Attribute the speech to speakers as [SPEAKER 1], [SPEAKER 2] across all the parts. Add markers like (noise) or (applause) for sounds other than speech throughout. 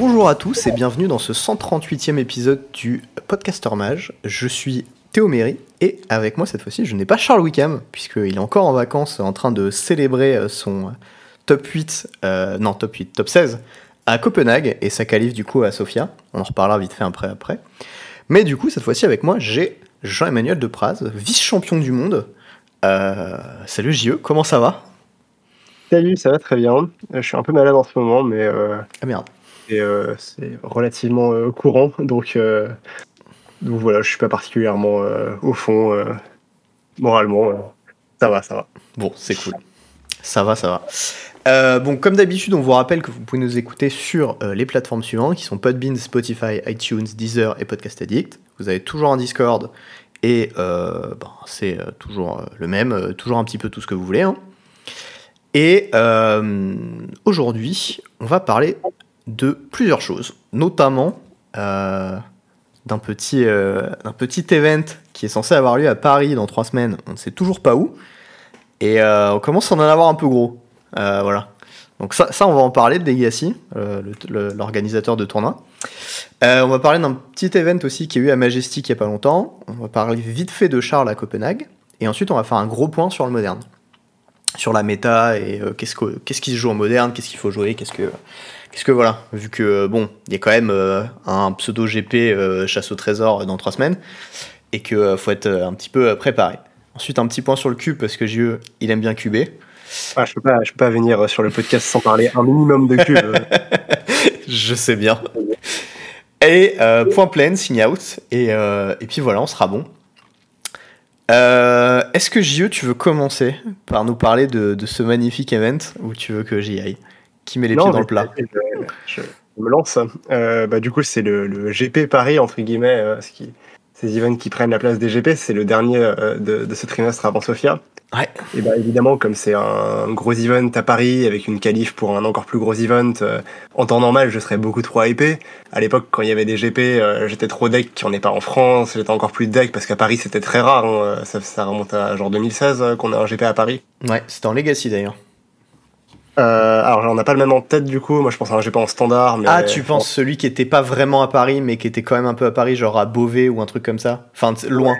[SPEAKER 1] Bonjour à tous et bienvenue dans ce 138e épisode du Podcaster Mage. Je suis Théo Méry et avec moi cette fois-ci, je n'ai pas Charles Wickham puisqu'il est encore en vacances en train de célébrer euh, son top 8, euh, non top 8, top 16 à Copenhague et sa qualif du coup à Sofia. On en reparlera vite fait après après. Mais du coup, cette fois-ci avec moi, j'ai Jean-Emmanuel Depraz, vice-champion du monde. Euh, salut JE, comment ça va?
[SPEAKER 2] Salut, ça va très bien. Euh, Je suis un peu malade en ce moment, mais euh,
[SPEAKER 1] Ah merde.
[SPEAKER 2] Euh, c'est relativement euh, courant. Donc, euh, donc voilà, je suis pas particulièrement au fond moralement. ça va, ça va.
[SPEAKER 1] Bon, c'est cool. Ça va, ça va. Bon, comme d'habitude, on vous rappelle que vous pouvez nous écouter sur les plateformes suivantes qui sont Podbean, Spotify, iTunes, Deezer et Podcast Addict. Vous avez toujours un Discord et ben, c'est toujours le même, toujours un petit peu tout ce que vous voulez. hein. Et aujourd'hui, on va parler de plusieurs choses, notamment euh, d'un petit, euh, petit event qui est censé avoir lieu à Paris dans trois semaines. On ne sait toujours pas où. Et euh, on commence à en avoir un peu gros. Euh, voilà. Donc ça, ça, on va en parler de le- l'organisateur de tournoi. On va parler d'un petit event aussi qui a eu à Majestic il n'y a pas longtemps. On va parler vite fait de Charles à Copenhague. Et ensuite, on va faire un gros point sur le moderne. Sur la méta et qu'est-ce, que- qu'est-ce qui se joue en moderne, qu'est-ce qu'il faut jouer, qu'est-ce que... Qu'est-ce que voilà, vu que euh, bon, il y a quand même euh, un pseudo GP euh, chasse au trésor dans trois semaines et que faut être un petit peu préparé. Ensuite, un petit point sur le cube parce que JE, il aime bien cuber.
[SPEAKER 2] Ah, je peux pas, je peux pas venir sur le podcast sans parler un minimum de cube. (laughs)
[SPEAKER 1] Je sais bien. Et euh, point plein, signe out. Et, euh, et puis voilà, on sera bon. Euh, Est-ce que JE, tu veux commencer par nous parler de, de ce magnifique event ou tu veux que j'y aille? Qui met les
[SPEAKER 2] Non,
[SPEAKER 1] pieds dans le plat
[SPEAKER 2] Je, me lance. Euh, bah, du coup, c'est le, le GP Paris, entre guillemets, euh, ce qui, ces events qui prennent la place des GP. C'est le dernier euh, de, de ce trimestre avant Sofia.
[SPEAKER 1] Ouais.
[SPEAKER 2] Et bah, évidemment, comme c'est un gros event à Paris avec une qualif pour un encore plus gros event, en temps normal, je serais beaucoup trop hypé. À l'époque, quand il y avait des GP, j'étais trop deck qu'il n'y en ait pas en France. J'étais encore plus deck parce qu'à Paris, c'était très rare. hein. Ça, ça remonte à genre 2016 euh, qu'on a un GP à Paris.
[SPEAKER 1] Ouais, c'était en Legacy d'ailleurs.
[SPEAKER 2] Euh, alors, on n'a pas le même en tête du coup. Moi, je pense à un GP en standard. Mais
[SPEAKER 1] Ah, tu penses celui qui était pas vraiment à Paris, mais qui était quand même un peu à Paris, genre à Beauvais ou un truc comme ça Enfin, loin.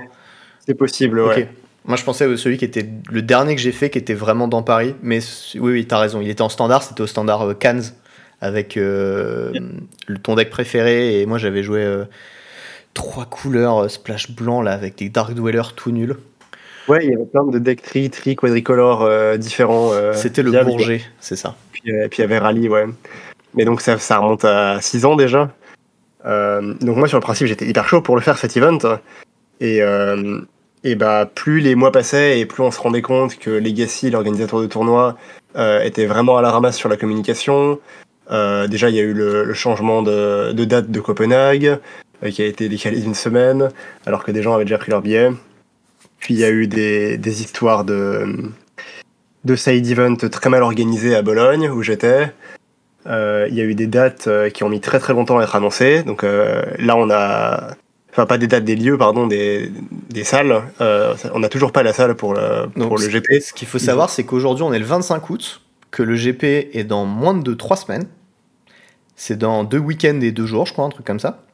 [SPEAKER 2] C'est possible, ouais.
[SPEAKER 1] Ok. Moi, je pensais à celui qui était le dernier que j'ai fait, qui était vraiment dans Paris. Mais oui, oui, t'as raison. Il était en standard, c'était au standard euh, Cannes, avec euh, le ton deck préféré. Et moi, j'avais joué euh, trois couleurs splash blanc, là, avec des Dark Dwellers tout nuls.
[SPEAKER 2] Ouais, il y avait plein de deck tri, tri, quadricolores euh, différents. euh,
[SPEAKER 1] C'était le. Bourget, c'est ça.
[SPEAKER 2] Puis, euh, puis il y avait Rally, ouais. Mais donc ça, ça remonte à 6 ans déjà. Euh, donc moi sur le principe j'étais hyper chaud pour le faire cet event. Et, et bah plus les mois passaient et plus on se rendait compte que Legacy, l'organisateur de tournoi, était vraiment à la ramasse sur la communication. Déjà il y a eu le, le changement de, de date de Copenhague qui a été décalé d'une semaine alors que des gens avaient déjà pris leur billet. Puis il y a eu des, des histoires de, de side event très mal organisés à Bologne où j'étais. Euh, Il y a eu des dates euh, qui ont mis très très longtemps à être annoncées. Donc euh, là, on a. Enfin, pas des dates, des lieux, pardon, des, des salles. Euh, on n'a toujours pas la salle pour le,
[SPEAKER 1] Donc,
[SPEAKER 2] pour le GP.
[SPEAKER 1] Ce qu'il faut savoir, c'est qu'aujourd'hui, on est le 25 août, que le GP est dans moins de 3 semaines. C'est dans deux week-ends et deux jours, je crois, un truc comme ça.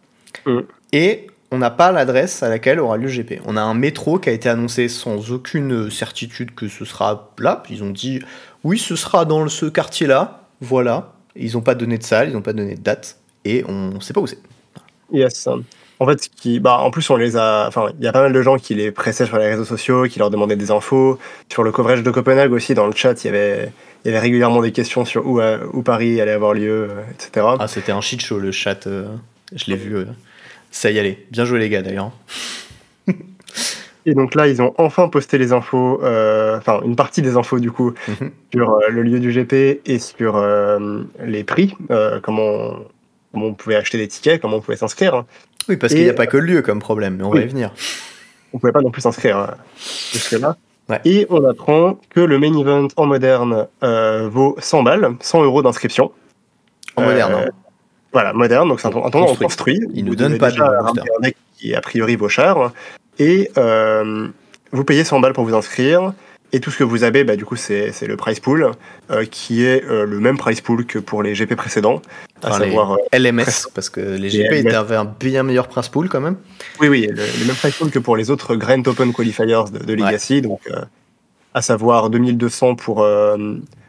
[SPEAKER 2] Mm.
[SPEAKER 1] Et on n'a pas l'adresse à laquelle aura lieu le GP. On a un métro qui a été annoncé sans aucune certitude que ce sera là. Puis ils ont dit oui, ce sera dans ce quartier-là. Voilà. Ils n'ont pas donné de salle, ils n'ont pas donné de date. Et on ne sait pas où c'est.
[SPEAKER 2] Yes. En fait, qui, bah, en plus, on les a. Enfin, il y a pas mal de gens qui les pressaient sur les réseaux sociaux, qui leur demandaient des infos. Sur le coverage de Copenhague aussi, dans le chat, il y avait, il y avait régulièrement des questions sur où, euh, où Paris allait avoir lieu, euh, etc.
[SPEAKER 1] Ah, c'était un shit show le chat. euh, je l'ai vu. euh. Ça y allait. Bien joué les gars d'ailleurs.
[SPEAKER 2] Et donc là, ils ont enfin posté les infos, euh, enfin une partie des infos du coup,
[SPEAKER 1] Mhm.
[SPEAKER 2] sur euh, le lieu du GP et sur euh, les prix, comment, comment on pouvait acheter des tickets, comment on pouvait s'inscrire.
[SPEAKER 1] Oui, parce qu'il n'y a pas que le lieu comme problème, mais on va y venir.
[SPEAKER 2] On pouvait pas non plus s'inscrire jusque-là.
[SPEAKER 1] Ouais.
[SPEAKER 2] Et on apprend que le main event en moderne vaut 100 balles, 100 euros d'inscription.
[SPEAKER 1] En moderne. Hein.
[SPEAKER 2] Voilà, moderne, donc c'est un, un tournoi
[SPEAKER 1] Construit.
[SPEAKER 2] construit.
[SPEAKER 1] Ils nous
[SPEAKER 2] devez
[SPEAKER 1] pas de
[SPEAKER 2] un qui a priori vaut cher. Et euh, vous payez 100 balles pour vous inscrire. Et tout ce que vous avez, bah, du coup, c'est le price pool, euh, qui est euh, le même price pool que pour les GP précédents,
[SPEAKER 1] Enfin,
[SPEAKER 2] savoir... euh,
[SPEAKER 1] LMS, parce que les GP
[SPEAKER 2] LMS.
[SPEAKER 1] avaient un bien meilleur price pool quand même.
[SPEAKER 2] Oui, oui, le, le même price pool que pour les autres Grand Open Qualifiers de, de Legacy, donc euh, à savoir 2200 pour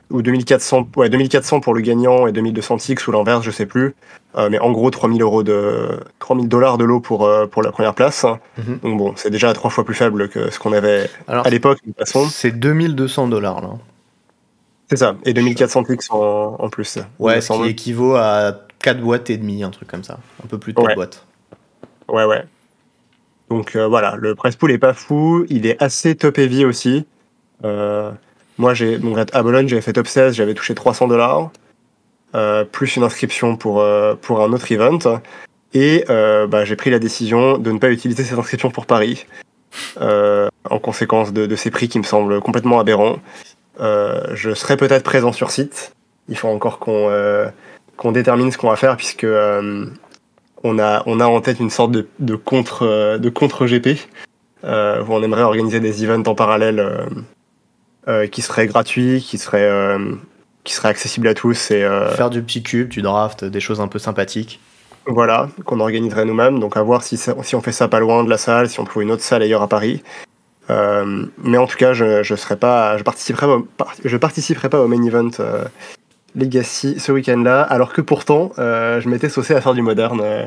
[SPEAKER 2] ou 2400, ouais, 2400 pour le gagnant et 2200 ticks ou l'inverse, je sais plus. Euh, mais en gros, 3000 euros de 3000 dollars de lot pour euh, pour la première place.
[SPEAKER 1] Mhm.
[SPEAKER 2] Donc bon, c'est déjà trois fois plus faible que ce qu'on avait
[SPEAKER 1] Alors,
[SPEAKER 2] à l'époque. De toute façon,
[SPEAKER 1] c'est 2200 dollars là.
[SPEAKER 2] c'est ça. Et 2400 ticks en, en plus.
[SPEAKER 1] Ouais, ce qui équivaut à 4 boîtes et demi, un truc comme ça. Un peu plus de 4
[SPEAKER 2] Ouais.
[SPEAKER 1] boîtes.
[SPEAKER 2] Ouais, ouais. Donc euh, voilà, le press pool est pas fou, il est assez top heavy aussi. Euh, moi, j'ai donc à Bologne, j'avais fait top 16, j'avais touché 300 dollars, plus une inscription pour, euh, pour un autre event. Et euh, bah, j'ai pris la décision de ne pas utiliser cette inscription pour Paris, euh, en conséquence de, de ces prix qui me semblent complètement aberrants. Euh, je serai peut-être présent sur site. Il faut encore qu'on euh, qu'on détermine ce qu'on va faire, puisque euh, on a, on a en tête une sorte de, de contre, euh, de contre euh, où on aimerait organiser des events en parallèle euh, euh, qui seraient gratuits, qui seraient, euh, qui seraient accessibles à tous et euh,
[SPEAKER 1] Faire du petit cube, du draft, des choses un peu sympathiques.
[SPEAKER 2] voilà qu'on organiserait nous-mêmes. Donc à voir si, ça- si on fait ça pas loin de la salle, si on trouve une autre salle ailleurs à Paris. Euh, mais en tout cas, je, je serai pas, je participerai, je participerai pas au main event euh, Legacy ce week-end-là, alors que pourtant, euh, je m'étais saucé à faire du moderne euh,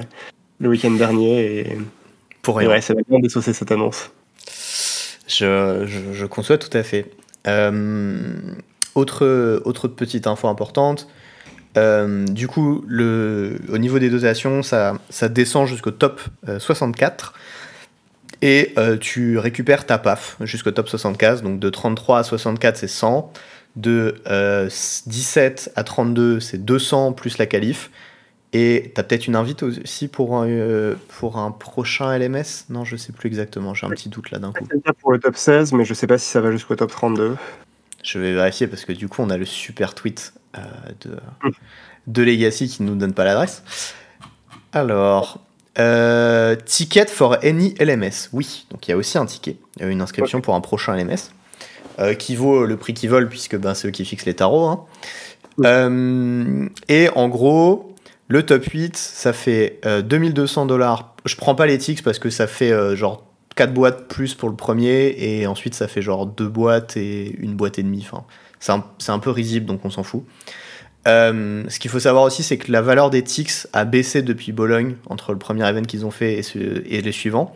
[SPEAKER 2] le week-end dernier et,
[SPEAKER 1] Pour
[SPEAKER 2] et
[SPEAKER 1] rien.
[SPEAKER 2] ouais, ça va bien cette annonce.
[SPEAKER 1] Je, je, je conçois tout à fait. Euh, autre, petite info importante. euh, du coup, au niveau des dotations, ça, descend jusqu'au top euh, 64. Et euh, tu récupères ta PAF jusqu'au top 75. Donc de 33 à 64, c'est 100. De euh, 17 à 32, c'est 200 plus la qualif. Et t'as peut-être une invite aussi pour un, euh, pour un prochain LMS Non, je sais plus exactement. J'ai un petit doute là d'un coup.
[SPEAKER 2] Pour le top 16, mais je sais pas si ça va jusqu'au top 32.
[SPEAKER 1] Je vais vérifier parce que du coup, on a le super tweet euh, de, de Legacy qui ne nous donne pas l'adresse. Alors, euh, ticket for any LMS. Oui, donc il y a aussi un ticket. Une inscription pour un prochain LMS qui vaut le prix qu'ils veulent puisque ben, c'est eux qui fixent les tarots. hein. Et en gros, le top 8, ça fait euh, 2200 dollars. Je prends pas les ticks parce que ça fait euh, genre 4 boîtes plus pour le premier et ensuite ça fait genre 2 boîtes et une boîte et demie. Enfin, c'est un, un peu risible donc on s'en fout. Euh, ce qu'il faut savoir aussi, c'est que la valeur des ticks a baissé depuis Bologne entre le premier event qu'ils ont fait et, ce- et les suivants.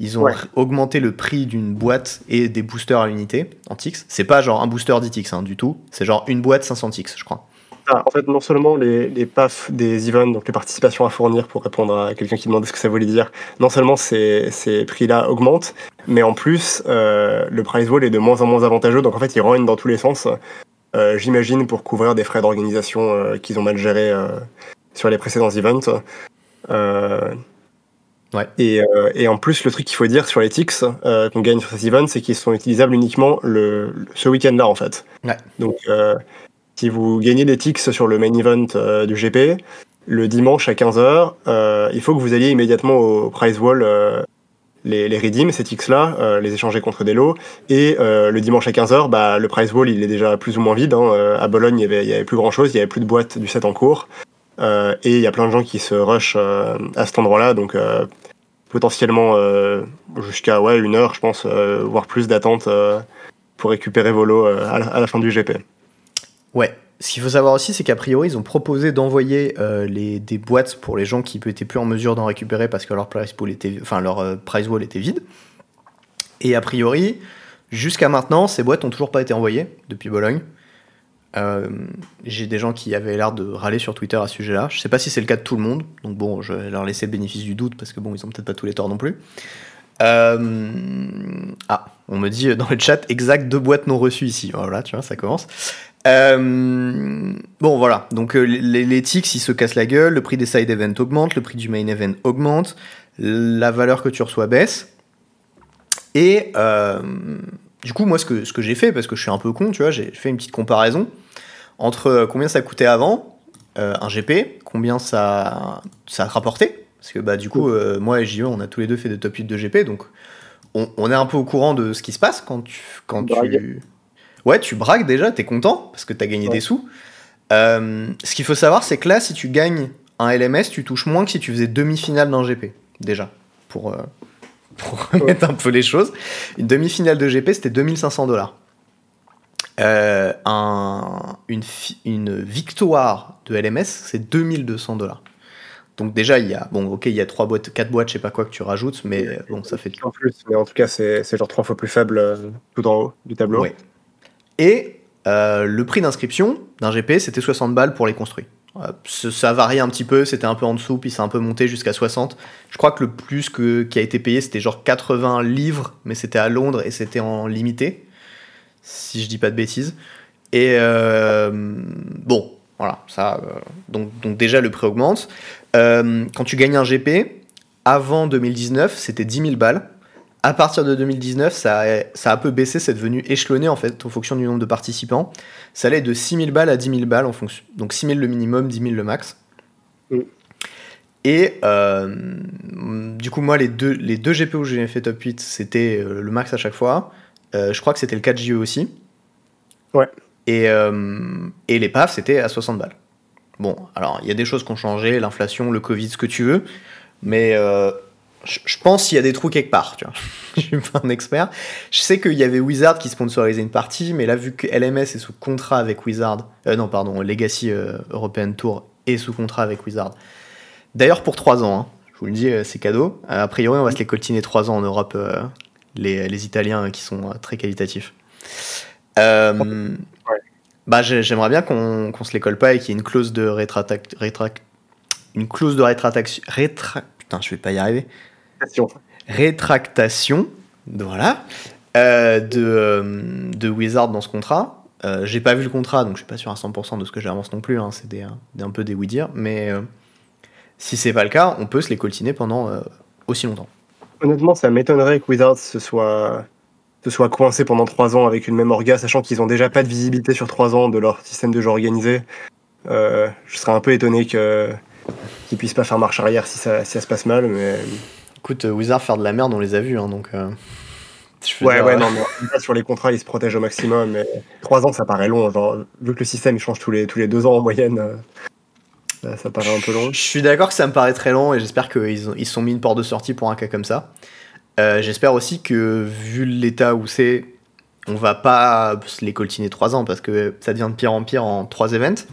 [SPEAKER 1] Ils ont
[SPEAKER 2] Ouais.
[SPEAKER 1] augmenté le prix d'une boîte et des boosters à l'unité en ticks. C'est pas genre un booster 10 ticks hein, du tout. C'est genre une boîte 500 ticks, je crois.
[SPEAKER 2] En fait, non seulement les, les PAF des events, donc les participations à fournir pour répondre à quelqu'un qui demandait ce que ça voulait dire, non seulement ces, ces prix-là augmentent, mais en plus, euh, le price wall est de moins en moins avantageux, donc en fait, ils rognent dans tous les sens. Euh, J'imagine pour couvrir des frais d'organisation euh, qu'ils ont mal gérés sur les précédents events.
[SPEAKER 1] Ouais.
[SPEAKER 2] Et, euh, et en plus, le truc qu'il faut dire sur les ticks euh, qu'on gagne sur ces events, c'est qu'ils sont utilisables uniquement le, le- ce week-end-là, en fait.
[SPEAKER 1] Ouais.
[SPEAKER 2] Donc, euh, si vous gagnez des ticks sur le main event euh, du GP, le dimanche à 15h, euh, il faut que vous alliez immédiatement au prize wall euh, les, les redeem, ces ticks-là, les échanger contre des lots. Et le dimanche à 15h, bah, le prize wall, il est déjà plus ou moins vide. hein. À Bologne, il y avait, avait plus grand-chose, il y avait plus de boîtes du set en cours. Et il y a plein de gens qui se rushent à cet endroit-là, donc potentiellement jusqu'à ouais, une heure, je pense, voire plus d'attente pour récupérer vos lots à la fin du GP.
[SPEAKER 1] Ouais. Ce qu'il faut savoir aussi, c'est qu'a priori, ils ont proposé d'envoyer euh, les, des boîtes pour les gens qui n'étaient plus en mesure d'en récupérer parce que leur price pool était, enfin leur euh, prize wall était vide. Et a priori, jusqu'à maintenant, ces boîtes n'ont toujours pas été envoyées depuis Bologne. Euh, J'ai des gens qui avaient l'air de râler sur Twitter à ce sujet-là. Je sais pas si c'est le cas de tout le monde, donc bon, je vais leur laisser le bénéfice du doute parce que bon, ils ont peut-être pas tous les torts non plus. Euh, Ah, on me dit dans le chat exact deux boîtes non reçues ici. Voilà, tu vois, ça commence. Euh, bon, voilà. Donc, euh, les, les ticks, ils se cassent la gueule. Le prix des side events augmente. Le prix du main event augmente. La valeur que tu reçois baisse. Et euh, du coup, moi, ce que, ce que j'ai fait, parce que je suis un peu con, tu vois, j'ai fait une petite comparaison entre combien ça coûtait avant euh, un GP, combien ça, ça a rapporté. Parce que, bah, du coup, moi et JE, on a tous les deux fait des top 8 de GP. Donc, on, on est un peu au courant de ce qui se passe quand tu. Quand tu... Ouais, tu braques déjà, t'es content parce que t'as gagné des sous. Euh, ce qu'il faut savoir, c'est que là, si tu gagnes un LMS, tu touches moins que si tu faisais demi-finale d'un GP, déjà, pour, euh, (laughs) pour mettre un peu les choses. Une demi-finale de GP, c'était 2500 dollars. Euh, un, une, une victoire de LMS, c'est 2200 dollars. Donc déjà, il y a, bon, ok, il y a trois boîtes, quatre boîtes, je sais pas quoi que tu rajoutes, mais bon, ça fait...
[SPEAKER 2] En plus, mais en tout cas, c'est genre trois fois plus faible tout en haut du tableau.
[SPEAKER 1] Ouais. Et euh, le prix d'inscription d'un GP, c'était 60 balles pour les construits. Euh, ça varie un petit peu, c'était un peu en dessous, puis c'est un peu monté jusqu'à 60. Je crois que le plus que, qui a été payé, c'était genre 80 livres, mais c'était à Londres et c'était en limité, si je dis pas de bêtises. Et euh, bon, voilà, ça. donc, donc, déjà, le prix augmente. quand tu gagnes un GP, avant 2019, c'était 10 000 balles. À partir de 2019, ça a, ça a un peu baissé, c'est devenu échelonné en fait en fonction du nombre de participants. Ça allait de 6 000 balles à 10 000 balles en fonction. Donc 6 000 le minimum, 10 000 le max. Mm. Et euh, du coup, moi, les deux, les deux GP où j'ai fait top 8, c'était euh, le max à chaque fois. Euh, je crois que c'était le 4 JE aussi.
[SPEAKER 2] Ouais.
[SPEAKER 1] Et, et les PAF, c'était à 60 balles. Bon, alors, il y a des choses qui ont changé, l'inflation, le Covid, ce que tu veux. Mais je pense qu'il y a des trous quelque part, tu vois. (laughs) je suis pas un expert. Je sais qu'il y avait Wizard qui sponsorisait une partie, mais là, vu que LMS est sous contrat avec Wizard, euh, non, pardon, Legacy euh, European Tour est sous contrat avec Wizard. D'ailleurs, pour 3 ans, hein. je vous le dis, euh, c'est cadeau. a priori, on va se les coltiner 3 ans en Europe, les, les, Italiens qui sont très qualitatifs. Bah, j'aimerais bien qu'on se les colle pas et qu'il y ait une clause de rétract, une clause de rétraction, rétra, putain, je vais pas y arriver Rétractation, voilà, euh, de, euh, de Wizard dans ce contrat. Euh, j'ai pas vu le contrat, donc je suis pas sûr à 100% de ce que j'avance non plus. Hein, c'est des, un peu des oui-dire. Mais si c'est pas le cas, on peut se les coltiner pendant aussi longtemps.
[SPEAKER 2] Honnêtement, ça m'étonnerait que Wizard se soit, se soit coincé pendant 3 ans avec une même orga, sachant qu'ils ont déjà pas de visibilité sur 3 ans de leur système de jeu organisé. je serais un peu étonné que qu'ils puissent pas faire marche arrière si ça, si ça se passe mal, mais
[SPEAKER 1] Écoute, euh, Wizard faire de la merde, on les a vus, hein, donc. Euh,
[SPEAKER 2] ouais, ouais, non, mais sur les contrats, ils se protègent au maximum. Mais 3 ans, ça paraît long. Genre, vu que le système il change tous les, tous les 2 ans en moyenne, euh, ça paraît un peu long.
[SPEAKER 1] Je suis d'accord que ça me paraît très long et j'espère qu'ils ils sont mis une porte de sortie pour un cas comme ça. j'espère aussi que, vu l'état où c'est, on va pas se les coltiner 3 ans parce que ça devient de pire en pire en 3 events.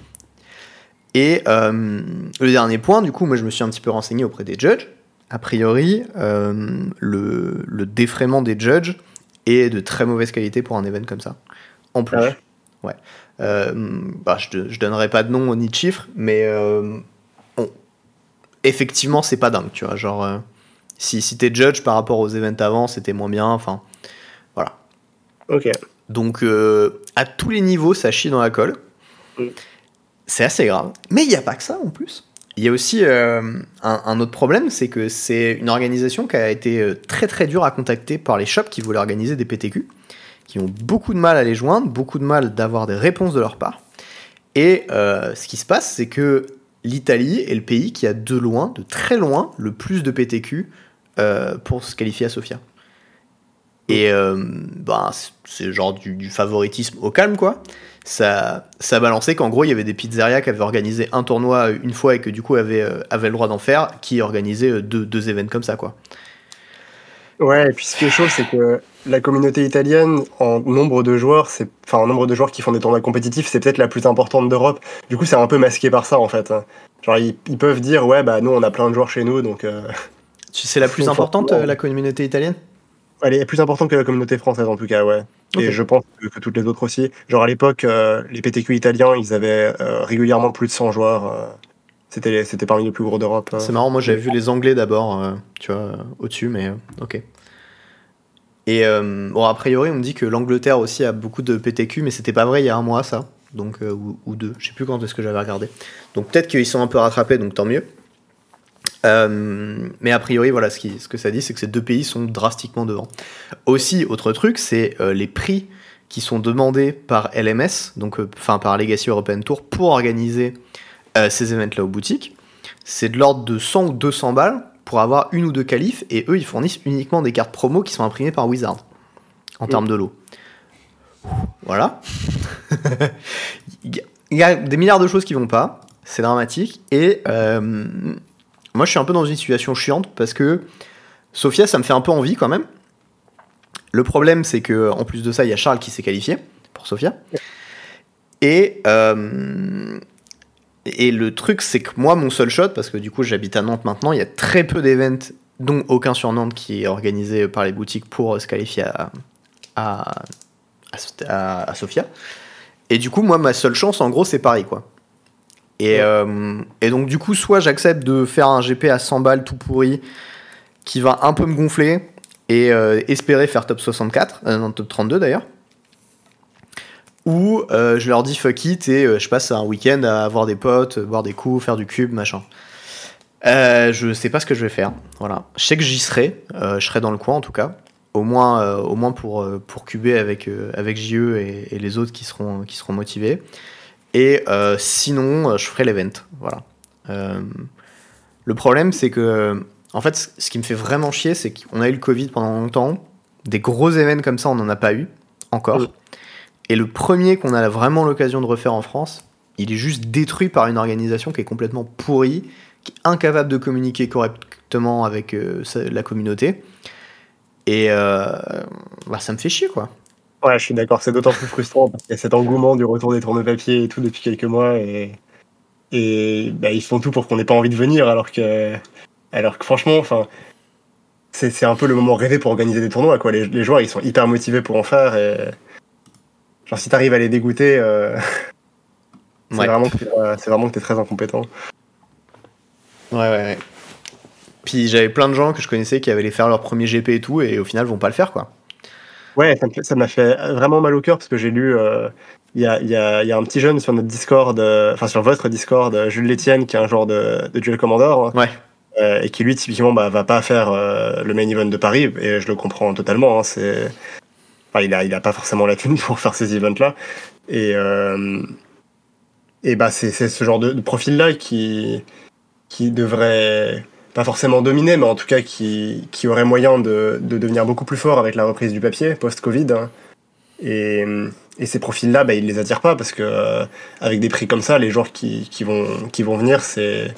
[SPEAKER 1] Et le dernier point, du coup, moi je me suis un petit peu renseigné auprès des judges a priori, euh, le, le, défraiement des judges est de très mauvaise qualité pour un event comme ça. En plus. Ah ouais? Euh, bah, je, ne donnerai pas de nom ni de chiffres, mais euh, effectivement, c'est pas dingue, tu vois. Genre, si, si t'es judge par rapport aux events avant, c'était moins bien. Enfin, voilà.
[SPEAKER 2] Ok.
[SPEAKER 1] Donc, à tous les niveaux, ça chie dans la colle. Mm. C'est assez grave. Mais il n'y a pas que ça en plus. Il y a aussi euh, un, autre problème, c'est que c'est une organisation qui a été euh, très très dure à contacter par les shops qui voulaient organiser des PTQ, qui ont beaucoup de mal à les joindre, beaucoup de mal d'avoir des réponses de leur part. Et euh, ce qui se passe, c'est que l'Italie est le pays qui a de loin, de très loin, le plus de PTQ pour se qualifier à Sofia. Et bah, c'est genre du, favoritisme au calme, quoi ça, ça balançait qu'en gros, il y avait des pizzerias qui avaient organisé un tournoi une fois et que du coup avaient, euh, avaient le droit d'en faire, qui organisaient euh, deux, deux événements comme ça, quoi.
[SPEAKER 2] Ouais, et puis ce qui est chaud, c'est que la communauté italienne, en nombre de joueurs, c'est, enfin, en nombre de joueurs qui font des tournois compétitifs, c'est peut-être la plus importante d'Europe. Du coup, c'est un peu masqué par ça, en fait. Genre, ils, peuvent dire, ouais, bah, nous, on a plein de joueurs chez nous, donc. Euh,
[SPEAKER 1] c'est la (laughs) plus importante, la communauté italienne?
[SPEAKER 2] Elle est plus importante que la communauté française, en tout cas, ouais. Et je pense que, toutes les autres aussi. Genre à l'époque, euh, les PTQ italiens, ils avaient euh, régulièrement plus de 100 joueurs. Euh. c'était, c'était parmi les plus gros d'Europe.
[SPEAKER 1] C'est marrant, moi j'avais vu les Anglais d'abord, tu vois, au-dessus, mais ok. Et bon, a priori, on me dit que l'Angleterre aussi a beaucoup de PTQ, mais c'était pas vrai il y a un mois, ça. Donc, ou, ou, deux. Je sais plus quand est-ce que j'avais regardé. Donc peut-être qu'ils sont un peu rattrapés, donc tant mieux. Euh, mais a priori, voilà, ce, que ça dit, c'est que ces deux pays sont drastiquement devant. Aussi, autre truc, c'est euh, les prix qui sont demandés par LMS, donc euh, enfin par Legacy European Tour, pour organiser ces événements-là aux boutiques. C'est de l'ordre de 100 ou 200 balles pour avoir une ou deux qualifs, et eux, ils fournissent uniquement des cartes promo qui sont imprimées par Wizard, en termes de lot. Voilà. (laughs) Il y a des milliards de choses qui vont pas. C'est dramatique. Et moi, je suis un peu dans une situation chiante parce que Sofia, ça me fait un peu envie quand même. Le problème, c'est que en plus de ça, il y a Charles qui s'est qualifié pour Sofia. Et, euh, et le truc, c'est que moi, mon seul shot, parce que du coup, j'habite à Nantes maintenant, il y a très peu d'événements, dont aucun sur Nantes, qui est organisé par les boutiques pour se qualifier à, à, à, à Sofia. Et du coup, moi, ma seule chance, en gros, c'est Paris, quoi. Et, euh, et, donc, du coup, soit j'accepte de faire un GP à 100 balles tout pourri, qui va un peu me gonfler, et euh, espérer faire top 64, euh, non, top 32 d'ailleurs. Ou je leur dis fuck it et je passe un week-end à avoir des potes, boire des coups, faire du cube, machin. je sais pas ce que je vais faire. Voilà. Je sais que j'y serai. je serai dans le coin en tout cas au moins, au moins pour, pour cuber avec, avec JE et, et, les autres qui seront, qui seront motivés. Et sinon, je ferai l'event. Voilà. le problème, c'est que, en fait, ce qui me fait vraiment chier, c'est qu'on a eu le Covid pendant longtemps. Des gros événements comme ça, on n'en a pas eu encore. Oui. Et le premier qu'on a vraiment l'occasion de refaire en France, il est juste détruit par une organisation qui est complètement pourrie, qui est incapable de communiquer correctement avec euh, la communauté. Et euh, bah, ça me fait chier, quoi.
[SPEAKER 2] Ouais, je suis d'accord, c'est d'autant plus frustrant parce qu'il y a cet engouement du retour des tournois papier et tout depuis quelques mois et, et bah, ils font tout pour qu'on n'ait pas envie de venir alors que, alors que franchement, enfin, c'est un peu le moment rêvé pour organiser des tournois, quoi. Les, les, joueurs, ils sont hyper motivés pour en faire et genre si t'arrives à les dégoûter, euh, (laughs) c'est ouais. vraiment, vraiment que t'es très incompétent.
[SPEAKER 1] Ouais, ouais, ouais. Puis j'avais plein de gens que je connaissais qui avaient les faire leur premier GP et tout, et au final vont pas le faire, quoi.
[SPEAKER 2] Ouais, ça m'a fait vraiment mal au cœur parce que j'ai lu. Il euh, y, a, y, a, y, a, un petit jeune sur notre Discord, euh, enfin sur votre Discord, Jules Létienne, qui est un joueur de, de Duel Commander.
[SPEAKER 1] Ouais.
[SPEAKER 2] Euh, et qui lui, typiquement, bah, va pas faire le main event de Paris, et je le comprends totalement. Hein, c'est. Enfin, il a, il a pas forcément la thune (laughs) pour faire ces events-là. Et, et bah, c'est ce genre de, de profil-là qui, qui devrait pas forcément dominé, mais en tout cas qui, qui aurait moyen de, de, devenir beaucoup plus fort avec la reprise du papier post-Covid. Et, et, ces profils-là, bah, ils les attirent pas parce que euh, avec des prix comme ça, les joueurs qui, qui vont, qui vont venir, c'est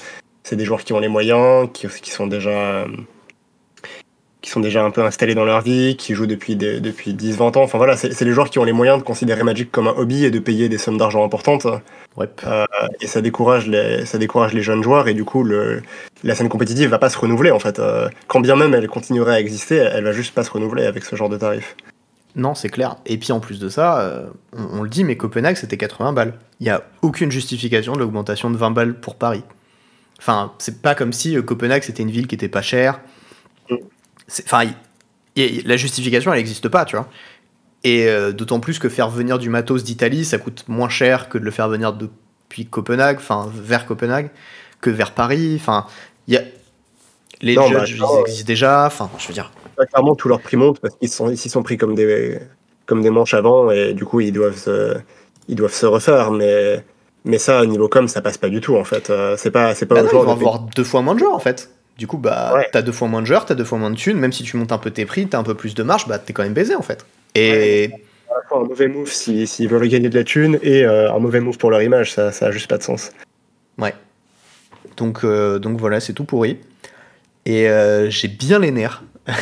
[SPEAKER 2] des joueurs qui ont les moyens, qui, qui sont déjà qui sont déjà un peu installés dans leur vie, qui jouent depuis, des, depuis 10-20 ans. Enfin voilà, c'est les joueurs qui ont les moyens de considérer Magic comme un hobby et de payer des sommes d'argent importantes.
[SPEAKER 1] Ouais.
[SPEAKER 2] Euh, et ça décourage, les, ça décourage les jeunes joueurs et du coup, le, la scène compétitive va pas se renouveler en fait. Euh, quand bien même elle continuerait à exister, elle va juste pas se renouveler avec ce genre de tarif.
[SPEAKER 1] Non, c'est clair. Et puis en plus de ça, euh, on, on, le dit, mais Copenhague c'était 80 balles. Il n'y a aucune justification de l'augmentation de 20 balles pour Paris. Enfin, c'est pas comme si Copenhague c'était une ville qui était pas chère. Enfin, la justification, elle n'existe pas, tu vois. Et euh, d'autant plus que faire venir du matos d'Italie, ça coûte moins cher que de le faire venir depuis Copenhague, enfin, vers Copenhague, que vers Paris. Enfin, il y a. Les non, judges, bah, ils existent déjà, enfin, je veux dire.
[SPEAKER 2] Clairement, tout leur prix monte parce qu'ils sont, ils sont pris comme des, comme des manches avant et du coup, ils doivent se, ils doivent se refaire, mais. Mais ça, au niveau com, ça passe pas du tout en fait. Euh, c'est pas, c'est pas
[SPEAKER 1] bah non, ils vont avoir deux fois moins de joueurs en fait. Du coup, bah, ouais. t'as deux fois moins de joueurs, t'as deux fois moins de thunes, même si tu montes un peu tes prix, t'as un peu plus de marge, bah, t'es quand même baisé en fait. Et.
[SPEAKER 2] Ouais, un mauvais move s'ils si, si veulent gagner de la thune et euh, un mauvais move pour leur image, ça, ça a juste pas de sens.
[SPEAKER 1] Ouais. Donc, euh, donc voilà, c'est tout pourri. Et euh, j'ai bien les nerfs. (laughs)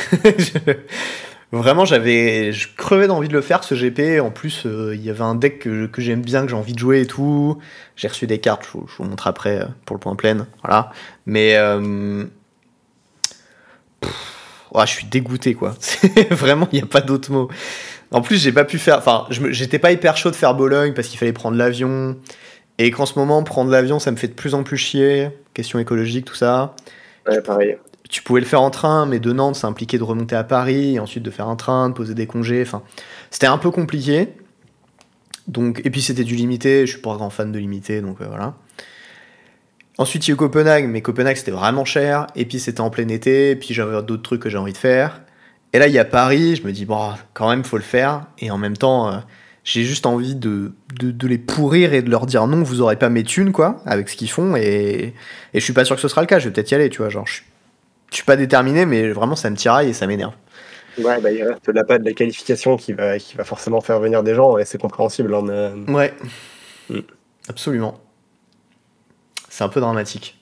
[SPEAKER 1] Vraiment, j'avais, je crevais d'envie de le faire ce GP. En plus, il y avait un deck que, que j'aime bien, que j'ai envie de jouer et tout. J'ai reçu des cartes, je, je, vous montre après pour le point plein. Voilà. Mais pff, je suis dégoûté quoi. (laughs) Vraiment, il n'y a pas d'autre mot. En plus, j'ai pas pu faire. Enfin, j'étais pas hyper chaud de faire Bologne parce qu'il fallait prendre l'avion. Et qu'en ce moment, prendre l'avion, ça me fait de plus en plus chier. Question écologique, tout ça.
[SPEAKER 2] Ouais, pareil
[SPEAKER 1] tu pouvais le faire en train, mais de Nantes, ça impliquait de remonter à Paris, et ensuite de faire un train, de poser des congés. Enfin, c'était un peu compliqué. Donc, et puis c'était du limité. Je suis pas un grand fan de limité, donc euh, voilà. Ensuite, il y a eu Copenhague, mais Copenhague c'était vraiment cher. Et puis c'était en plein été. Et puis j'avais d'autres trucs que j'ai envie de faire. Et là, il y a Paris. Je me dis bon, quand même, faut le faire. Et en même temps, euh, j'ai juste envie de, de, de, les pourrir et de leur dire non, vous aurez pas mes thunes, quoi, avec ce qu'ils font. Et, et je suis pas sûr que ce sera le cas. Je vais peut-être y aller, tu vois. Genre, je suis je suis pas déterminé, mais vraiment ça me tiraille et ça m'énerve.
[SPEAKER 2] Ouais, bah, il reste là pas de la qualification qui va, qui va forcément faire venir des gens et c'est compréhensible. Hein, mais...
[SPEAKER 1] Ouais,
[SPEAKER 2] Mm.
[SPEAKER 1] absolument. C'est un peu dramatique.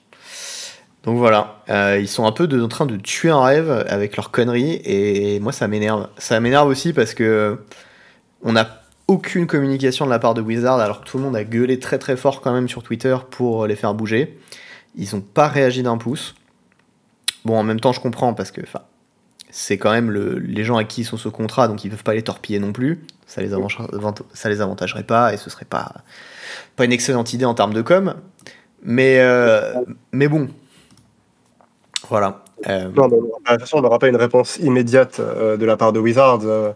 [SPEAKER 1] Donc voilà, euh, ils sont un peu en train de tuer un rêve avec leurs conneries et moi ça m'énerve. Ça m'énerve aussi parce que on n'a aucune communication de la part de Wizard alors que tout le monde a gueulé très très fort quand même sur Twitter pour les faire bouger. Ils n'ont pas réagi d'un pouce. Bon, en même temps, je comprends parce que c'est quand même le- les gens à qui ils sont ce contrat donc ils peuvent pas les torpiller non plus. Ça les, les avantagerait pas et ce serait pas, pas une excellente idée en termes de com. Mais, euh, mais bon. Voilà. Euh,
[SPEAKER 2] Non, mais de toute façon, on n'aura pas une réponse immédiate euh, de la part de Wizards. euh,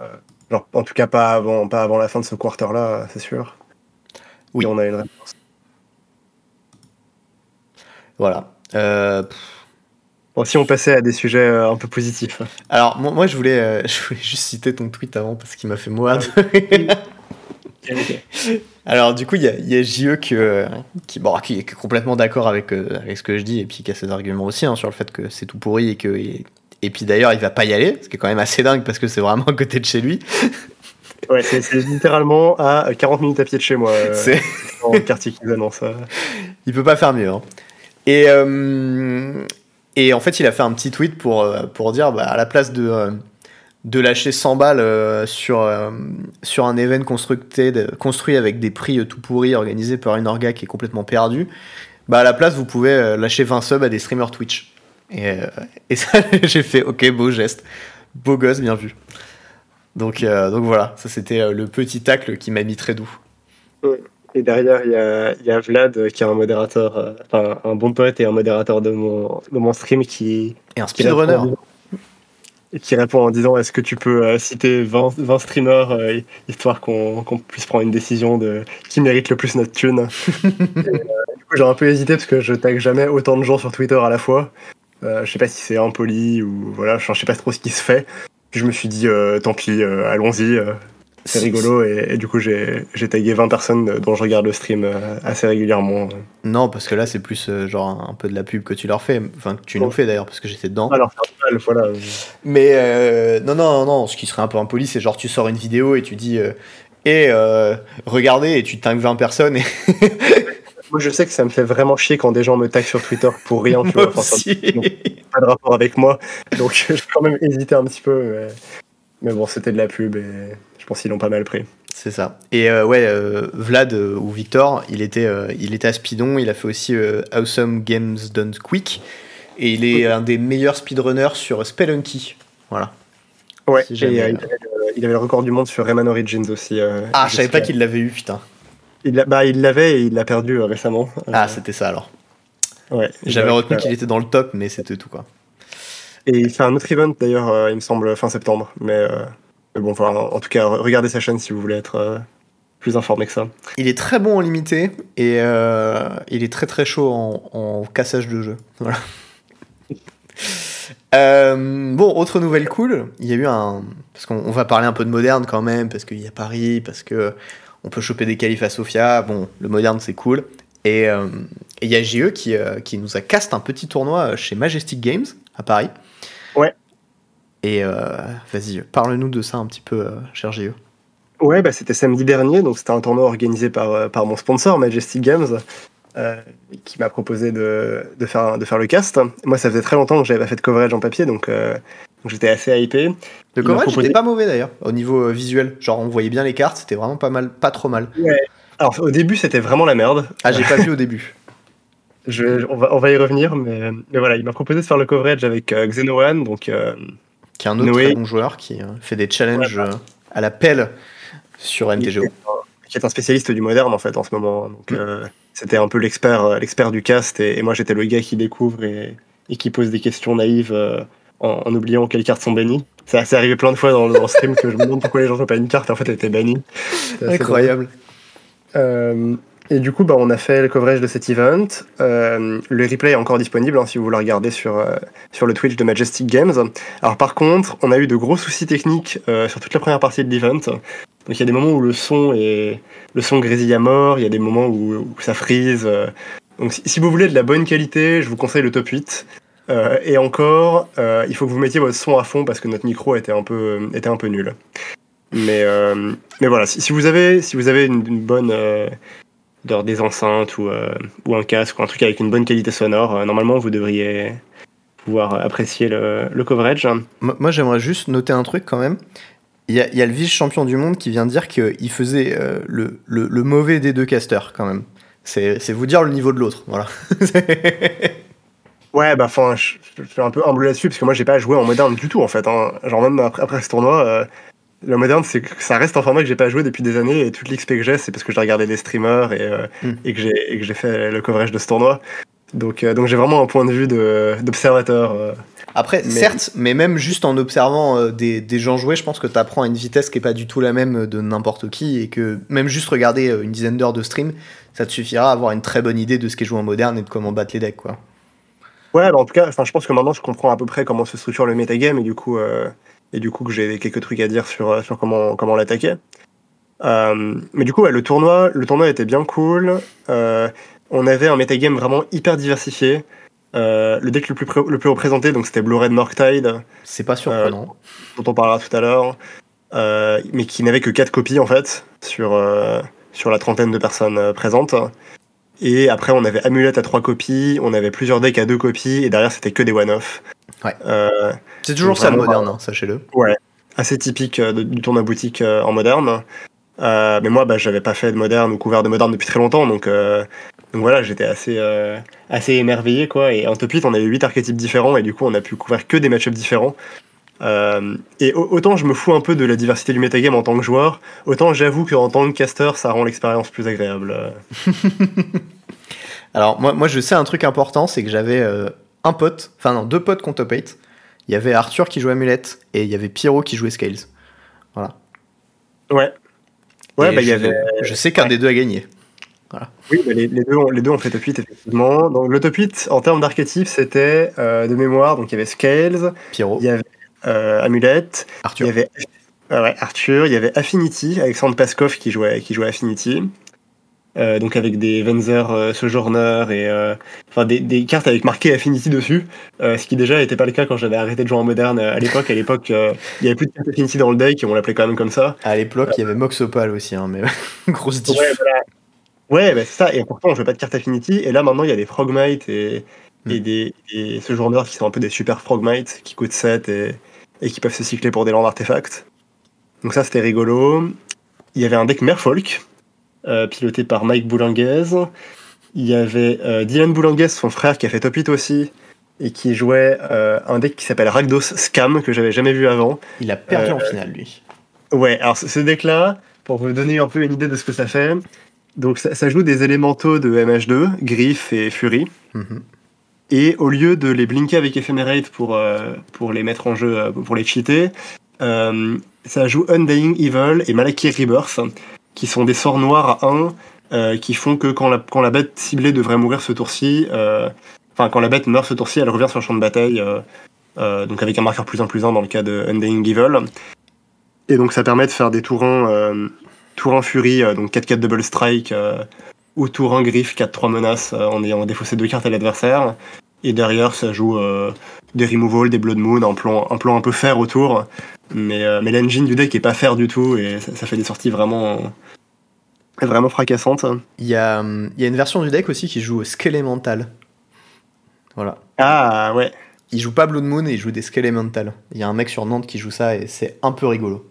[SPEAKER 2] euh, genre, en tout cas, pas avant, pas avant la fin de ce quarter-là, c'est sûr.
[SPEAKER 1] Oui.
[SPEAKER 2] Et on a une réponse.
[SPEAKER 1] voilà. Euh,
[SPEAKER 2] Bon, si on passait à des sujets euh, un peu positifs.
[SPEAKER 1] alors, moi, moi, je, voulais, euh, (laughs) je voulais juste citer ton tweet avant parce qu'il m'a fait mourir. Alors, du coup, il y a, il y a JE qui, euh, qui, bon, qui est complètement d'accord avec, euh, avec ce que je dis et puis qui a ses arguments aussi hein, sur le fait que c'est tout pourri et que. Et, et puis d'ailleurs, il va pas y aller, ce qui est quand même assez dingue parce que c'est vraiment à côté de chez lui. (laughs)
[SPEAKER 2] Ouais, c'est littéralement à 40 minutes à pied de chez moi, euh,
[SPEAKER 1] C'est-
[SPEAKER 2] dans le quartier qu'ils annoncent. euh. (laughs)
[SPEAKER 1] Il peut pas faire mieux. hein. Et, euh, et en fait, il a fait un petit tweet pour, euh, pour dire bah, à la place de, euh, de lâcher 100 balles euh, sur, euh, sur un event construit avec des prix euh, tout pourris organisé par une orga qui est complètement perdue, bah, à la place, vous pouvez lâcher 20 subs à des streamers Twitch. Et, et ça, (laughs) j'ai fait ok, beau geste. Beau gosse, bien vu. Donc, euh, donc voilà, ça c'était le petit tacle qui m'a mis très doux.
[SPEAKER 2] Et derrière, il y a, y a Vlad, qui est un modérateur, enfin, un bon pote et un modérateur de mon, de mon stream qui,
[SPEAKER 1] Et un speedrunner.
[SPEAKER 2] Qui répond en disant est-ce que tu peux euh, citer 20, 20 streamers euh, histoire qu'on puisse prendre une décision de qui mérite le plus notre thune. (laughs) Et, euh, du coup j'ai un peu hésité parce que je tag jamais autant de gens sur Twitter à la fois. Je sais pas si c'est impoli ou voilà, je sais pas trop ce qui se fait. Puis je me suis dit tant pis, allons-y, c'est rigolo et, et du coup j'ai tagué 20 personnes dont je regarde le stream euh, assez régulièrement.
[SPEAKER 1] Non, parce que là, c'est plus euh, genre un, peu de la pub que tu leur fais. Enfin, que tu nous
[SPEAKER 2] Bon.
[SPEAKER 1] fais d'ailleurs, parce que j'étais dedans.
[SPEAKER 2] Alors mal, voilà.
[SPEAKER 1] Mais euh, non, non, non, ce qui serait un peu impoli, c'est genre tu sors une vidéo et tu dis euh, et euh, regardez, et tu tagues 20 personnes. Et (laughs)
[SPEAKER 2] Moi je sais que ça me fait vraiment chier quand des gens me taguent sur Twitter pour rien, tu vois. Enfin, ça pas de rapport avec moi. Donc (laughs) j'ai quand même hésité un petit peu. Mais, mais bon, c'était de la pub et je pense qu'ils l'ont pas mal pris.
[SPEAKER 1] C'est ça. Et euh, ouais, euh, Vlad euh, ou Victor, il était, il était à Speedon, il a fait aussi Awesome Games Done Quick. Et il est
[SPEAKER 2] Oui.
[SPEAKER 1] un des meilleurs speedrunners sur Spelunky. Voilà.
[SPEAKER 2] Ouais,
[SPEAKER 1] Si
[SPEAKER 2] et
[SPEAKER 1] jamais,
[SPEAKER 2] il, avait, le- il avait le record du monde sur Rayman Origins aussi.
[SPEAKER 1] Ah, je savais pas qu'il l'avait eu, putain.
[SPEAKER 2] Il bah, il l'avait et il l'a perdu récemment.
[SPEAKER 1] Ah, c'était ça alors.
[SPEAKER 2] ouais.
[SPEAKER 1] J'avais retenu qu'il était dans le top, mais c'était tout quoi.
[SPEAKER 2] Et il fait un autre event d'ailleurs, euh, il me semble, fin septembre. Mais, euh, mais bon, enfin, en tout cas, regardez sa chaîne si vous voulez être euh, plus informé que ça.
[SPEAKER 1] Il est très bon en limité et il est très très chaud en, cassage de jeu. (laughs) Voilà. Bon, autre nouvelle cool, il y a eu un. Parce qu'on on va parler un peu de moderne quand même, parce qu'il y a Paris, parce que on peut choper des qualifs à Sofia. Bon, le moderne c'est cool. Et il y a JE qui, qui nous a cast un petit tournoi chez Majestic Games à Paris.
[SPEAKER 2] Ouais.
[SPEAKER 1] Et euh, vas-y, parle-nous de ça un petit peu, euh, cher JE.
[SPEAKER 2] Ouais, bah, c'était samedi dernier, donc c'était un tournoi organisé par, euh, par mon sponsor, Majestic Games, euh, qui m'a proposé de, de, faire, de faire le cast. Moi, ça faisait très longtemps que j'avais pas fait de coverage en papier, donc, euh, donc j'étais assez hypé.
[SPEAKER 1] Le
[SPEAKER 2] Il
[SPEAKER 1] coverage
[SPEAKER 2] proposé-
[SPEAKER 1] était pas mauvais d'ailleurs, au niveau visuel. Genre, on voyait bien les cartes, c'était vraiment pas mal, pas trop mal.
[SPEAKER 2] Alors, au début, c'était vraiment la merde.
[SPEAKER 1] Ah, j'ai pas (laughs) vu au début.
[SPEAKER 2] Je, on, va, on va y revenir, mais, mais voilà, il m'a proposé de faire le coverage avec euh, Xenoan, donc euh,
[SPEAKER 1] Qui est un autre
[SPEAKER 2] Noé.
[SPEAKER 1] très bon joueur qui euh, fait des challenges euh, à la pelle sur MTGO.
[SPEAKER 2] qui est un spécialiste du moderne en fait en ce moment. Donc,
[SPEAKER 1] Mm.
[SPEAKER 2] euh, c'était un peu l'expert, l'expert du cast, et, et moi j'étais le gars qui découvre et, et qui pose des questions naïves euh, en, en oubliant quelles cartes sont bannies. Ça c'est arrivé plein de fois dans, le- dans le stream que je me demande pourquoi les gens jouent pas une carte, et en fait elle était bannie.
[SPEAKER 1] Incroyable.
[SPEAKER 2] euh, et du coup, bah, on a fait le coverage de cet event. Euh, le replay est encore disponible hein, si vous voulez regarder sur, euh, sur le Twitch de Majestic Games. Alors par contre, on a eu de gros soucis techniques euh, sur toute la première partie de l'event. Donc il y a des moments où le son est le son grésille à mort, il y a des moments où, ça euh. Donc si, vous voulez de la bonne qualité, je vous conseille le top 8. Euh, et encore, il faut que vous mettiez votre son à fond parce que notre micro était un peu, était un peu nul. Mais, mais voilà, si, vous avez, si vous avez une bonne genre des enceintes ou, euh, ou un casque ou un truc avec une bonne qualité sonore, euh, normalement vous devriez pouvoir apprécier le, le coverage.
[SPEAKER 1] Moi, j'aimerais juste noter un truc quand même. Il y a, il y a le vice-champion du monde qui vient dire qu'il faisait euh, le, le- le mauvais des deux casters quand même. C'est c'est vous dire le niveau de l'autre. Voilà. (laughs)
[SPEAKER 2] Ouais, bah enfin, je, je suis un peu humble là-dessus parce que moi j'ai pas joué en moderne du tout en fait. hein. Genre même après, après ce tournoi, euh, le moderne c'est que ça reste un format que j'ai pas joué depuis des années et toute l'XP que j'ai c'est parce que j'ai regardé des streamers et, euh,
[SPEAKER 1] Mm.
[SPEAKER 2] et que j'ai fait le coverage de ce tournoi. Donc euh, donc j'ai vraiment un point de vue d'observateur. euh.
[SPEAKER 1] Après,
[SPEAKER 2] Mais-
[SPEAKER 1] certes, mais même juste en observant euh, des, des gens jouer, je pense que tu apprends à une vitesse qui est pas du tout la même de n'importe qui et que même juste regarder euh, une dizaine d'heures de stream, ça te suffira à avoir une très bonne idée de ce qui est joué en moderne et de comment battre les decks quoi.
[SPEAKER 2] Ouais, bah en tout cas, je pense que maintenant je comprends à peu près comment se structure le metagame et du coup euh, et du coup que j'ai quelques trucs à dire sur euh, sur comment comment l'attaquer. Euh, mais du coup, ouais, le tournoi, le tournoi était bien cool. Euh, on avait un metagame vraiment hyper diversifié. Euh, le deck le plus, le plus représenté, donc c'était Blue Red Morktide,
[SPEAKER 1] C'est pas surprenant.
[SPEAKER 2] dont on parlera tout à l'heure, mais qui n'avait que 4 copies en fait, sur, sur la trentaine de personnes présentes. Et après, on avait Amulette à 3 copies, on avait plusieurs decks à 2 copies, et derrière, c'était que des one-off.
[SPEAKER 1] Ouais.
[SPEAKER 2] Euh,
[SPEAKER 1] c'est toujours ça le moderne, hein, sachez-le.
[SPEAKER 2] assez typique euh, du tournoi boutique euh, en moderne. Mais moi, bah, j'avais pas fait de moderne ou couvert de moderne depuis très longtemps, donc, donc voilà, j'étais assez, assez émerveillé. Quoi. Et en top 8, on avait 8 archétypes différents, et du coup, on a pu couvrir que des match-ups différents. Euh, et au- autant je me fous un peu de la diversité du metagame en tant que joueur, autant j'avoue qu'en tant que caster, ça rend l'expérience plus agréable. (laughs)
[SPEAKER 1] Alors moi, moi je sais un truc important, c'est que j'avais euh, un pote, enfin non, deux potes 8. Il y avait Arthur qui jouait Amulette et il y avait Pierrot qui jouait Scales. Voilà.
[SPEAKER 2] Ouais. Ouais, bah il y
[SPEAKER 1] je,
[SPEAKER 2] avait.
[SPEAKER 1] je sais qu'un des deux a gagné.
[SPEAKER 2] Oui, bah, les, les deux ont, les deux ont fait top 8, effectivement. Donc le top 8, en termes d'archétypes, c'était euh, de mémoire, donc il y avait Scales,
[SPEAKER 1] Pierrot,
[SPEAKER 2] il y avait euh, Amulette, Il
[SPEAKER 1] Arthur.
[SPEAKER 2] y avait ouais, Arthur, il y avait Affinity, Alexandre Paskov qui jouait, qui jouait Affinity. Euh, donc avec des Venzer euh, Sojourner et euh, enfin des, des cartes avec marqué Affinity dessus, ce qui déjà n'était pas le cas quand j'avais arrêté de jouer en moderne à l'époque. À l'époque, il y avait plus de cartes Affinity dans le deck et on l'appelait quand même comme ça.
[SPEAKER 1] À l'époque, il y avait Mox Opal aussi, hein, mais (laughs) grosse diff.
[SPEAKER 2] Ouais, voilà. Ouais, bah, c'est ça. Et pourtant, on jouait pas de cartes Affinity. Et là, maintenant, il y a des Frogmite et, et
[SPEAKER 1] Mm.
[SPEAKER 2] des et Sojourners qui sont un peu des super Frogmite qui coûtent 7 et, et qui peuvent se cycler pour des landes artefacts. Donc ça, c'était rigolo. Il y avait un deck Merfolk, euh, piloté par Mike Boulanguez. Il y avait euh, Dylan Boulanguez, son frère, qui a fait top 8 aussi, et qui jouait euh, un deck qui s'appelle Rakdos Scam, que j'avais jamais vu avant.
[SPEAKER 1] Il a perdu
[SPEAKER 2] Euh,
[SPEAKER 1] en finale, lui.
[SPEAKER 2] Ouais, alors ce ce deck-là, pour vous donner un peu une idée de ce que ça fait, donc ça, ça joue des élémentaux de MH2, Griff et Fury,
[SPEAKER 1] Mhm.
[SPEAKER 2] Et au lieu de les blinker avec Ephemerate pour, euh, pour les mettre en jeu, euh, pour les cheater, euh, ça joue Undying Evil et Malaki Rebirth, qui sont des sorts noirs à 1, euh, qui font que quand la, quand la bête ciblée devrait mourir ce tour-ci, euh, enfin quand la bête meurt ce tour-ci, elle revient sur le champ de bataille, euh, donc avec un marqueur plus 1 plus 1 dans le cas de Undying Evil. Et donc ça permet de faire des tours 1, euh, tour 1 Fury, donc 4-4 Double Strike, ou tour 1 Griff, 4-3 menaces euh, en ayant défaussé deux cartes à l'adversaire. Et derrière, ça joue euh, des removals, des Blood Moon, un plan, un plan un peu fer autour. Mais, euh, mais l'engine du deck est pas fer du tout et ça, ça fait des sorties vraiment, vraiment fracassantes.
[SPEAKER 1] Il y a, il y a une version du deck aussi qui joue Skelemental. Voilà.
[SPEAKER 2] Ah ouais,
[SPEAKER 1] Il joue pas Blood Moon et il joue des Skelemental. Il y a un mec sur Nantes qui joue ça et c'est un peu rigolo.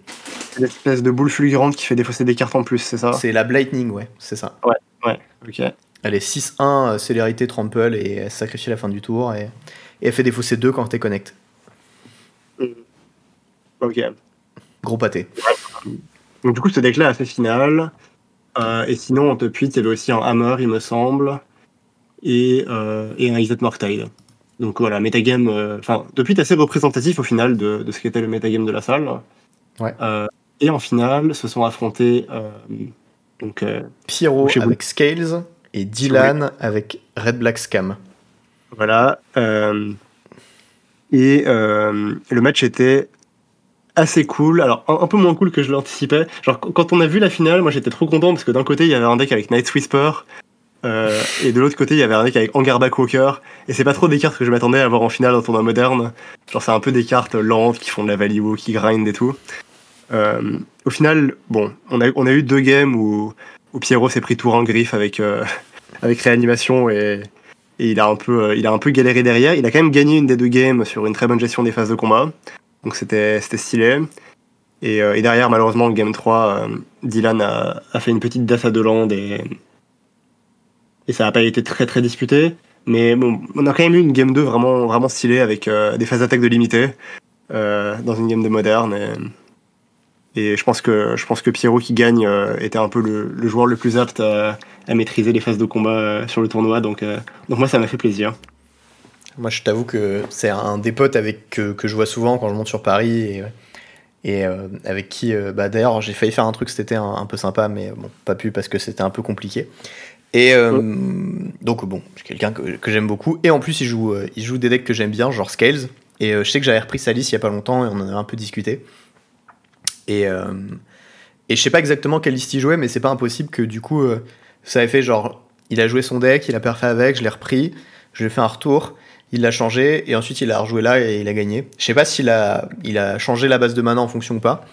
[SPEAKER 2] c'est l'espèce de boule fulgurante qui fait défausser des cartes en plus, c'est ça?
[SPEAKER 1] C'est la Blightning, ouais, c'est ça.
[SPEAKER 2] Ouais, ok.
[SPEAKER 1] Elle est 6-1, euh, célérité trample et elle sacrifie la fin du tour et, et elle fait défausser 2 quand t'es connect.
[SPEAKER 2] Ok.
[SPEAKER 1] Gros pâté.
[SPEAKER 2] Donc du coup, ce deck-là a fait finale. Euh, et sinon, en top 8, il y avait aussi un Hammer, il me semble, et, euh, et un Izzet Morktide. Donc voilà, metagame, euh, enfin, top 8 assez représentatif au final de, de ce qu'était le metagame de la salle.
[SPEAKER 1] Ouais.
[SPEAKER 2] Et en finale, se sont affrontés donc, euh,
[SPEAKER 1] Pyro
[SPEAKER 2] Chez vous.
[SPEAKER 1] avec Scales et Dylan avec Red Black Scam.
[SPEAKER 2] Voilà. euh, et euh, le match était assez cool. Alors, un, un peu moins cool que je l'anticipais. Genre, qu- quand on a vu la finale, moi j'étais trop content parce que d'un côté, il y avait un deck avec Night's Whisper Euh, et de l'autre côté, il y avait un deck avec Angarbak Walker. Et c'est pas trop des cartes que je m'attendais à voir en finale dans tournoi moderne. Genre, c'est un peu des cartes lentes qui font de la value, qui grind et tout. Euh, au final, bon, on a, eu deux games où, où Pierrot s'est pris tour en griffe avec, euh, (laughs) réanimation et, il, a un peu, euh, il a un peu galéré derrière. Il a quand même gagné une des deux games sur une très bonne gestion des phases de combat. Donc c'était stylé. Et, derrière, malheureusement, le game 3, euh, Dylan a, fait une petite dash à deux land et, ça n'a pas été très très disputé. Mais bon, on a quand même eu une game 2 vraiment, vraiment stylée avec des phases d'attaque de limité dans une game de moderne. Et je pense que je pense que Pierrot qui gagne euh, était un peu le, le joueur le plus apte à, à maîtriser les phases de combat euh, sur le tournoi. Donc, euh, donc moi, ça m'a fait plaisir.
[SPEAKER 1] Moi, je t'avoue que c'est un des potes avec que, que je vois souvent quand je monte sur Paris et, et euh, avec qui, euh, bah, d'ailleurs, j'ai failli faire un truc été un, un peu sympa, mais bon, pas pu parce que c'était un peu compliqué. Et euh, donc, bon, c'est quelqu'un que, que j'aime beaucoup. Et en plus, il joue, euh, il joue des decks que j'aime bien, genre Scales. Et euh, je sais que j'avais repris sa liste il y a pas longtemps et on en avait un peu discuté. Et, euh, et je sais pas exactement quelle liste il jouait, mais c'est pas impossible que du coup, euh, ça avait fait genre, il a joué son deck, il a perfait avec, je l'ai repris, je lui ai fait un retour, il l'a changé, et ensuite il a rejoué là et il a gagné. Je sais pas s'il a, il a changé la base de mana en fonction ou pas,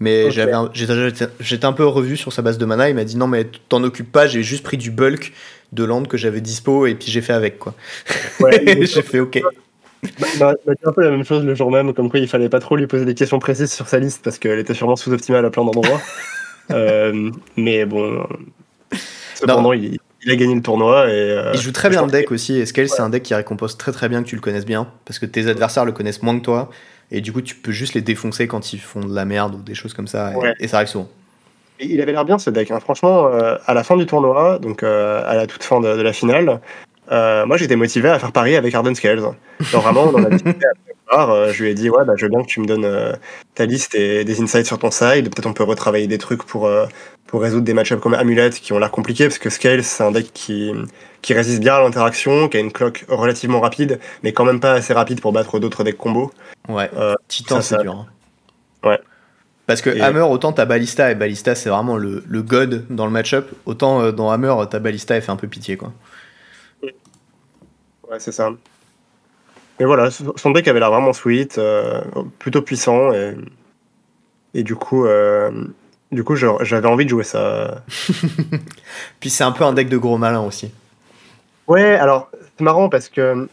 [SPEAKER 1] mais
[SPEAKER 2] Ok.
[SPEAKER 1] j'avais un- j'étais un peu revu sur sa base de mana, il m'a dit non mais t'en occupes pas, j'ai juste pris du bulk de land que j'avais dispo et puis j'ai fait avec quoi.
[SPEAKER 2] Ouais, (laughs)
[SPEAKER 1] j'ai fait ok.
[SPEAKER 2] Bah, bah, bah, un peu la même chose le jour même, comme quoi il fallait pas trop lui poser des questions précises sur sa liste parce qu'elle était sûrement sous-optimale à plein d'endroits. (laughs) Euh, mais bon, cependant, il, il a gagné le tournoi et. euh,
[SPEAKER 1] Il joue très bien le deck aussi, et Scale c'est un deck qui récompense très très bien que tu le connaisses bien, parce que tes adversaires le connaissent moins que toi, et du coup tu peux juste les défoncer quand ils font de la merde ou des choses comme ça, et,
[SPEAKER 2] Ouais.
[SPEAKER 1] et ça arrive souvent.
[SPEAKER 2] Et Il avait l'air bien ce deck. hein. Franchement, euh, à la fin du tournoi, donc à la toute fin de, de la finale, euh, moi j'étais motivé à faire pari avec Arden Scales. Genre vraiment, on en a discuté après (laughs) euh, je lui ai dit, ouais, bah, je veux bien que tu me donnes euh, ta liste et des insights sur ton side. Peut-être on peut retravailler des trucs pour, euh, pour résoudre des match-ups comme Amulet qui ont l'air compliqués, parce que Scales, c'est un deck qui, qui résiste bien à l'interaction, qui a une clock relativement rapide, mais quand même pas assez rapide pour battre d'autres decks combo.
[SPEAKER 1] Ouais, Titan c'est dur. hein.
[SPEAKER 2] Ouais.
[SPEAKER 1] Parce que
[SPEAKER 2] Et-
[SPEAKER 1] Hammer, autant t'as Ballista, et Ballista c'est vraiment le, le god dans le match-up, autant dans Hammer, t'as Ballista, elle fait un peu pitié quoi.
[SPEAKER 2] Ouais, c'est ça. Mais voilà, son deck avait l'air vraiment sweet, euh, plutôt puissant, et, et du coup, euh, du coup j'avais envie de jouer ça. (laughs)
[SPEAKER 1] Puis c'est un peu un deck de gros malin aussi.
[SPEAKER 2] Ouais, alors, c'est marrant parce que,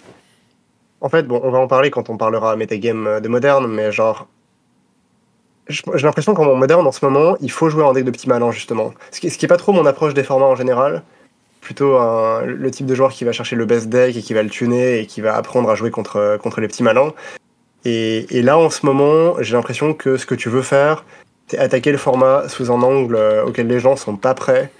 [SPEAKER 2] en fait, bon, on va en parler quand on parlera metagame de moderne, mais genre, j'ai l'impression qu'en moderne, en ce moment, il faut jouer en deck de petits malins, justement. Ce qui, ce qui est pas trop mon approche des formats en général. Plutôt un- le type de joueur qui va chercher le best deck et qui va le tuner et qui va apprendre à jouer contre, contre les petits malins. Et, et là, en ce moment, j'ai l'impression que ce que tu veux faire, c'est attaquer le format sous un angle euh, auquel les gens sont pas prêts,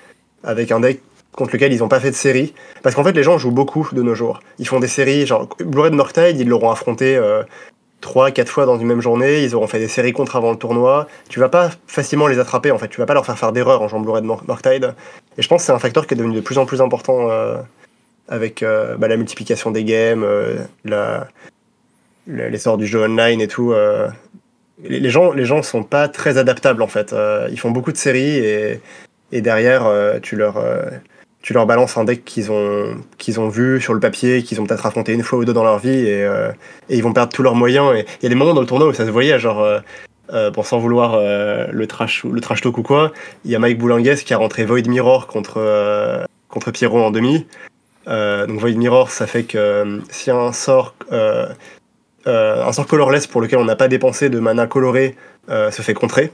[SPEAKER 2] avec un deck contre lequel ils n'ont pas fait de série. Parce qu'en fait, les gens jouent beaucoup de nos jours. Ils font des séries, genre Blue Red Murktide, ils l'auront affronté euh, 3-4 fois dans une même journée, ils auront fait des séries contre avant le tournoi. Tu vas pas facilement les attraper, en fait. Tu vas pas leur faire faire d'erreurs en Red Mur- Murktide. Et je pense que c'est un facteur qui est devenu de plus en plus important euh, avec euh, bah, la multiplication des games, euh, la, le- l'essor du jeu online et tout. les, les gens, les gens sont pas très adaptables, en fait. Ils font beaucoup de séries et, et derrière, tu leur. Euh, tu leur balances un deck qu'ils ont, ont vu sur le papier, qu'ils ont peut-être affronté une fois ou deux dans leur vie, et, euh, et ils vont perdre tous leurs moyens. Et il y a des moments dans le tournoi où ça se voyait, genre, euh, euh, bon, sans vouloir euh, le, trash, le talk ou quoi, il y a Mike Boulingues qui a rentré Void Mirror contre, euh, contre Pierrot en demi. Euh, donc Void Mirror, ça fait que euh, si un sort, euh, euh, un sort colorless pour lequel on n'a pas dépensé de mana coloré euh, se fait contrer.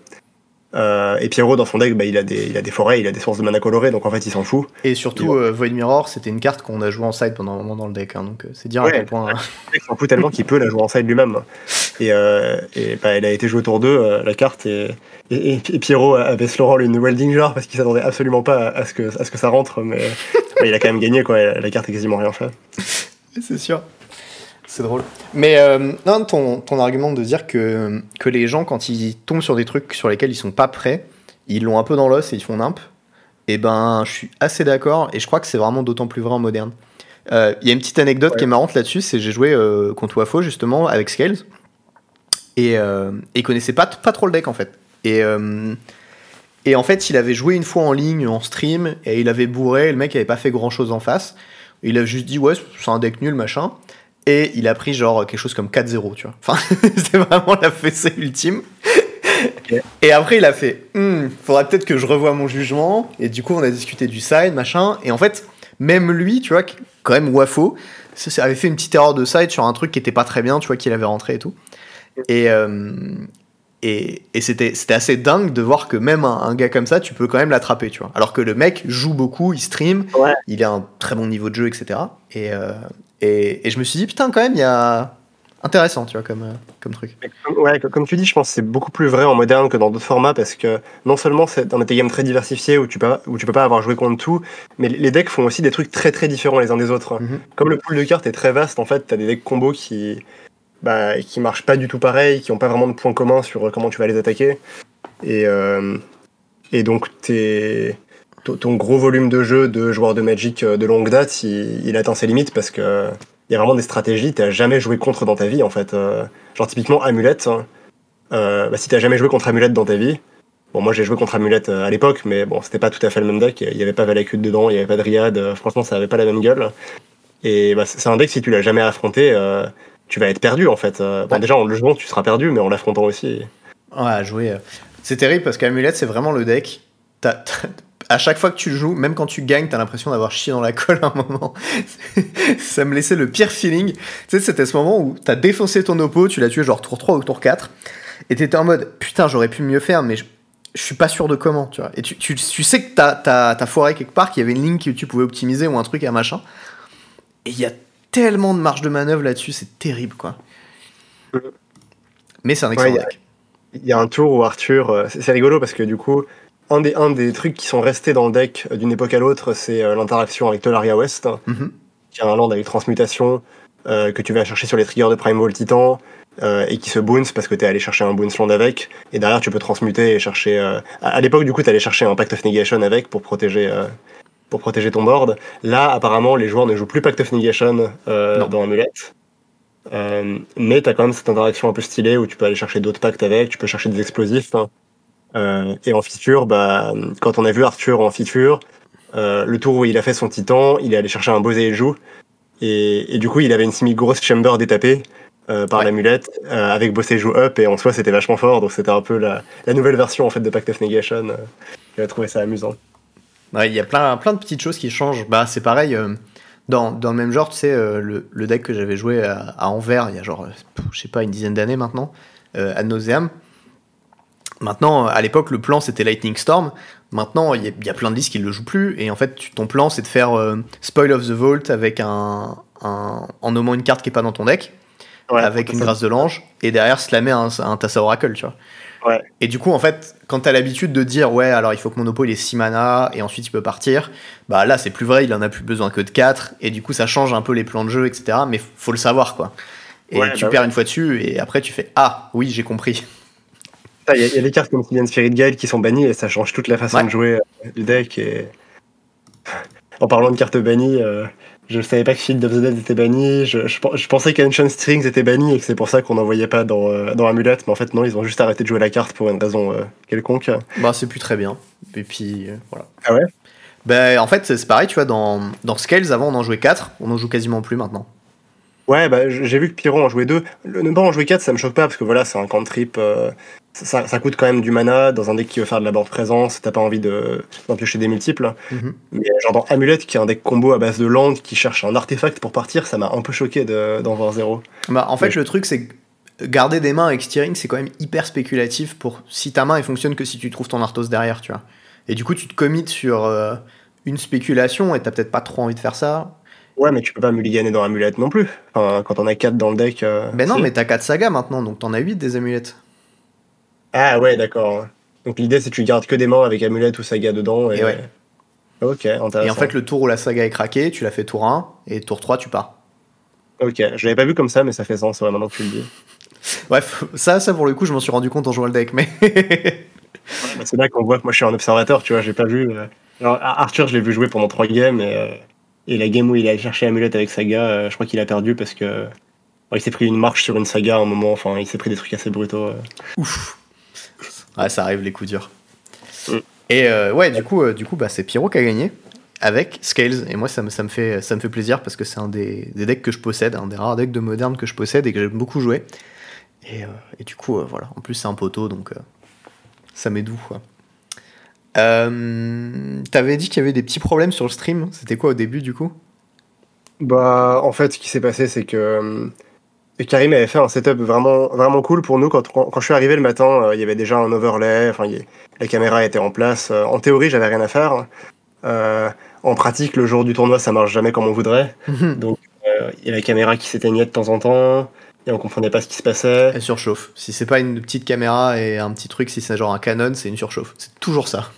[SPEAKER 2] Euh, et Pierrot dans son deck, bah, il, a des, il a des forêts, il a des sources de mana colorées, donc en fait il s'en fout.
[SPEAKER 1] Et surtout, euh, Void Mirror, c'était une carte qu'on a joué en side pendant un moment dans le deck, hein, donc euh, c'est dire à
[SPEAKER 2] Ouais.
[SPEAKER 1] quel point. (laughs)
[SPEAKER 2] Il s'en fout tellement qu'il peut la jouer en side lui-même. Et, euh, et bah, elle a été jouée tour 2, euh, la carte, et, et, et Pierrot avait le une welding jar parce qu'il s'attendait absolument pas à, à ce que, à ce que ça rentre, mais (laughs) bah, il a quand même gagné, quoi. La, la carte a quasiment rien fait.
[SPEAKER 1] C'est sûr. C'est drôle. Mais euh, non, ton, ton argument de dire que, que les gens, quand ils tombent sur des trucs sur lesquels ils sont pas prêts, ils l'ont un peu dans l'os et ils font nimp, et ben je suis assez d'accord, et je crois que c'est vraiment d'autant plus vrai en moderne. Euh, Il y a une petite anecdote
[SPEAKER 2] Ouais.
[SPEAKER 1] qui est marrante là-dessus, c'est j'ai joué euh, contre Wafo justement avec Scales, et, euh, et ils connaissaient pas, pas trop le deck en fait. Et, Et en fait, il avait joué une fois en ligne, en stream, et il avait bourré, et le mec avait pas fait grand chose en face. Il a juste dit, ouais, c'est un deck nul, machin. Et il a pris genre quelque chose comme 4-0, tu vois. Enfin, (laughs) c'est vraiment la fessée ultime. Et après, il a fait, hmm, faudra peut-être que je revoie mon jugement. Et du coup, on a discuté du side, machin. Et en fait, même lui, tu vois, quand même wafo, avait fait une petite erreur de side sur un truc qui était pas très bien, tu vois, qu'il avait rentré et tout. Et, euh, et, et c'était assez dingue de voir que même un, gars comme ça, tu peux quand même l'attraper, tu vois. Alors que le mec joue beaucoup, il stream, il a un très bon niveau de jeu, etc. Et, euh, et, et, je me suis dit, putain, quand même, il y a. Intéressant, tu vois, comme, euh, comme truc.
[SPEAKER 2] Ouais, comme tu dis, je pense que c'est beaucoup plus vrai en moderne que dans d'autres formats parce que non seulement c'est dans des games très diversifiés où tu, peux, où tu peux pas avoir joué contre tout, mais les decks font aussi des trucs très très différents les uns des autres. Mhm. Comme le pool de cartes est très vaste, en fait, tu as des decks combos qui, bah, qui marchent pas du tout pareil, qui ont pas vraiment de points communs sur comment tu vas les attaquer. Et, euh, et donc, ton gros volume de jeu de joueurs de Magic euh, de longue date, il, atteint ses limites parce que il y a vraiment des stratégies tu n'as jamais joué contre dans ta vie en fait. genre typiquement Amulette, hein. bah, si t'as jamais joué contre Amulette dans ta vie, bon moi j'ai joué contre Amulette à l'époque, mais bon c'était pas tout à fait le même deck, il y avait pas Valakut dedans, il y avait pas Dryad, franchement ça avait pas la même gueule. Et bah, c'est un deck si tu l'as jamais affronté, tu vas être perdu en fait. Euh, déjà en le jouant, tu seras perdu, mais en l'affrontant aussi.
[SPEAKER 1] Ouais, jouer. Euh, c'est terrible parce qu'Amulette, c'est vraiment le deck. À chaque fois que tu joues, même quand tu gagnes, t'as l'impression d'avoir chié dans la colle à un moment. (laughs) ça me laissait le pire feeling. Tu sais, c'était ce moment où t'as défoncé ton oppo, tu l'as tué genre tour 3 ou tour 4, et t'étais en mode putain, j'aurais pu mieux faire, mais je, suis pas sûr de comment, tu vois. Et tu, tu, tu sais que t'as as, foiré quelque part, qu'il y avait une ligne que tu pouvais optimiser ou un truc, un machin. Et il y a tellement de marge de manœuvre là-dessus, c'est terrible, quoi. Mais c'est un excellent.
[SPEAKER 2] Il y a un tour où Arthur, euh, c'est rigolo parce que du coup, un des, un des trucs qui sont restés dans le deck euh, d'une époque à l'autre, c'est euh, l'interaction avec Tolaria West, mhm. qui est un land avec transmutation que tu vas chercher sur les triggers de Primeval Titan. et qui se bounce parce que tu es allé chercher un bounce land avec et derrière tu peux transmuter et chercher à, l'époque du coup tu allais chercher un Pact of Negation avec pour protéger pour protéger ton board. Là, apparemment, les joueurs ne jouent plus Pact of Negation euh, dans Amulette. Euh, mais tu as quand même cette interaction un peu stylée où tu peux aller chercher d'autres pactes avec, tu peux chercher des explosifs. Hein. Euh, et en feature, bah, quand on a vu Arthur en feature, le tour où il a fait son titan, il est allé chercher un Bosé et joue. Et, du coup, il avait une semi-grosse chamber détapée par l'amulette avec Bossé joue up. Et en soi, c'était vachement fort. Donc c'était un peu la, nouvelle version en fait, de Pact of Negation. J'ai trouvé ça amusant.
[SPEAKER 1] Il y a plein, plein de petites choses qui changent. Bah, c'est pareil, euh, dans, dans, le même genre, tu sais, euh, le, le, deck que j'avais joué à, Anvers il y a genre, je sais pas, une dizaine d'années maintenant, euh, ad nauseam. Maintenant, à l'époque, le plan c'était Lightning Storm. Maintenant, il y, a plein de listes qui ne le jouent plus. Et en fait, ton plan c'est de faire Spoil of the Vault avec un, un, en nommant une carte qui est pas dans ton deck, avec une grâce de l'ange, et derrière slammer un, un Tassa Oracle, tu vois. Et du coup, en fait, quand t'as l'habitude de dire, ouais, alors il faut que mon oppo il ait 6 mana et ensuite il peut partir, bah là c'est plus vrai, il en a plus besoin que de 4, et du coup ça change un peu les plans de jeu, etc. Mais faut le savoir, quoi. Et tu bah perds une fois dessus, et après tu fais, ah, oui, j'ai compris.
[SPEAKER 2] Il y, a des cartes comme Kylian Spirit Guide qui sont bannies et ça change toute la façon de jouer euh, du deck. Et... (laughs) En parlant de cartes bannies, euh, je savais pas que Field of the Dead était banni. Je, je, pensais qu'Ancient Strings était banni et que c'est pour ça qu'on n'en voyait pas dans, euh, dans Amulette. Mais en fait, non, ils ont juste arrêté de jouer la carte pour une raison euh, quelconque.
[SPEAKER 1] Bah, c'est plus très bien. Et puis, euh, voilà.
[SPEAKER 2] Ah ouais?
[SPEAKER 1] Bah, En fait, c'est pareil, tu vois, dans, dans Scales, avant, on en jouait 4. On en joue quasiment plus maintenant.
[SPEAKER 2] Ouais, bah, j'ai vu que Pyro en jouait 2. Ne pas en jouer 4, ça me choque pas parce que voilà, c'est un cantrip ça, ça, coûte quand même du mana dans un deck qui veut faire de la board présence, t'as pas envie d'en piocher des multiples. Mhm. Mais genre dans Amulette, qui est un deck combo à base de land, qui cherche un artefact pour partir, ça m'a un peu choqué d'en voir zéro.
[SPEAKER 1] Bah, en fait, le truc, c'est que garder des mains avec steering, c'est quand même hyper spéculatif pour si ta main elle fonctionne que si tu trouves ton Arthos derrière, tu vois. Et du coup, tu te commites sur euh, une spéculation et t'as peut-être pas trop envie de faire ça.
[SPEAKER 2] Ouais, mais tu peux pas mulliganer dans Amulette non plus. Enfin, quand on a 4 dans le deck. Euh,
[SPEAKER 1] ben non, mais t'as 4 sagas maintenant, donc t'en as 8 des amulettes.
[SPEAKER 2] Ah ouais, d'accord. Donc l'idée, c'est que tu gardes que des mains avec amulette ou saga dedans. Et, ouais. Ok, intéressant.
[SPEAKER 1] Et en fait, le tour où la saga est craquée, tu l'as fait tour 1, et tour 3, tu pars.
[SPEAKER 2] Ok, je l'avais pas vu comme ça, mais ça fait sens ouais, maintenant que tu le dis.
[SPEAKER 1] Bref, ça, ça pour le coup, je m'en suis rendu compte en jouant le deck, mais.
[SPEAKER 2] Bah, c'est là qu'on voit que moi je suis un observateur, tu vois, j'ai pas vu. Euh, alors, Arthur, je l'ai vu jouer pendant 3 games, et, euh, et, la game où il a cherché amulette avec saga, euh, je crois qu'il a perdu parce que. il s'est pris une marche sur une saga à un moment, enfin, il s'est pris des trucs assez brutaux.
[SPEAKER 1] Ouf! Ouais, ça arrive les coups durs. Mm. Et euh, ouais, du coup, euh, du coup bah, c'est Pyro qui a gagné avec Scales. Et moi, ça me, ça me, fait, ça me fait plaisir parce que c'est un des, des, decks que je possède, un des rares decks de moderne que je possède et que j'aime beaucoup jouer. Et, euh, et, du coup, voilà. En plus, c'est un poteau, donc ça m'est doux. Quoi. T'avais dit qu'il y avait des petits problèmes sur le stream. C'était quoi au début, du coup?
[SPEAKER 2] Bah, en fait, ce qui s'est passé, c'est que. Karim avait fait un setup vraiment, vraiment cool pour nous. Quand, quand, je suis arrivé le matin, il y avait déjà un overlay. Enfin, la caméra était en place. Euh, en théorie, j'avais rien à faire. Euh, en pratique, le jour du tournoi, ça marche jamais comme on voudrait. Mhm. Donc, euh, il y a la caméra qui s'éteignait de temps en temps. Et on comprenait pas ce qui se passait.
[SPEAKER 1] Elle surchauffe. Si c'est pas une petite caméra et un petit truc, si c'est genre un Canon, c'est une surchauffe. C'est toujours ça.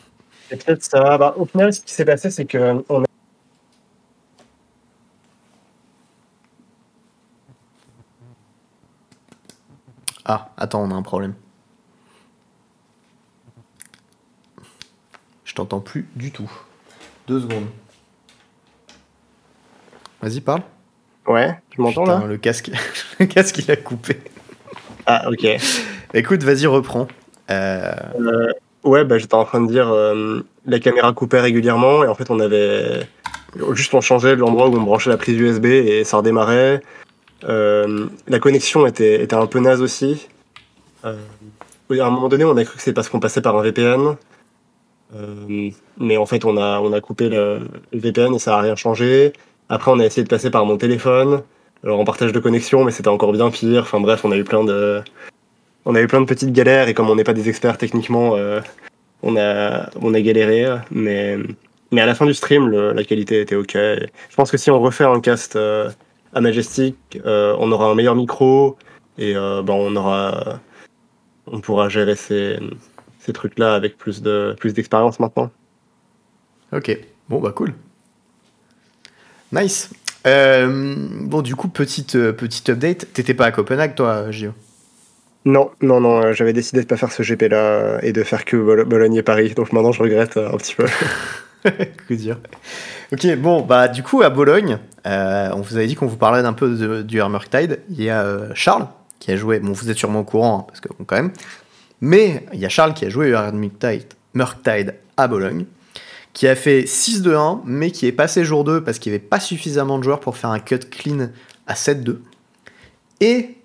[SPEAKER 2] C'est peut-être ça. Bah, au final, ce qui s'est passé, c'est que
[SPEAKER 1] Ah, attends, on a un problème. Je t'entends plus du tout. Deux secondes. Vas-y, parle.
[SPEAKER 2] Ouais, tu m'entends là?
[SPEAKER 1] Le casque, (laughs) le casque, il a coupé.
[SPEAKER 2] Ah, ok.
[SPEAKER 1] Écoute, vas-y, reprends. Euh,
[SPEAKER 2] euh, ouais, bah, j'étais en train de dire, euh, la caméra coupait régulièrement et en fait, on avait juste on changeait l'endroit où on branchait la prise USB et ça redémarrait. La connexion était, était un peu naze aussi. à un moment donné, on a cru que c'est parce qu'on passait par un VPN. Euh, mais en fait, on a, on a coupé le, VPN et ça n'a rien changé. Après, on a essayé de passer par mon téléphone, alors en partage de connexion, mais c'était encore bien pire. Enfin bref, on a eu plein de, on a eu plein de petites galères et comme on n'est pas des experts techniquement, euh, on a, on a galéré. Mais, mais à la fin du stream, la qualité était ok. Je pense que si on refait un cast euh, à Majestic, on aura un meilleur micro et ben on aura, on pourra gérer ces ces trucs-là avec plus de plus d'expérience maintenant.
[SPEAKER 1] Ok, bon bah cool. Nice. Euh, bon du coup petite euh, petite update. T'étais pas à Copenhague toi, Gio?
[SPEAKER 2] Non, non, non. Euh, j'avais décidé de pas faire ce GP là et de faire que Bologne et Paris. Donc maintenant je regrette un petit peu. (laughs)
[SPEAKER 1] que dire. Ok, bon bah du coup à Bologne, on vous avait dit qu'on vous parlait d'un peu du Tide. Il y a Charles qui a joué. Bon, vous êtes sûrement au courant hein, parce que bon, quand même. Mais il y a Charles qui a joué à Murktide à Bologne, qui a fait 6 2 1, mais qui est passé jour 2 parce qu'il n'y avait pas suffisamment de joueurs pour faire un cut clean à 7-2. Et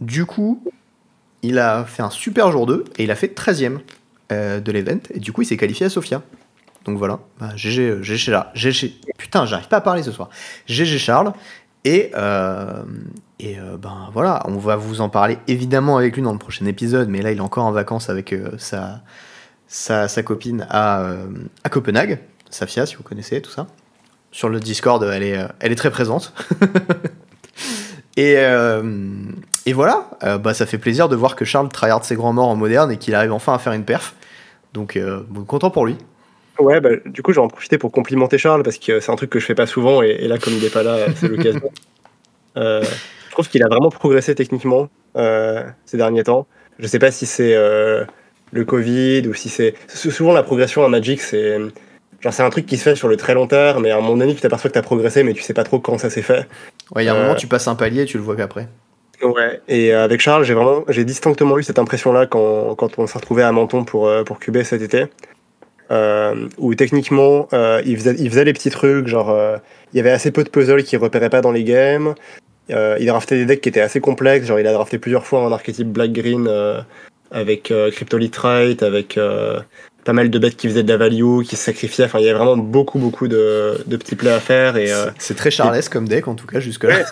[SPEAKER 1] du coup, il a fait un super jour 2 et il a fait 13ème euh, de l'event. Et du coup, il s'est qualifié à Sofia. Donc voilà, bah, GG, GG, là, GG, putain, j'arrive pas à parler ce soir. GG Charles. Et, euh, et euh, ben voilà, on va vous en parler évidemment avec lui dans le prochain épisode, mais là il est encore en vacances avec euh, sa, sa, copine à, euh, à, Copenhague, Safia si vous connaissez tout ça. Sur le Discord, elle est, elle est très présente. (laughs) et, et voilà, bah, ça fait plaisir de voir que Charles tryhard ses grands morts en moderne et qu'il arrive enfin à faire une perf. Donc bon, content pour lui.
[SPEAKER 2] Ouais, bah, du coup, j'en profiter pour complimenter Charles parce que c'est un truc que je fais pas souvent et, et là, comme il est pas là, c'est l'occasion. (laughs) Euh, je trouve qu'il a vraiment progressé techniquement euh, ces derniers temps. Je sais pas si c'est euh, le Covid ou si c'est. Souvent, la progression à Magic, c'est. Genre, c'est un truc qui se fait sur le très long terme, mais à un moment donné, tu t'aperçois que tu as progressé, mais tu sais pas trop quand ça s'est fait.
[SPEAKER 1] Ouais, il y a un moment, tu passes un palier et tu le vois qu'après.
[SPEAKER 2] Ouais, et avec Charles, j'ai vraiment, j'ai distinctement eu cette impression-là quand, quand on s'est retrouvé à Menton pour, pour QB cet été. Euh, où techniquement, il, faisait, il faisait les petits trucs, genre, il y avait assez peu de puzzles qu'il repérait pas dans les games. Euh, il a drafté des decks qui étaient assez complexes, genre il a drafté plusieurs fois un archétype black-green euh, avec euh, Cryptolithrite, avec pas mal de bêtes qui faisaient de la value, qui se sacrifiaient. Enfin, il y avait vraiment beaucoup, beaucoup de, de petits plays à faire. Et,
[SPEAKER 1] c'est très charlesque comme deck, en tout cas, jusque-là.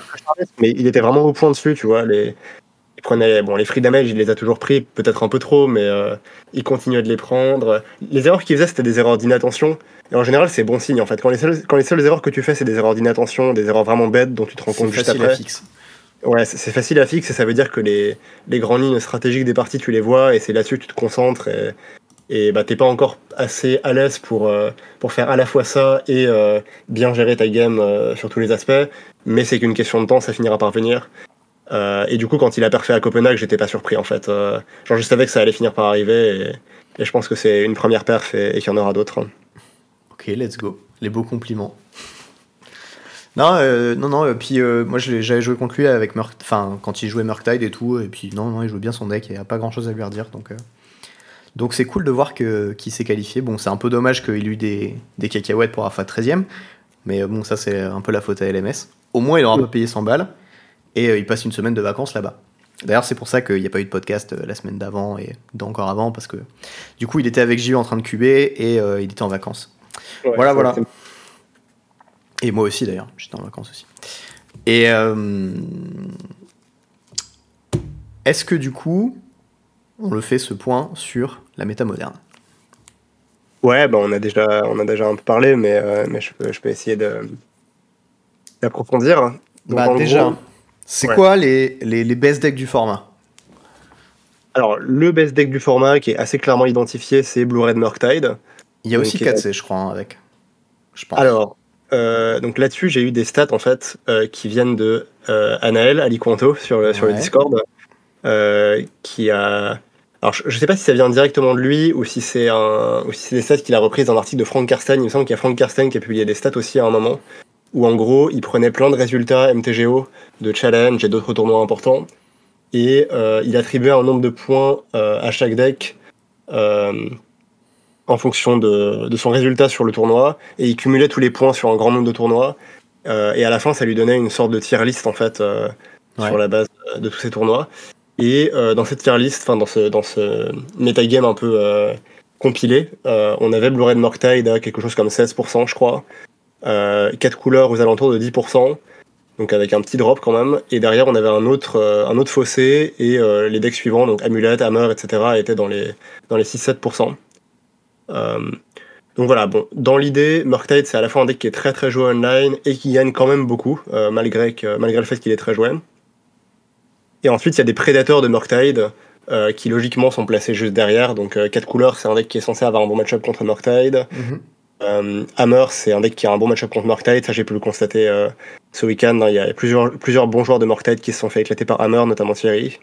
[SPEAKER 2] mais il était vraiment au point dessus, tu vois. Les, il prenait, bon, les free damage, il les a toujours pris, peut-être un peu trop, mais il continuait de les prendre. Les erreurs qu'il faisait, c'était des erreurs d'inattention. Et en général, c'est bon signe en fait. Quand les, seules, quand les seules erreurs que tu fais, c'est des erreurs d'inattention, des erreurs vraiment bêtes dont tu te rends compte juste après. Fixe. Ouais, c'est facile à fixe et ça veut dire que les, les grandes lignes stratégiques des parties, tu les vois et c'est là-dessus que tu te concentres et, et bah, t'es pas encore assez à l'aise pour, euh, pour faire à la fois ça et euh, bien gérer ta game euh, sur tous les aspects. Mais c'est qu'une question de temps, ça finira par venir. Et du coup, quand il a parfait à Copenhague, j'étais pas surpris en fait. genre, je savais que ça allait finir par arriver et, et je pense que c'est une première perf et, et qu'il y en aura d'autres.
[SPEAKER 1] Ok, let's go. Les beaux compliments. Non, euh, non, non, puis euh, moi j'avais joué contre lui avec enfin quand il jouait Murktide et tout, et puis non, non, il joue bien son deck, il n'y a pas grand chose à lui redire, donc, euh, Donc c'est cool de voir qu'il s'est qualifié. Bon, c'est un peu dommage qu'il ait eu des, des cacahuètes pour fait 13ème. Mais euh, bon, ça c'est un peu la faute à LMS. Au moins, il aura pas payé 100 balles. Et euh, il passe une semaine de vacances là-bas. D'ailleurs, c'est pour ça qu'il n'y a pas eu de podcast euh, la semaine d'avant et d'encore avant, parce que du coup, il était avec JU en train de cuber et euh, il était en vacances.
[SPEAKER 2] Ouais,
[SPEAKER 1] voilà, voilà. Et moi aussi, d'ailleurs, j'étais en vacances aussi. Et euh, est-ce que du coup, on le fait ce point sur la méta moderne?
[SPEAKER 2] Ouais, bah on a déjà, on a déjà un peu parlé, mais, euh, mais je, peux, je peux essayer d'approfondir.
[SPEAKER 1] Bah déjà,
[SPEAKER 2] gros,
[SPEAKER 1] c'est
[SPEAKER 2] ouais.
[SPEAKER 1] quoi les, les, les best decks du format?
[SPEAKER 2] Alors le best deck du format qui est assez clairement identifié, c'est Blue-Red Murktide.
[SPEAKER 1] Il y a aussi
[SPEAKER 2] Ok.
[SPEAKER 1] 4C, je crois, hein, avec. Je pense.
[SPEAKER 2] Alors, euh, donc là-dessus, j'ai eu des stats en fait euh, qui viennent de euh, Anaël Aliquanto sur, le- sur le. Discord, qui a. Alors, je, je sais pas si ça vient directement de lui ou si c'est un, ou si des stats qu'il a reprises d'un article de Frank Karsten. Il me semble qu'il y a Frank Karsten qui a publié des stats aussi à un moment où en gros, il prenait plein de résultats MTGO de challenge et d'autres tournois importants et euh, il attribuait un nombre de points euh, à chaque deck. euh, en fonction de, de son résultat sur le tournoi et il cumulait tous les points sur un grand nombre de tournois et à la fin ça lui donnait une sorte de tier list en fait
[SPEAKER 1] Ouais.
[SPEAKER 2] sur la base de tous ces tournois et dans cette tier list enfin dans ce dans ce metagame un peu compilé on avait Blue Red Murktide à quelque chose comme 16% je crois euh, 4 couleurs aux alentours de 10% donc avec un petit drop quand même et derrière on avait un autre euh, un autre fossé et euh, les decks suivants donc Amulet, Hammer etc étaient dans les dans les 6-7% euh, donc voilà, bon, dans l'idée, Murktide c'est à la fois un deck qui est très très joué online et qui gagne quand même beaucoup, malgré, le fait qu'il est très joué. Et ensuite, il y a des prédateurs de Murktide qui logiquement sont placés juste derrière. Donc 4 couleurs, c'est un deck qui est censé avoir un bon match-up contre Murktide.
[SPEAKER 1] Mhm.
[SPEAKER 2] Euh, Hammer, c'est un deck qui a un bon match-up contre Murktide, ça j'ai pu le constater euh, ce week-end. hein. Il y a plusieurs, plusieurs bons joueurs de Murktide qui se sont fait éclater par Hammer, notamment Thierry.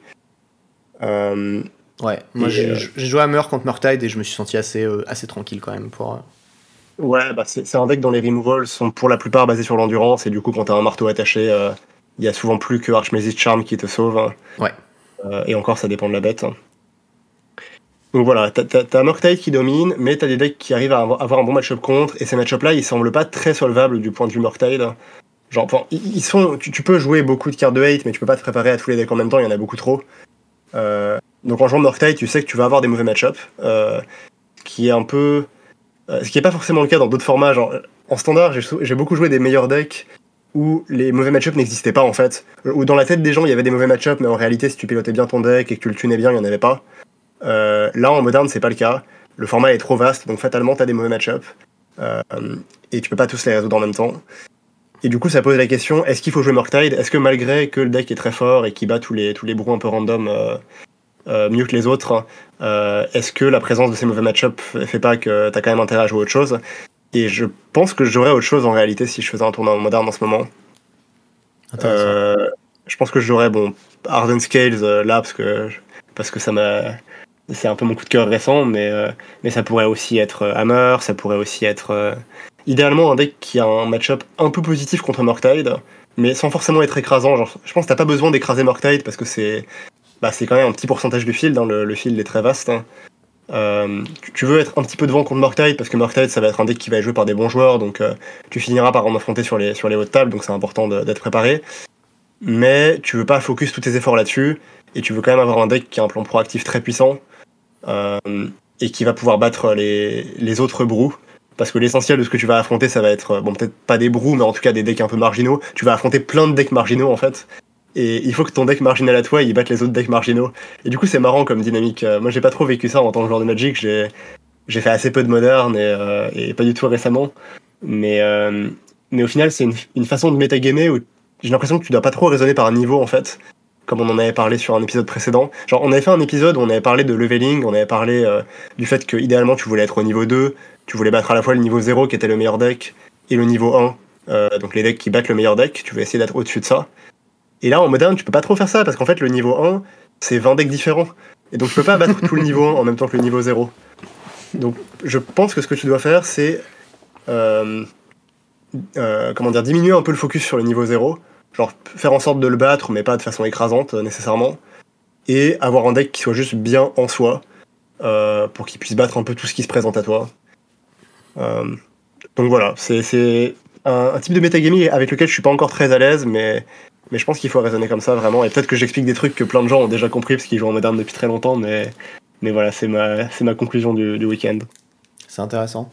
[SPEAKER 2] Euh,
[SPEAKER 1] Ouais, moi j'ai joué Meur contre Murktide et je me suis senti assez, assez tranquille quand même pour.
[SPEAKER 2] Ouais, bah c'est un deck dont les removals sont pour la plupart basés sur l'endurance, et du coup, quand t'as un marteau attaché, il y a souvent plus que Archmage's Charm qui te sauve. hein.
[SPEAKER 1] Ouais.
[SPEAKER 2] Et encore, ça dépend de la bête. Donc voilà, t'as- t'as Murktide qui domine, mais t'as des decks qui arrivent à avoir un bon match-up contre, et ces match-up-là, ils semblent pas très solvables du point de vue Murktide. Genre, ils tu, peux jouer beaucoup de cartes de hate, mais tu peux pas te préparer à tous les decks en même temps, il y en a beaucoup trop. Euh, donc en jouant Murktide, tu sais que tu vas avoir des mauvais match-up, euh, qui est un peu... euh, ce qui n'est pas forcément le cas dans d'autres formats. Genre, en standard, j'ai beaucoup joué des meilleurs decks où les mauvais match-up n'existaient pas en fait. Où dans la tête des gens, il y avait des mauvais match-up, mais en réalité, si tu pilotais bien ton deck et que tu le tunais bien, il n'y en avait pas. Euh, là, en moderne, c'est pas le cas. Le format est trop vaste, donc fatalement, tu as des mauvais match-up. Euh, et tu peux pas tous les résoudre en même temps. Et du coup, ça pose la question est-ce qu'il faut jouer Murktide Est-ce que malgré que le deck est très fort et qu'il bat tous les, tous les brous un peu random euh, mieux que les autres, est-ce que la présence de ces mauvais match-up fait pas que t'as quand même intérêt à jouer autre chose? Et je pense que j'aurais autre chose en réalité si je faisais un tournoi moderne en ce moment. Je pense que j'aurais bon Arden Scales là parce que parce que ça m'a c'est un peu mon coup de cœur récent, mais euh, mais ça pourrait aussi être euh, Hammer, ça pourrait aussi être euh, idéalement un deck qui a un match-up un peu positif contre Murktide, mais sans forcément être écrasant. Genre, je pense que t'as pas besoin d'écraser Murktide parce que c'est bah, quand même un petit pourcentage du field, hein, le, le field est très vaste. hein. Euh, tu- veux être un petit peu devant contre Murktide parce que Murktide ça va être un deck qui va être joué par des bons joueurs, donc euh, tu finiras par en affronter sur les, sur les hautes tables, donc c'est important d'être préparé. Mais tu veux pas focus tous tes efforts là-dessus, et tu veux quand même avoir un deck qui a un plan proactif très puissant, et qui va pouvoir battre les, les autres brous. Parce que l'essentiel de ce que tu vas affronter, ça va être, euh, bon, peut-être pas des brous, mais en tout cas des decks un peu marginaux. Tu vas affronter plein de decks marginaux, en fait. Et il faut que ton deck marginal à toi, il batte les autres decks marginaux. Et du coup, c'est marrant comme dynamique. Euh, Moi, j'ai pas trop vécu ça en tant que joueur de Magic. J'ai, j'ai fait assez peu de moderne et, euh, pas du tout récemment. Mais, euh, mais au final, c'est une, une façon de métagamer où j'ai l'impression que tu dois pas trop raisonner par niveau, en fait. Comme on en avait parlé sur un épisode précédent. Genre, on avait fait un épisode où on avait parlé de leveling, on avait parlé euh, du fait que idéalement tu voulais être au niveau 2, tu voulais battre à la fois le niveau 0 qui était le meilleur deck et le niveau 1, euh, donc les decks qui battent le meilleur deck, tu veux essayer d'être au-dessus de ça. Et là en moderne, tu peux pas trop faire ça parce qu'en fait le niveau 1, c'est 20 decks différents. Et donc tu peux pas battre tout le niveau 1 en même temps que le niveau 0. Donc je pense que ce que tu dois faire, c'est euh, comment dire, diminuer un peu le focus sur le niveau 0, genre faire en sorte de le battre, mais pas de façon écrasante euh, nécessairement, et avoir un deck qui soit juste bien en soi. euh, pour qu'il puisse battre un peu tout ce qui se présente à toi. Euh, donc voilà, c'est un, un, type de metagaming avec lequel je suis pas encore très à l'aise, mais, mais je pense qu'il faut raisonner comme ça vraiment. Et peut-être que j'explique des trucs que plein de gens ont déjà compris parce qu'ils jouent en moderne depuis très longtemps, mais, mais voilà, c'est ma, ma conclusion du, du week-end.
[SPEAKER 1] C'est intéressant.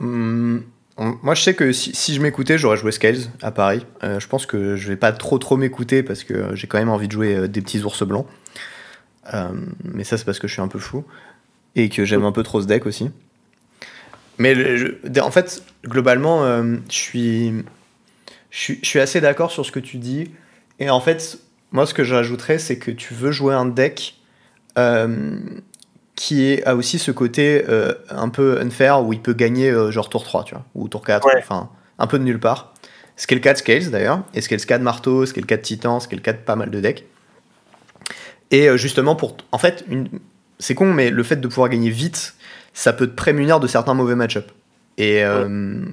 [SPEAKER 1] Hum, moi, je sais que si, je m'écoutais, j'aurais joué Scales à Paris. Euh, je pense que je vais pas trop trop m'écouter parce que j'ai quand même envie de jouer euh, des petits ours blancs. Euh, mais ça, c'est parce que je suis un peu fou et que j'aime un peu trop ce deck aussi. Mais en fait, globalement, je, suis, je, suis, je suis assez d'accord sur ce que tu dis. Et en fait, moi, ce que je rajouterais, c'est que tu veux jouer un deck qui a aussi ce côté euh, un peu unfair où il peut gagner euh, genre tour 3, tu vois, ou tour 4,
[SPEAKER 2] Ouais.
[SPEAKER 1] enfin, un peu de nulle part. Ce qui est le cas de Scales d'ailleurs, et ce qui est le cas de Marteau, ce qui est le cas de Titan, ce qui est le cas de pas mal de decks. Et euh, justement, pour. En fait, une... c'est con, mais le fait de pouvoir gagner vite, ça peut te prémunir de certains mauvais match-up. Et euh,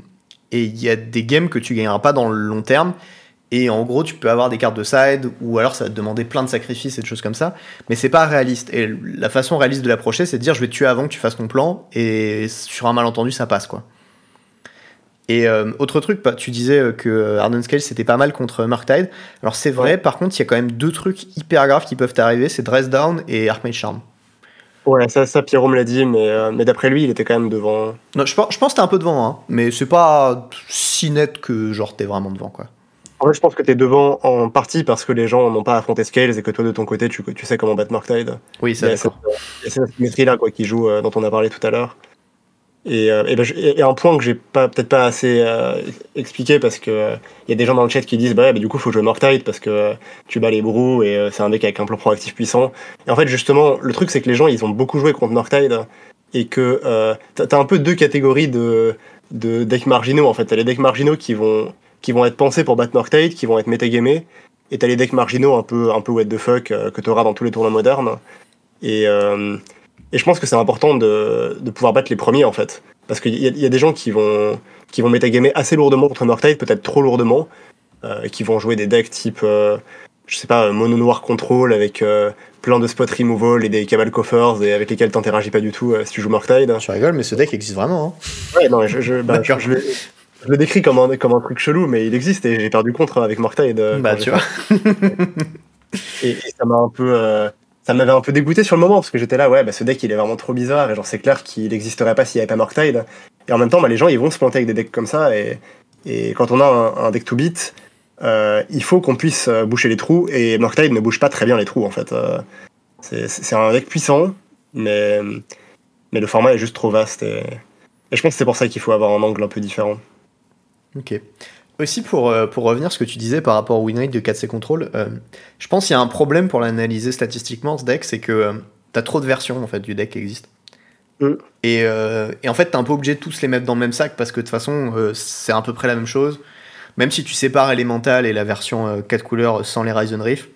[SPEAKER 1] et il y a des games que tu gagneras pas dans le long terme. Et en gros, tu peux avoir des cartes de side, ou alors ça va te demander plein de sacrifices et de choses comme ça. Mais c'est pas réaliste. Et la façon réaliste de l'approcher, c'est de dire je vais te tuer avant que tu fasses ton plan, et sur un malentendu, ça passe quoi. Et euh, autre truc, bah, tu disais euh, que Harden Scale c'était pas mal contre Murktide. Alors c'est vrai,
[SPEAKER 2] Ouais.
[SPEAKER 1] par contre, il y a quand même deux trucs hyper graves qui peuvent t'arriver c'est Dress Down et Archmage Charm.
[SPEAKER 2] Ouais, ça, ça Pierrot me l'a dit, mais, euh, mais d'après lui, il était quand même devant.
[SPEAKER 1] Non, je, pense- je pense que t'es un peu devant, hein, mais c'est pas si net que genre t'es vraiment devant quoi.
[SPEAKER 2] En fait, je pense que t'es devant en partie parce que les gens n'ont pas affronté Scales et que toi, de ton côté, tu, tu sais comment battre Murktide.
[SPEAKER 1] Oui,
[SPEAKER 2] Il a cette, il cette symétrie-là quoi, qui joue, euh, dont on a parlé tout à l'heure. Et, euh, et, ben, et un point que j'ai pas peut-être pas assez euh, expliqué parce que il y a des gens dans le chat qui disent bah, ouais, bah, du coup faut jouer Murktide parce que tu bats les brous et c'est un deck avec un plan proactif puissant. Et en fait justement le truc c'est que les gens ils ont beaucoup joué contre Murktide et que t'as t'as un peu deux catégories de, de decks marginaux en fait. T'as les decks marginaux qui vont qui vont être pensés pour battre Murktide, qui vont être métagamés, et t'as les decks marginaux un peu un peu what the fuck euh, que t'auras dans tous les tournois modernes. Et euh, et je pense que c'est important de, de pouvoir battre les premiers en fait. Parce qu'il y, y a des gens qui vont, qui vont métagamer assez lourdement contre Murktide, peut-être trop lourdement, euh, qui vont jouer des decks type, euh, je sais pas, mono noir control avec euh, plein de spot removal et des cabal coffers et avec lesquels t'interagis pas du tout si tu joues Murktide.
[SPEAKER 1] Tu rigoles, mais ce deck existe vraiment. Hein.
[SPEAKER 2] Ouais, non, je, je, bah, je, je je le décris comme un, comme un truc chelou, mais il existe et j'ai perdu contre avec Murktide. euh,
[SPEAKER 1] bah tu vois.
[SPEAKER 2] et, et ça m'a un peu euh, ça m'avait un peu dégoûté sur le moment parce que j'étais là ouais bah ce deck il est vraiment trop bizarre et genre c'est clair qu'il n'existerait pas s'il n'y avait pas Murktide et en même temps bah, les gens ils vont se planter avec des decks comme ça et, et quand on a un, un deck to beat euh, il faut qu'on puisse euh, boucher les trous et Murktide ne bouge pas très bien les trous en fait Euh, c'est c'est un deck puissant mais mais le format est juste trop vaste et, et je pense que c'est pour ça qu'il faut avoir un angle un peu différent
[SPEAKER 1] Ok. Aussi, pour, euh, pour revenir à ce que tu disais par rapport au win rate de 4C Control, euh, je pense qu'il y a un problème pour l'analyser statistiquement, ce deck, c'est que euh, t'as trop de versions en fait, du deck qui existent.
[SPEAKER 2] Mm.
[SPEAKER 1] Et, euh, et en fait, t'es un peu obligé de tous les mettre dans le même sac parce que de toute façon, c'est à peu près la même chose. Même si tu sépares Elemental et la version 4 couleurs sans les Ryzen Rift,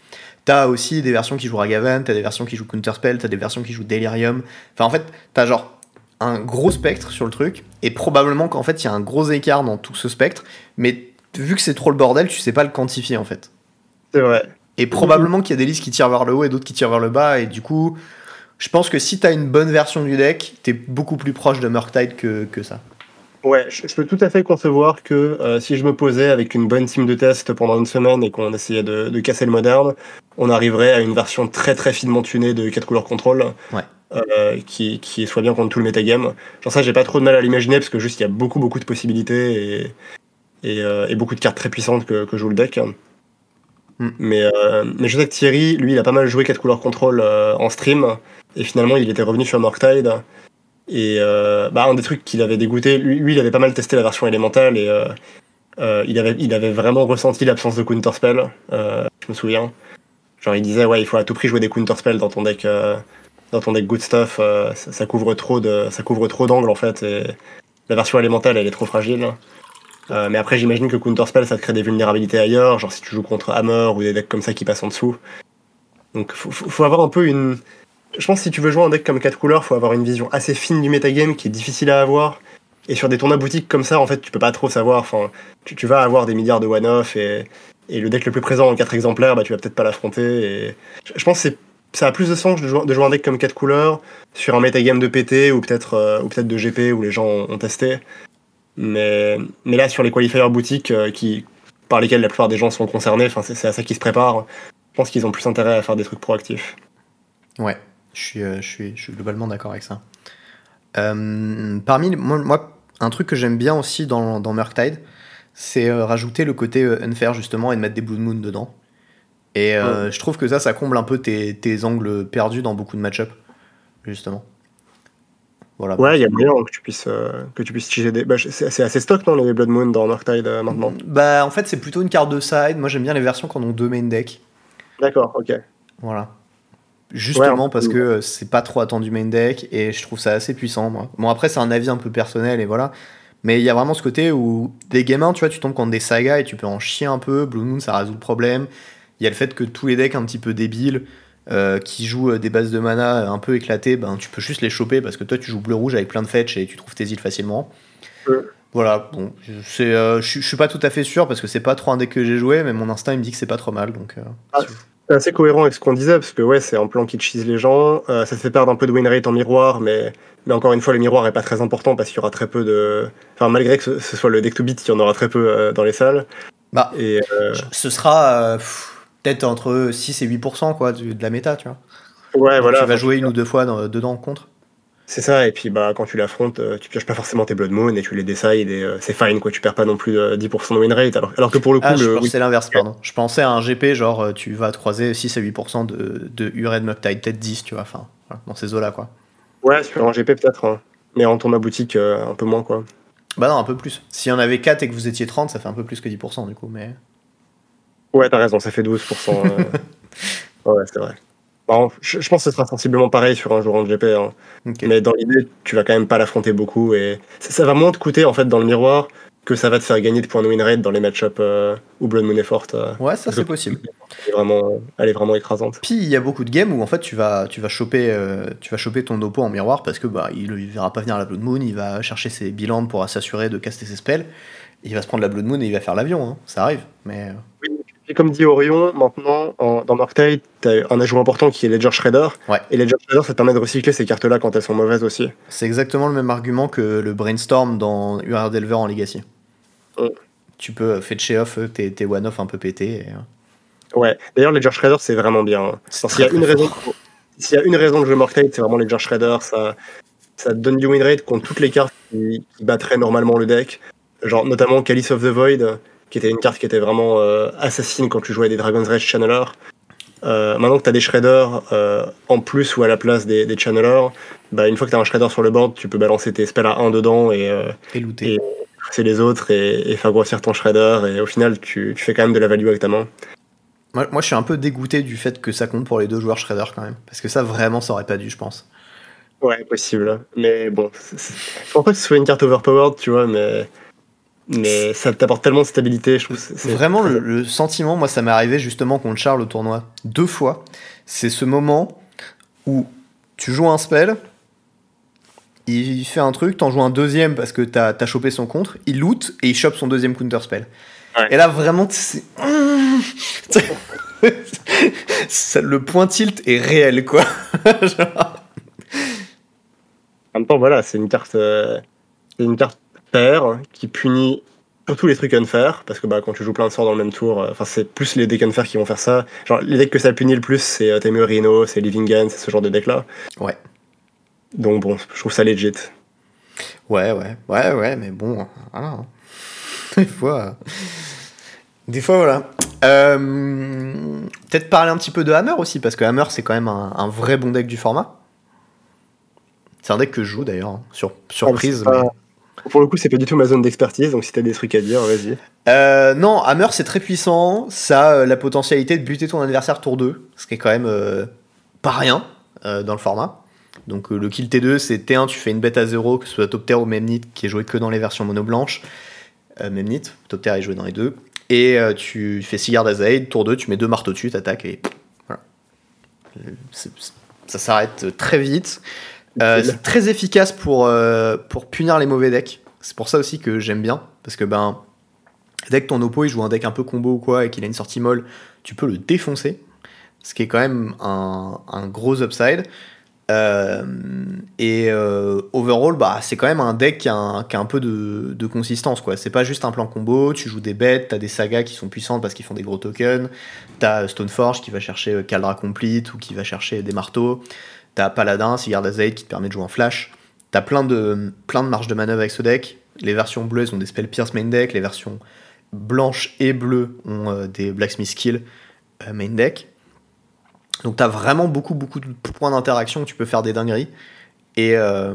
[SPEAKER 1] t'as aussi des versions qui jouent Ragavan, t'as des versions qui jouent Counterspell, t'as des versions qui jouent Delirium. Enfin, en fait, t'as genre un gros spectre sur le truc, et probablement qu'en fait, il y a un gros écart dans tout ce spectre, mais vu que c'est trop le bordel, tu sais pas le quantifier en fait.
[SPEAKER 2] c'est vrai
[SPEAKER 1] Et probablement qu'il y a des listes qui tirent vers le haut et d'autres qui tirent vers le bas, et du coup, je pense que si t'as une bonne version du deck, t'es beaucoup plus proche de Murktide que, que ça.
[SPEAKER 2] Ouais, je, je peux tout à fait concevoir que euh, si je me posais avec une bonne team de test pendant une semaine et qu'on essayait de, de casser le moderne, on arriverait à une version très très finement tunée de 4 couleurs contrôle.
[SPEAKER 1] Ouais.
[SPEAKER 2] Euh, qui, qui soit bien contre tout le metagame. Genre ça, j'ai pas trop de mal à l'imaginer parce que juste il y a beaucoup beaucoup de possibilités et, et, euh, et beaucoup de cartes très puissantes que, que joue le deck.
[SPEAKER 1] Mm.
[SPEAKER 2] Mais, euh, mais je sais que Thierry, lui, il a pas mal joué 4 couleurs contrôle en stream et finalement il était revenu sur Murktide. Et bah, un des trucs qu'il avait dégoûté, lui, lui, il avait pas mal testé la version élémentale et il, avait, il avait vraiment ressenti l'absence de counterspell, je me souviens. Genre il disait ouais il faut à tout prix jouer des counterspell dans ton deck dans ton deck good stuff, euh, ça, couvre trop de ça couvre trop d'angles en fait et la version élémentale elle est trop fragile. Euh, mais après j'imagine que counterspell ça te crée des vulnérabilités ailleurs, genre si tu joues contre Hammer ou des decks comme ça qui passent en dessous. Donc faut, faut, avoir un peu une je pense que si tu veux jouer un deck comme 4 couleurs, faut avoir une vision assez fine du metagame qui est difficile à avoir. Et sur des tournois boutiques comme ça, en fait, tu peux pas trop savoir. Enfin, tu, vas avoir des milliards de one-off et, et le deck le plus présent en 4 exemplaires, bah, tu vas peut-être pas l'affronter. Et je pense que c'est ça a plus de sens de jouer, un deck comme 4 couleurs sur un metagame de PT ou peut-être euh, peut-être de GP où les gens ont, testé. Mais, mais là, sur les qualifiers boutiques euh, qui, par lesquels la plupart des gens sont concernés, c'est à ça qu'ils se préparent. Je pense qu'ils ont plus intérêt à faire des trucs proactifs.
[SPEAKER 1] Ouais, je suis, euh, je suis, je suis globalement d'accord avec ça. Parmi moi, un truc que j'aime bien aussi dans, dans Murktide, c'est rajouter le côté unfair justement et de mettre des Blood Moon dedans. Et euh, je trouve que ça, ça comble un peu tes, tes angles perdus dans beaucoup de match-up, justement. Voilà.
[SPEAKER 2] Ouais, il y a moyen que tu puisses, euh, que tu puisses cheater des. bah, c'est assez stock, non, les Blood Moon dans Murktide euh, maintenant?
[SPEAKER 1] Bah, en fait, c'est plutôt une carte de side. Moi, j'aime bien les versions qui en ont deux main deck.
[SPEAKER 2] D'accord, ok.
[SPEAKER 1] Voilà. Justement
[SPEAKER 2] Ouais,
[SPEAKER 1] parce que euh, c'est pas trop attendu main deck et je trouve ça assez puissant, moi. Bon, après, c'est un avis un peu personnel et voilà. Mais il y a vraiment ce côté où des gamins, tu vois, tu tombes contre des sagas et tu peux en chier un peu. Blue Moon, ça résout le problème. Il y a le fait que tous les decks un petit peu débiles euh, qui jouent euh, des bases de mana un peu éclatées, ben, tu peux juste les choper parce que toi, tu joues bleu-rouge avec plein de fetch et tu trouves tes îles facilement.
[SPEAKER 2] Ouais.
[SPEAKER 1] Voilà, bon, c'est, euh, je suis- je suis pas tout à fait sûr parce que c'est pas trop un deck que j'ai joué, mais mon instinct il me dit que c'est pas trop mal. Donc, euh,
[SPEAKER 2] Ah, C'est assez cohérent avec ce qu'on disait, parce que ouais, c'est un plan qui cheese les gens, euh, ça te fait perdre un peu de win rate en miroir, mais, mais encore une fois, le miroir est pas très important parce qu'il y aura très peu de. Enfin, malgré que ce, soit le deck to beat, il y en aura très peu euh, dans les salles.
[SPEAKER 1] bah,
[SPEAKER 2] Et euh,
[SPEAKER 1] ce sera euh, pff, peut-être entre 6 et 8% quoi, de la méta, tu vois.
[SPEAKER 2] ouais,
[SPEAKER 1] Donc,
[SPEAKER 2] voilà.
[SPEAKER 1] tu vas jouer une ou deux fois dans- dedans contre.
[SPEAKER 2] C'est ça, et puis bah, quand tu l'affrontes, euh, tu pioches pas forcément tes Blood Moon et tu les décides, et euh, c'est fine, quoi, tu perds pas non plus euh, 10% de win rate, alors, alors que pour le coup,
[SPEAKER 1] Ah, je
[SPEAKER 2] le.
[SPEAKER 1] pensais l'inverse, pardon. Je pensais à un GP, genre euh, tu vas te croiser 6 à 8% de, de Ured Moctide, peut-être 10, tu vois, enfin, dans ces eaux-là, quoi.
[SPEAKER 2] Ouais, sur un GP peut-être, hein. mais en tournoi boutique, euh, un peu moins, quoi.
[SPEAKER 1] Bah non, un peu plus. S'il y en avait 4 et que vous étiez 30, ça fait un peu plus que 10% du coup, mais.
[SPEAKER 2] Ouais, t'as raison, ça fait 12%. euh. (laughs) ouais, c'est vrai. Bon, je, je pense que ce sera sensiblement pareil sur un joueur en GP. hein. Mais dans l'idée, tu vas quand même pas l'affronter beaucoup et ça, ça va moins te coûter en fait dans le miroir que ça va te faire gagner de points de win rate dans les match-up euh, où Blood Moon est forte. euh,
[SPEAKER 1] Ouais, ça c'est possible.
[SPEAKER 2] Elle est vraiment, elle est vraiment écrasante.
[SPEAKER 1] Puis il y a beaucoup de games où en fait tu vas, tu vas, choper, euh, tu vas choper ton oppo en miroir parce que bah, il, il verra pas venir la Blood Moon, il va chercher ses bilans pour s'assurer de caster ses spells, il va se prendre la Blood Moon et il va faire l'avion, hein. ça arrive. Mais euh,
[SPEAKER 2] Et comme dit Orion, maintenant en- dans Murktide, t'as un ajout important qui est Ledger Shredder.
[SPEAKER 1] Ouais.
[SPEAKER 2] Et Ledger Shredder, ça te permet de recycler ces cartes-là quand elles sont mauvaises aussi.
[SPEAKER 1] c'est exactement le même argument que le Brainstorm dans UR Delver en Legacy.
[SPEAKER 2] Ouais.
[SPEAKER 1] Tu peux fetcher off euh, tes, tes one-off un peu pétés. et, euh,
[SPEAKER 2] Ouais. D'ailleurs, Ledger Shredder, c'est vraiment bien. hein. S'il y, a une raison y a une raison de jouer Murktide, c'est vraiment Ledger Shredder. Ça, ça donne du win rate contre toutes les cartes qui, qui battraient normalement le deck. Genre, notamment Calice of the Void, qui était une carte qui était vraiment euh, assassine quand tu jouais des Dragon's Rage Channeler. Euh, maintenant que tu as des shredders euh, en plus ou à la place des, des channelers, bah, une fois que tu as un shredder sur le board, tu peux balancer tes spells à 1 dedans et
[SPEAKER 1] Et looter.
[SPEAKER 2] Et- pousser les autres et, et faire grossir ton shredder. Et au final, tu, tu fais quand même de la value avec ta main.
[SPEAKER 1] Moi, moi, je suis un peu dégoûté du fait que ça compte pour les deux joueurs Shredder quand même. Parce que ça, vraiment, ça aurait pas dû, je pense.
[SPEAKER 2] Ouais, possible. Mais bon, c'est- c'est- je pense pas que ce soit une carte overpowered, tu vois, mais, mais ça t'apporte tellement de stabilité, je trouve.
[SPEAKER 1] Vraiment, le, le sentiment, moi, ça m'est arrivé justement contre Charles au tournoi deux fois. C'est ce moment où tu joues un spell, il fait un truc, t'en joues un deuxième parce que t'as as chopé son contre, il loot et il chope son deuxième counter spell.
[SPEAKER 2] Ouais.
[SPEAKER 1] Et là, vraiment, c'est. Ça, (laughs) le point tilt est réel, quoi. (laughs) Genre,
[SPEAKER 2] En même temps, voilà, c'est une carte, euh, c'est une carte paire qui punit surtout les trucs unfair, parce que bah, quand tu joues plein de sorts dans le même tour, euh, c'est plus les decks unfair qui vont faire ça. Genre les decks que ça punit le plus, c'est euh, Temurino, c'est Living End, c'est ce genre de deck là.
[SPEAKER 1] Ouais.
[SPEAKER 2] Donc bon, je trouve ça legit.
[SPEAKER 1] Ouais, ouais, ouais, ouais, mais bon, voilà. hein. (laughs) Des fois. euh, Des fois, voilà. Euh, Peut-être parler un petit peu de Hammer aussi, parce que Hammer, c'est quand même un, un vrai bon deck du format. C'est un deck que je joue d'ailleurs, hein, sur, surprise.
[SPEAKER 2] Ah, Pour le coup, c'est pas du tout ma zone d'expertise, donc si t'as des trucs à dire, vas-y.
[SPEAKER 1] Euh, non, Hammer, c'est très puissant. Ça a euh, la potentialité de buter ton adversaire tour 2, ce qui est quand même euh, pas rien dans le format. Donc le kill T2, c'est T1, tu fais une bête à 0, que ce soit Top Tier ou Memnit, qui est joué que dans les versions mono blanche. Euh, Memnit, Top Tier est joué dans les deux. Et tu fais 6 gardes à Zaid, tour 2, tu mets deux marteaux dessus, t'attaques et voilà. Ça s'arrête très vite. Euh, c'est très efficace pour, euh, pour punir les mauvais decks. C'est pour ça aussi que j'aime bien. Parce que ben, dès que ton oppo il joue un deck un peu combo ou quoi et qu'il a une sortie molle, tu peux le défoncer. ce qui est quand même un, un gros upside. Euh, et overall, bah, c'est quand même un deck qui a un, qui a un peu de, de consistance. quoi. C'est pas juste un plan combo, tu joues des bêtes, t'as des sagas qui sont puissantes parce qu'ils font des gros tokens, t'as Stoneforge qui va chercher Caldra Complete ou qui va chercher des marteaux, t'as Paladin, Sigard Azaid qui te permet de jouer en flash. T'as plein de, plein de marges de manœuvre avec ce deck. Les versions bleues ont des spells Pierce main deck, les versions blanches et bleues ont euh, des Blacksmith Skill euh, main deck. Donc t'as vraiment beaucoup beaucoup de points d'interaction où tu peux faire des dingueries. Et, euh,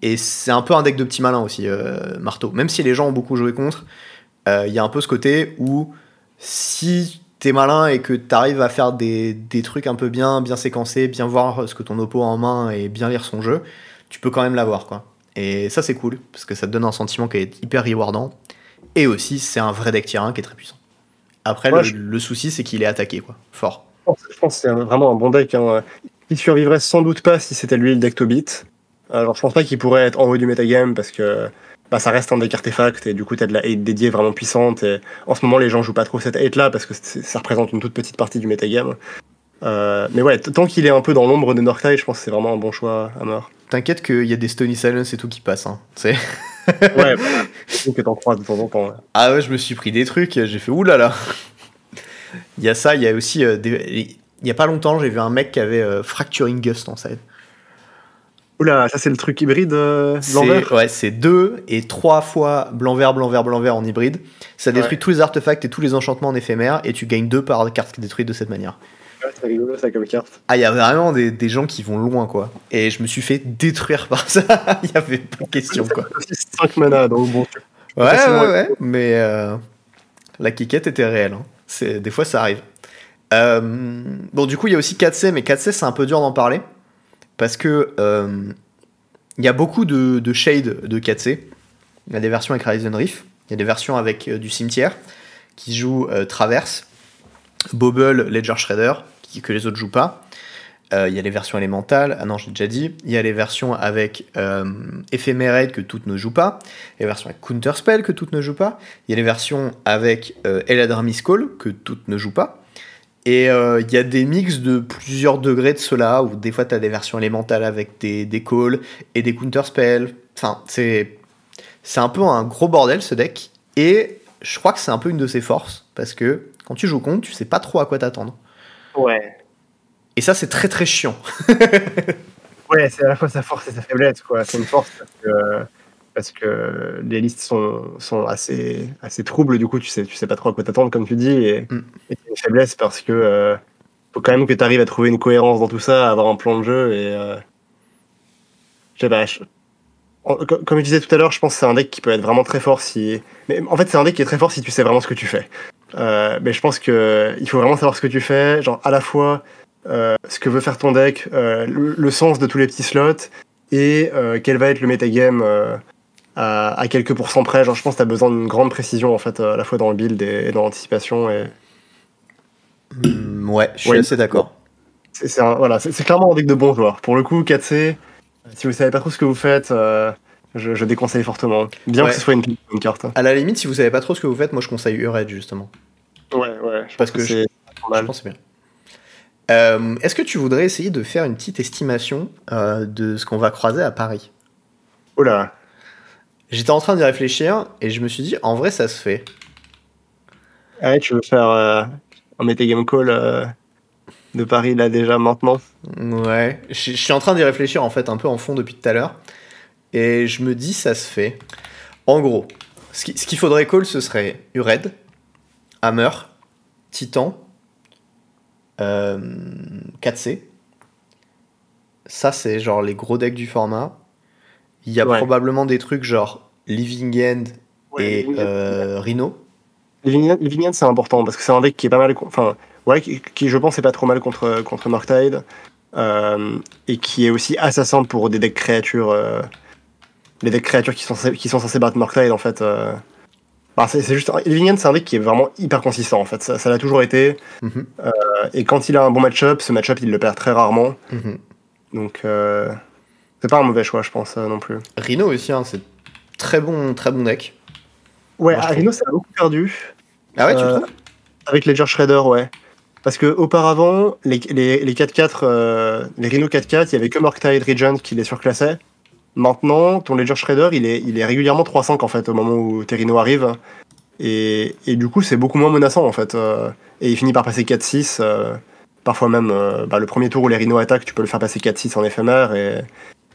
[SPEAKER 1] et c'est un peu un deck de petits malins aussi, Marteau. Même si les gens ont beaucoup joué contre, il y a un peu ce côté où si t'es malin et que t'arrives à faire des, des trucs un peu bien, bien séquencés, bien voir ce que ton oppo a en main et bien lire son jeu, tu peux quand même l'avoir quoi. Et ça c'est cool, parce que ça te donne un sentiment qui est hyper rewardant. Et aussi c'est un vrai deck tier 1 qui est très puissant. Après
[SPEAKER 2] Ouais,
[SPEAKER 1] le,
[SPEAKER 2] je-
[SPEAKER 1] le souci c'est qu'il est attaqué quoi, fort.
[SPEAKER 2] Je pense, que c'est vraiment un bon deck. Hein. Il survivrait sans doute pas si c'était lui le deck Tobit. Alors je pense pas qu'il pourrait être en haut du metagame parce que bah, ça reste un deck artefact et du coup t'as de la hate dédiée vraiment puissante. Et en ce moment les gens jouent pas trop cette hate là parce que ça représente une toute petite partie du metagame. Euh, mais ouais, tant qu'il est un peu dans l'ombre de Northtide, je pense que c'est vraiment un bon choix à mort.
[SPEAKER 1] T'inquiète qu'il y a des Stony Silence et tout qui passent. Hein. C'est-
[SPEAKER 2] Ouais. Surtout que t'en croises de temps en temps. ouais.
[SPEAKER 1] Ah ouais, je me suis pris des trucs, j'ai fait oulala. Il y a ça, il y a aussi euh, des... Il y a pas longtemps, j'ai vu un mec qui avait euh, Fracturing Gust en side.
[SPEAKER 2] Oula, ça c'est le truc hybride euh, blanc-vert
[SPEAKER 1] C'est ouais, c'est deux et trois fois blanc-vert, blanc-vert, blanc-vert en hybride. Ça détruit
[SPEAKER 2] Ouais.
[SPEAKER 1] tous les artefacts et tous les enchantements en éphémère et tu gagnes deux par carte détruite de cette manière.
[SPEAKER 2] Ouais, C'est rigolo ça comme carte.
[SPEAKER 1] Ah, il y a vraiment des, des gens qui vont loin quoi. Et je me suis fait détruire par ça. (laughs) Il y avait pas de question quoi.
[SPEAKER 2] 5 mana, donc bon.
[SPEAKER 1] Ouais,
[SPEAKER 2] facilement
[SPEAKER 1] ouais, ouais. Mais euh, la quiquette était réelle. hein. C'est, des fois, ça arrive. Euh, bon, du coup, il y a aussi 4C, mais 4C, c'est un peu dur d'en parler. Parce que euh, il y a beaucoup de, de shades de 4C. Il y a des versions avec Horizon Reef. Il y a des versions avec euh, du cimetière qui jouent euh, Traverse, Bobble, Ledger Shredder, que les autres jouent pas. Il y a les versions élémentales, ah non, j'ai déjà dit. Il y a les versions avec euh, que toutes ne jouent pas. Il y a les versions avec Counterspell que toutes ne jouent pas. Il y a les versions avec euh, Eladra Call que toutes ne jouent pas. Et euh, il y a des mix de plusieurs degrés de cela, où des fois tu as des versions élémentales avec des, des calls et des counterspells. Enfin, c'est, c'est un peu un gros bordel ce deck. Et je crois que c'est un peu une de ses forces, parce que quand tu joues contre, tu sais pas trop à quoi t'attendre.
[SPEAKER 2] Ouais.
[SPEAKER 1] Et ça, c'est très très chiant. (laughs)
[SPEAKER 2] Ouais, c'est à la fois sa force et sa faiblesse, quoi. C'est une force parce que, parce que les listes sont, sont assez, assez troubles, du coup, tu sais, tu sais pas trop à quoi t'attendre, comme tu dis, et,
[SPEAKER 1] Mm.
[SPEAKER 2] et c'est une faiblesse parce que euh, faut quand même que tu arrives à trouver une cohérence dans tout ça, à avoir un plan de jeu, et euh, je sais pas. je- en- co- comme je disais tout à l'heure, je pense que c'est un deck qui peut être vraiment très fort si. Mais en fait, c'est un deck qui est très fort si tu sais vraiment ce que tu fais. Euh, mais je pense que il faut vraiment savoir ce que tu fais, genre à la fois euh, ce que veut faire ton deck, euh, le, le sens de tous les petits slots et quel va être le metagame à, à quelques pourcents près. Genre, je pense que tu as besoin d'une grande précision en fait, à la fois dans le build et, et dans l'anticipation. Et
[SPEAKER 1] Hmm, ouais, je suis
[SPEAKER 2] Ouais.
[SPEAKER 1] assez d'accord.
[SPEAKER 2] c'est voilà, clairement un deck de bons joueurs. Pour le coup, 4C, si vous savez pas trop ce que vous faites, euh, je, je déconseille fortement. Bien
[SPEAKER 1] Ouais.
[SPEAKER 2] que ce soit une, une carte.
[SPEAKER 1] À la limite, si vous savez pas trop ce que vous faites, moi je conseille Ured justement.
[SPEAKER 2] Ouais, ouais. Je
[SPEAKER 1] Parce
[SPEAKER 2] pense
[SPEAKER 1] que
[SPEAKER 2] que c'est
[SPEAKER 1] Je pense que bien. Euh, Est-ce que tu voudrais essayer de faire une petite estimation euh, de ce qu'on va croiser à Paris?
[SPEAKER 2] Oh là.
[SPEAKER 1] J'étais en train d'y réfléchir et je me suis dit, en vrai, ça se fait.
[SPEAKER 2] Ah ouais, tu veux faire euh, un metagame call euh, de Paris là déjà maintenant
[SPEAKER 1] Ouais, je je suis en train d'y réfléchir en fait un peu en fond depuis tout à l'heure. Et je me dis, ça se fait. En gros, ce qu'il faudrait call, ce serait Ured, Hammer, Titan, euh, 4C. Ça, c'est genre les gros decks du format. Il y a
[SPEAKER 2] Ouais.
[SPEAKER 1] probablement des trucs genre Living End et euh, Rhino.
[SPEAKER 2] Living End- Living End, c'est important parce que c'est un deck qui est pas mal. Enfin, ouais, qui, qui, je pense est pas trop mal contre, contre Murktide. euh, et qui est aussi simple pour des decks créatures. euh, les decks créatures qui sont, censés- qui sont censés battre Murktide en fait. euh. Bah, c'est juste. Living End, c'est un deck qui est vraiment hyper consistant en fait. Ça l'a toujours été.
[SPEAKER 1] Mhm,
[SPEAKER 2] euh, et quand il a un bon match-up, ce match-up il le perd très rarement.
[SPEAKER 1] mhm.
[SPEAKER 2] Donc, euh, c'est pas un mauvais choix, je pense euh, non plus.
[SPEAKER 1] Rhino aussi, hein, c'est très bon, très bon deck.
[SPEAKER 2] Ouais,
[SPEAKER 1] Moi, je
[SPEAKER 2] Arino, ça a beaucoup perdu.
[SPEAKER 1] Ah ouais, tu
[SPEAKER 2] Euh,
[SPEAKER 1] trouves?
[SPEAKER 2] Avec Ledger Shredder, ouais. Parce que auparavant, les, les, les 4-4, euh, les Rhino 4-4, il y avait que Murktide Regent qui les surclassait. Maintenant, ton Ledger Shredder, il est, il est régulièrement 3-5 en fait au moment où tes Rhino arrivent. Et, et du coup, c'est beaucoup moins menaçant en fait. euh, et il finit par passer 4-6. euh, parfois même, bah, le premier tour où les Rhino attaquent, tu peux le faire passer 4-6 en éphémère. Et,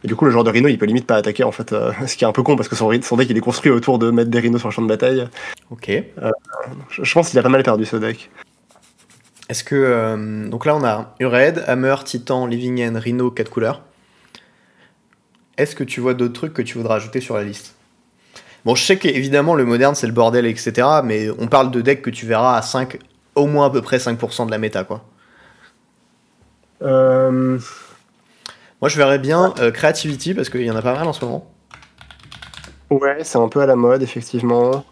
[SPEAKER 2] et du coup, le joueur de Rhino, il peut limite pas attaquer en fait. euh, (laughs) ce qui est un peu con parce que son, son deck il est construit autour de mettre des Rhinos sur le champ de bataille.
[SPEAKER 1] Ok.
[SPEAKER 2] Je, je pense qu'il a pas mal perdu ce deck.
[SPEAKER 1] Est-ce que. euh, donc là, on a Ured, Hammer, Titan, Living End, Rhino, 4 couleurs. Est-ce que tu vois d'autres trucs que tu voudrais ajouter sur la liste? Bon, je sais qu'évidemment, le moderne, c'est le bordel, etc. Mais on parle de decks que tu verras à 5, au moins à peu près 5% de la méta, quoi.
[SPEAKER 2] Euh,
[SPEAKER 1] Moi, je verrais bien euh, Creativity, parce qu'il y en a pas mal en ce moment.
[SPEAKER 2] ouais, c'est un peu à la mode, effectivement.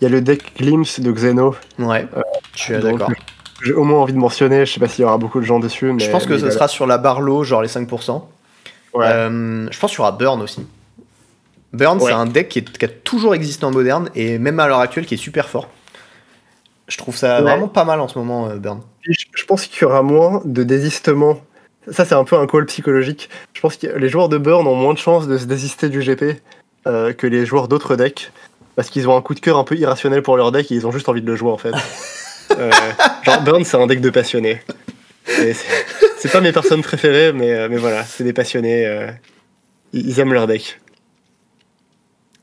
[SPEAKER 2] Il y a le deck Glimpse de Xeno.
[SPEAKER 1] Ouais, je suis
[SPEAKER 2] Euh,
[SPEAKER 1] d'accord.
[SPEAKER 2] J'ai au moins envie de mentionner, je sais pas s'il y aura beaucoup de gens dessus, mais.
[SPEAKER 1] Je pense que ce sera sur la barre low, genre les 5%.
[SPEAKER 2] Ouais.
[SPEAKER 1] Euh, je pense qu'il y aura Burn aussi. Burn,
[SPEAKER 2] Ouais.
[SPEAKER 1] c'est un deck qui, est- qui a toujours existé en moderne et même à l'heure actuelle qui est super fort. Je trouve ça
[SPEAKER 2] Ouais.
[SPEAKER 1] vraiment pas mal en ce moment, euh, Burn.
[SPEAKER 2] Je, je pense qu'il y aura moins de désistement. Ça, c'est un peu un call psychologique. Je pense que les joueurs de Burn ont moins de chances de se désister du GP euh, que les joueurs d'autres decks. Parce qu'ils ont un coup de cœur un peu irrationnel pour leur deck et ils ont juste envie de le jouer en fait. (laughs) Euh, genre, Burn, c'est un deck de passionnés. C'est pas mes personnes préférées, mais, euh, mais voilà, c'est des passionnés. euh, ils ils aiment leur deck.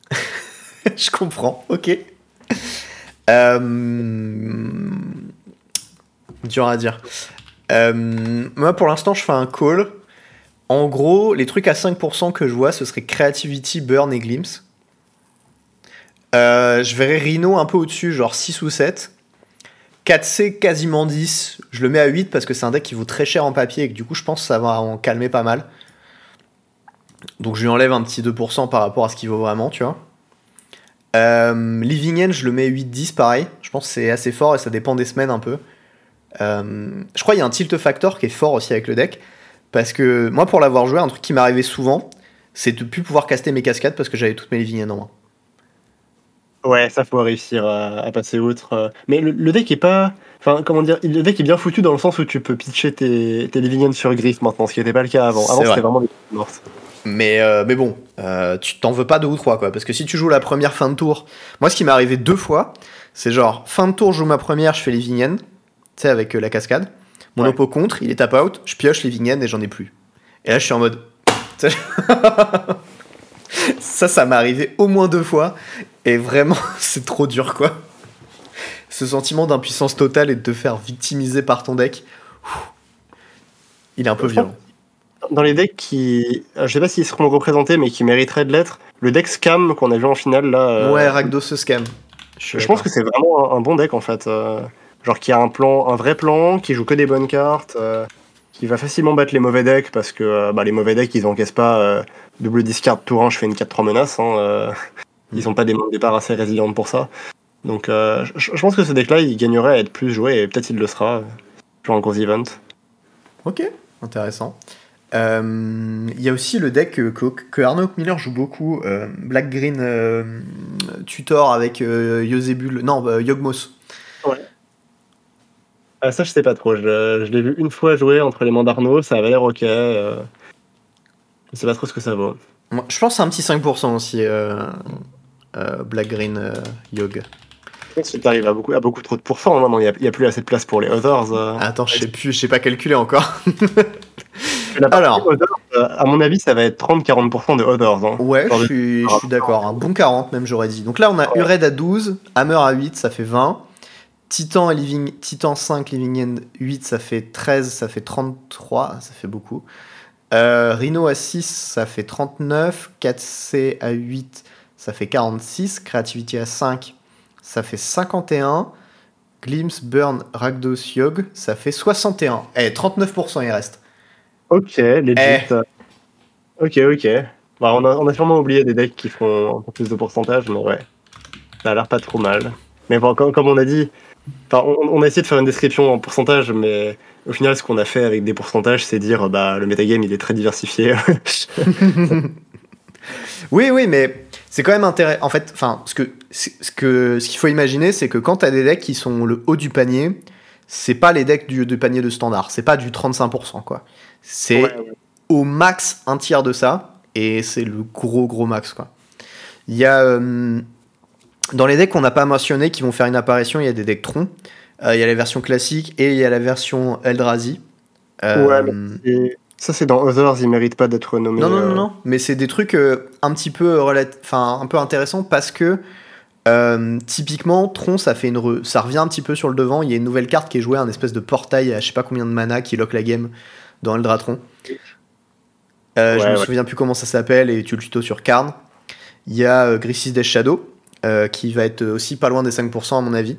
[SPEAKER 2] (laughs)
[SPEAKER 1] je comprends, ok. Euh... Dur à dire. Euh, Moi, pour l'instant, je fais un call. En gros, les trucs à 5% que je vois, ce serait Creativity, Burn et Glimpse. Euh, je verrais Rhino un peu au-dessus, genre 6 ou 7. 4C quasiment 10. Je le mets à 8 parce que c'est un deck qui vaut très cher en papier et que du coup, je pense que ça va en calmer pas mal. Donc, je lui enlève un petit 2% par rapport à ce qu'il vaut vraiment, tu vois. Euh, Living End, je le mets 8-10 pareil. Je pense que c'est assez fort et ça dépend des semaines un peu. Euh, je crois qu'il y a un tilt factor qui est fort aussi avec le deck. Parce que moi, pour l'avoir joué, un truc qui m'arrivait souvent, c'est de plus pouvoir caster mes cascades parce que j'avais toutes mes End en main.
[SPEAKER 2] Ouais, ça faut réussir à, à passer outre. euh. Mais le, le deck est pas. Enfin, comment dire Le deck est bien foutu dans le sens où tu peux pitcher tes, tes Living sur Griff maintenant, ce qui n'était pas le cas avant. Avant,
[SPEAKER 1] vrai.
[SPEAKER 2] c'était vraiment des mortes.
[SPEAKER 1] Mais, euh, mais bon, euh, tu t'en veux pas deux ou trois, quoi. Parce que si tu joues la première fin de tour, moi, ce qui m'est arrivé deux fois, c'est genre, fin de tour, je joue ma première, je fais End, tu sais, avec euh, la cascade. Mon
[SPEAKER 2] Ouais.
[SPEAKER 1] oppo contre, il est tap out, je pioche Living End et j'en ai plus. Et là, je suis en mode. (laughs) ça, ça m'est arrivé au moins deux fois. Et vraiment, (laughs) c'est trop dur, quoi. Ce sentiment d'impuissance totale et de te faire victimiser par ton deck, il est un peu violent.
[SPEAKER 2] Dans les decks qui. Je sais pas s'ils seront représentés, mais qui mériteraient de l'être, le deck Scam qu'on a vu en finale là. euh,
[SPEAKER 1] Ouais, Rakdos scam.
[SPEAKER 2] Je pense que c'est vraiment un, un bon deck en fait. euh, genre qui a un plan, un vrai plan, qui joue que des bonnes cartes, euh, qui va facilement battre les mauvais decks parce que euh, bah, les mauvais decks ils encaissent pas euh, double discard tour 1, je fais une 4-3 menace. hein, Ils ont pas des mains de départ assez résilientes pour ça. Donc je, pense que ce deck là il gagnerait à être plus joué et peut-être il le sera sur un gros event.
[SPEAKER 1] Ok, intéressant. Euh, Il y a aussi le deck que, que, Arnaud Miller joue beaucoup, euh, Black Green euh, Tutor avec Yozebul, non, Yogmos.
[SPEAKER 2] Ah, ça je sais pas trop, je, je l'ai vu une fois jouer entre les mains d'Arnaud, ça avait l'air ok. euh, je sais pas trop ce que ça vaut.
[SPEAKER 1] Moi, Je pense c'est un petit 5% aussi, euh, euh, Black Green euh, Yog.
[SPEAKER 2] Tu arrives à beaucoup, à beaucoup trop de pourcents maintenant, il n'y a, plus assez de place pour les others. euh.
[SPEAKER 1] Attends, je sais plus, je sais pas calculer encore. (laughs) Alors.
[SPEAKER 2] Others, euh, à mon avis, ça va être 30-40% de Others. Hein.
[SPEAKER 1] Ouais, je suis, d'accord. Un bon 40 même, j'aurais dit. Donc là, on a. Ured à 12, Hammer à 8, ça fait 20. Titan, et Living, Titan 5, Living End 8, ça fait 13, ça fait 33, ça fait beaucoup. Euh, Rhino à 6, ça fait 39. 4C à 8, ça fait 46. Creativity à 5, ça fait 51. Glimpse, Burn, Rakdos, Yog, ça fait 61. Eh, 39% il reste.
[SPEAKER 2] Ok, legit.
[SPEAKER 1] Eh.
[SPEAKER 2] Ok, ok. Bah, on, a, on a sûrement oublié des decks qui font un peu plus de pourcentage, mais ouais. Ça a l'air pas trop mal. Mais bon, comme, comme on a dit, enfin, on, on a essayé de faire une description en pourcentage, mais au final, ce qu'on a fait avec des pourcentages, c'est dire bah, le metagame il est très diversifié. (laughs)
[SPEAKER 1] Oui, oui, mais c'est quand même intéressant. En fait, enfin, ce que ce que ce qu'il faut imaginer, c'est que quand tu as des decks qui sont le haut du panier, c'est pas les decks du, du panier de standard, c'est pas du 35%, quoi. C'est
[SPEAKER 2] Ouais, ouais.
[SPEAKER 1] au max un tiers de ça, et c'est le gros gros max, quoi. Il y a. euh, dans les decks qu'on n'a pas mentionné qui vont faire une apparition, il y a des decks Tron. Euh, Il y a la version classique et il y a la version Eldrazi. Euh,
[SPEAKER 2] Ouais, Et ça, c'est dans Others, il mérite pas d'être nommé.
[SPEAKER 1] non, non, non,
[SPEAKER 2] euh,
[SPEAKER 1] non, mais c'est des trucs euh, un petit peu, enfin, un peu intéressants parce que euh, typiquement, Tron, ça, fait une re- ça revient un petit peu sur le devant. Il y a une nouvelle carte qui est jouée, un espèce de portail à je sais pas combien de mana qui lock la game dans Eldratron. Euh, je
[SPEAKER 2] Ouais,
[SPEAKER 1] me
[SPEAKER 2] ouais.
[SPEAKER 1] souviens plus comment ça s'appelle et tu le tuto sur Karn. Il y a euh, Grissis Death Shadow euh, qui va être aussi pas loin des 5% à mon avis.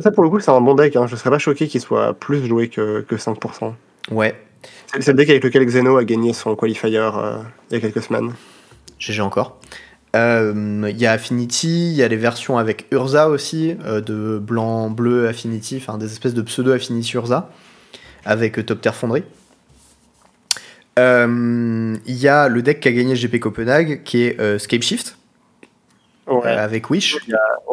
[SPEAKER 2] Ça, pour le coup, c'est un bon deck. Hein. Je serais pas choqué qu'il soit plus joué que, que 5%.
[SPEAKER 1] Ouais,
[SPEAKER 2] C'est le deck avec lequel Xeno a gagné son qualifier euh, il y a quelques semaines.
[SPEAKER 1] GG encore. Euh, Il y a Affinity, il y a les versions avec Urza aussi, de blanc, bleu, Affinity, enfin des espèces de pseudo Affinity Urza, avec Top Terre Fonderie. Il y a le deck qui a gagné GP Copenhague, qui est Scapeshift,
[SPEAKER 2] Ouais.
[SPEAKER 1] euh, avec Wish.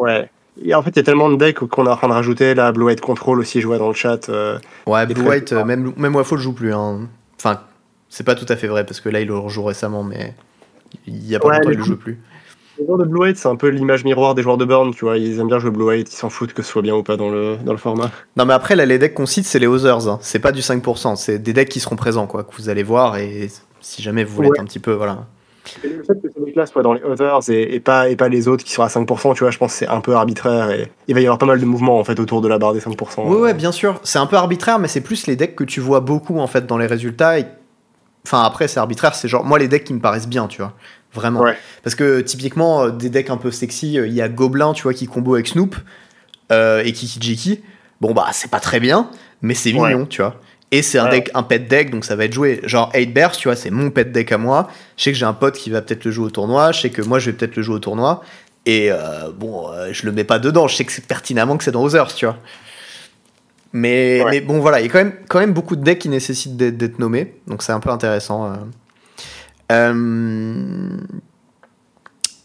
[SPEAKER 2] ouais. Et en fait, il y a tellement de decks qu'on est en train de rajouter. Là, Blue White Control aussi, je vois dans le chat. euh,
[SPEAKER 1] Ouais, Blue White, euh, même, même Wafo le joue plus. hein. Enfin, c'est pas tout à fait vrai, parce que là, il le rejoue récemment, mais il y a pas
[SPEAKER 2] Ouais,
[SPEAKER 1] longtemps, il le joue plus.
[SPEAKER 2] Les joueurs de Blue White, c'est un peu l'image miroir des joueurs de Burn, tu vois. Ils aiment bien jouer Blue White, ils s'en foutent que ce soit bien ou pas dans le, dans le format.
[SPEAKER 1] Non, mais après, là, les decks qu'on cite, c'est les Others. hein. C'est pas du 5%. C'est des decks qui seront présents, quoi, que vous allez voir. Et si jamais vous voulez
[SPEAKER 2] Ouais.
[SPEAKER 1] être un petit peu. Voilà.
[SPEAKER 2] Et le fait que ces decks-là soient dans les Others et, et, pas, et pas les autres qui sont à 5%, tu vois, je pense que c'est un peu arbitraire et il va y avoir pas mal de mouvements en fait autour de la barre des 5%.
[SPEAKER 1] Ouais, ouais, bien sûr. C'est un peu arbitraire, mais c'est plus les decks que tu vois beaucoup, en fait, dans les résultats. et- Enfin, après, c'est arbitraire. C'est genre, moi, les decks qui me paraissent bien, tu vois. Vraiment.
[SPEAKER 2] Ouais.
[SPEAKER 1] Parce que, typiquement, euh, des decks un peu sexy, euh, il y a Gobelin, tu vois, qui combo avec Snoop euh, et Kiki Jiki. Bon, bah, c'est pas très bien, mais c'est
[SPEAKER 2] Ouais.
[SPEAKER 1] mignon, tu vois. Et c'est un
[SPEAKER 2] Ouais.
[SPEAKER 1] deck, un pet deck, donc ça va être joué. Genre 8 Bears, tu vois, c'est mon pet deck à moi. Je sais que j'ai un pote qui va peut-être le jouer au tournoi. Je sais que moi, je vais peut-être le jouer au tournoi. Et euh, bon, euh, je le mets pas dedans. Je sais que c'est pertinemment que c'est dans Others, tu vois. Mais,
[SPEAKER 2] Ouais.
[SPEAKER 1] mais bon, voilà, il y a quand même, quand même beaucoup de decks qui nécessitent d'être, nommés. Donc c'est un peu intéressant. euh.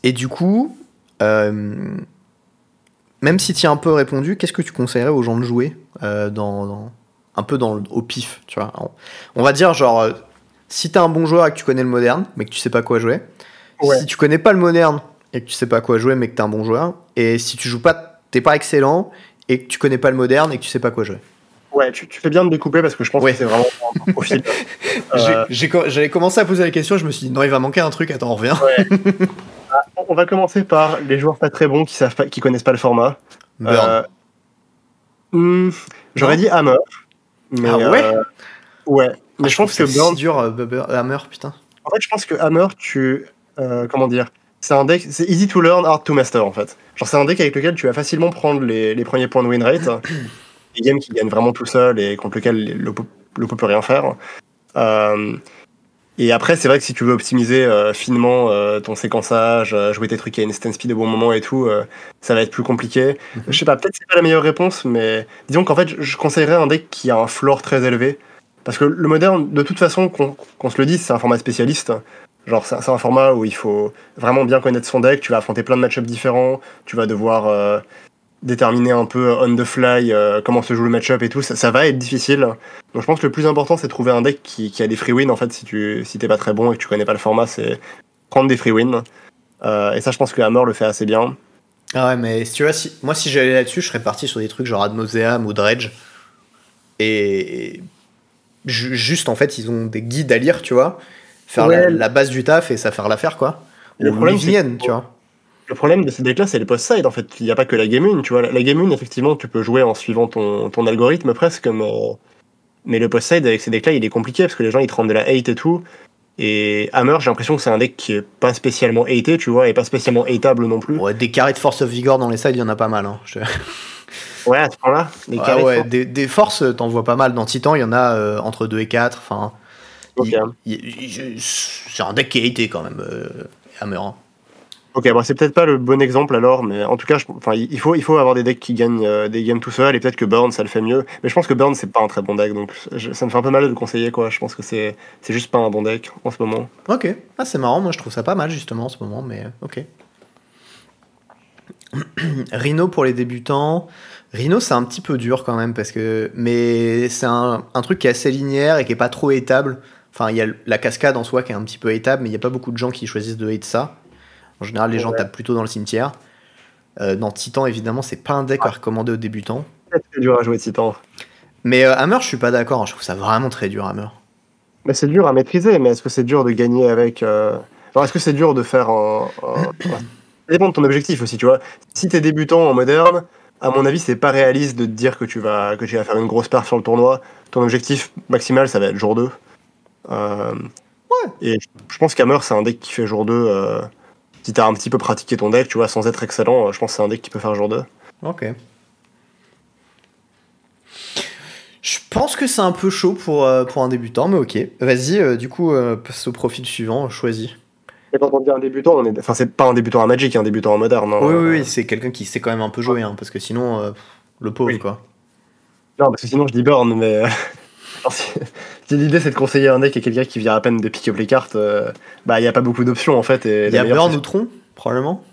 [SPEAKER 1] Et du coup, même si tu as un peu répondu, qu'est-ce que tu conseillerais aux gens de jouer dans, dans- un peu dans le- au pif, tu vois on, va dire genre, euh, si t'es un bon joueur et que tu connais le moderne, mais que tu sais pas quoi jouer,
[SPEAKER 2] Ouais.
[SPEAKER 1] si tu connais pas le moderne et que tu sais pas quoi jouer, mais que t'es un bon joueur, et si tu joues pas, t'es pas excellent et que tu connais pas le moderne et que tu sais pas quoi jouer.
[SPEAKER 2] Ouais, tu, tu fais bien de découper parce que je pense
[SPEAKER 1] Ouais.
[SPEAKER 2] que c'est vraiment un profil. (laughs) Euh,
[SPEAKER 1] J'avais commencé à poser la question, je me suis dit non, il va manquer un truc, attends, on revient. (laughs)
[SPEAKER 2] on va commencer par les joueurs pas très bons qui savent pas, qui connaissent pas le format. Euh, hmm, J'aurais dit Hammer. Mais,
[SPEAKER 1] Ah ouais
[SPEAKER 2] euh, Ouais. Mais
[SPEAKER 1] Ah,
[SPEAKER 2] je pense que
[SPEAKER 1] ça
[SPEAKER 2] Burn.
[SPEAKER 1] si dur, euh, Hammer, putain.
[SPEAKER 2] En fait, je pense que Hammer, tu. euh, comment dire C'est un deck. C'est easy to learn, hard to master, en fait. Genre, c'est un deck avec lequel tu vas facilement prendre les, les premiers points de win rate. (coughs) des games qui gagnent vraiment tout seul et contre lesquels l'oppo l'oppo peut rien faire. Euh, et après, c'est vrai que si tu veux optimiser euh, finement euh, ton séquençage, euh, jouer tes trucs à instant speed au bon moment et tout, ça va être plus compliqué.
[SPEAKER 1] Mhm.
[SPEAKER 2] Je sais pas, peut-être c'est pas la meilleure réponse, mais disons qu'en fait, je- conseillerais un deck qui a un floor très élevé. Parce que le moderne, de toute façon, qu'on se le dise, c'est un format spécialiste. Genre, c'est un format où il faut vraiment bien connaître son deck. Tu vas affronter plein de match-ups différents. Tu vas devoir déterminer un peu on the fly euh, comment se joue le match-up et tout. Ça, ça va être difficile. Donc, je pense que le plus important, c'est de trouver un deck qui, qui a des free wins. En fait, si tu si t'es pas très bon et que tu connais pas le format, c'est prendre des free wins. Euh, et ça, je pense que Hammer le fait assez bien.
[SPEAKER 1] Ah ouais, mais si tu vois, si, moi si j'allais là-dessus, je serais parti sur des trucs genre Admoseam ou Dredge. Et ju- juste en fait, ils ont des guides à lire, tu vois. Faire la,
[SPEAKER 2] Ouais.
[SPEAKER 1] la base du taf et ça faire l'affaire, quoi.
[SPEAKER 2] Le
[SPEAKER 1] Ou
[SPEAKER 2] problème, que-
[SPEAKER 1] tu vois.
[SPEAKER 2] Le problème de ces decks-là, c'est les post-side. En fait, il n'y a pas que la game 1. Tu vois, la, game 1, effectivement, tu peux jouer en suivant ton, ton algorithme presque, mais, mais le post-side avec ces decks-là, il est compliqué parce que les gens ils te rendent de la hate et tout. Et Hammer, j'ai l'impression que c'est un deck qui est pas spécialement haté, tu vois, et pas spécialement hateable non plus.
[SPEAKER 1] Ouais, des carrés de Force of Vigor dans les sides, il y en a pas mal. Hein. Je-
[SPEAKER 2] Ouais, à ce point-là, carrés
[SPEAKER 1] ouais, des, des forces, t'en vois pas mal. Dans Titan, il y en a euh, entre 2 et 4. Enfin, c'est un deck qui est haté quand même, euh, Hammer. hein.
[SPEAKER 2] Ok, bon, c'est peut-être pas le bon exemple alors, mais en tout cas, enfin, il faut, il faut avoir des decks qui gagnent euh, des games tout seul, et peut-être que Burn, ça le fait mieux. Mais je pense que Burn, c'est pas un très bon deck, donc ça me fait un peu mal de le conseiller, quoi. Je pense que c'est c'est juste pas un bon deck en ce moment.
[SPEAKER 1] Ok, ah, c'est marrant, moi je trouve ça pas mal justement en ce moment, mais euh, ok. (clears throat) Rhino pour les débutants. Rhino, c'est un petit peu dur quand même, parce que. Mais c'est un, un truc qui est assez linéaire et qui est pas trop étable. Enfin, il y a la cascade en soi qui est un petit peu étable, mais il n'y a pas beaucoup de gens qui choisissent de hate ça. En général, les gens
[SPEAKER 2] Ouais.
[SPEAKER 1] tapent plutôt dans le cimetière. Euh, dans Titan, évidemment, c'est pas un deck à recommander aux débutants.
[SPEAKER 2] C'est très dur à jouer Titan.
[SPEAKER 1] Mais euh, Hammer, je suis pas d'accord. hein. Je trouve ça vraiment très dur, Hammer.
[SPEAKER 2] Mais c'est dur à maîtriser, mais est-ce que c'est dur de gagner avec. euh, Genre, est-ce que c'est dur de faire un. un- (clears throat) Ça dépend de ton objectif aussi, tu vois. Si t'es débutant en moderne, à mon avis, c'est pas réaliste de te dire que tu vas, que tu vas faire une grosse perf sur le tournoi. Ton objectif maximal, ça va être jour 2. Euh, Et je- je pense qu'Hammer, c'est un deck qui fait jour 2. Si t'as un petit peu pratiqué ton deck, tu vois, sans être excellent, euh, je pense que c'est un deck qui peut faire jour 2.
[SPEAKER 1] Ok. Je pense que c'est un peu chaud pour, euh, pour un débutant, mais ok. Vas-y, euh, du coup, euh, passe au profil suivant, choisis.
[SPEAKER 2] Et quand on dit un débutant, on est... enfin, c'est pas un débutant à Magic, un débutant en moderne. hein.
[SPEAKER 1] oui, oui, oui, c'est quelqu'un qui sait quand même un peu jouer, hein, parce que sinon, le pauvre,
[SPEAKER 2] Oui.
[SPEAKER 1] quoi.
[SPEAKER 2] Non, parce que sinon je dis burn, mais. (laughs) Si l'idée c'est de conseiller un deck à quelqu'un qui vient à peine de pick up les cartes, euh, bah il n'y a pas beaucoup d'options en fait.
[SPEAKER 1] Il y a Burn ou Tron, probablement.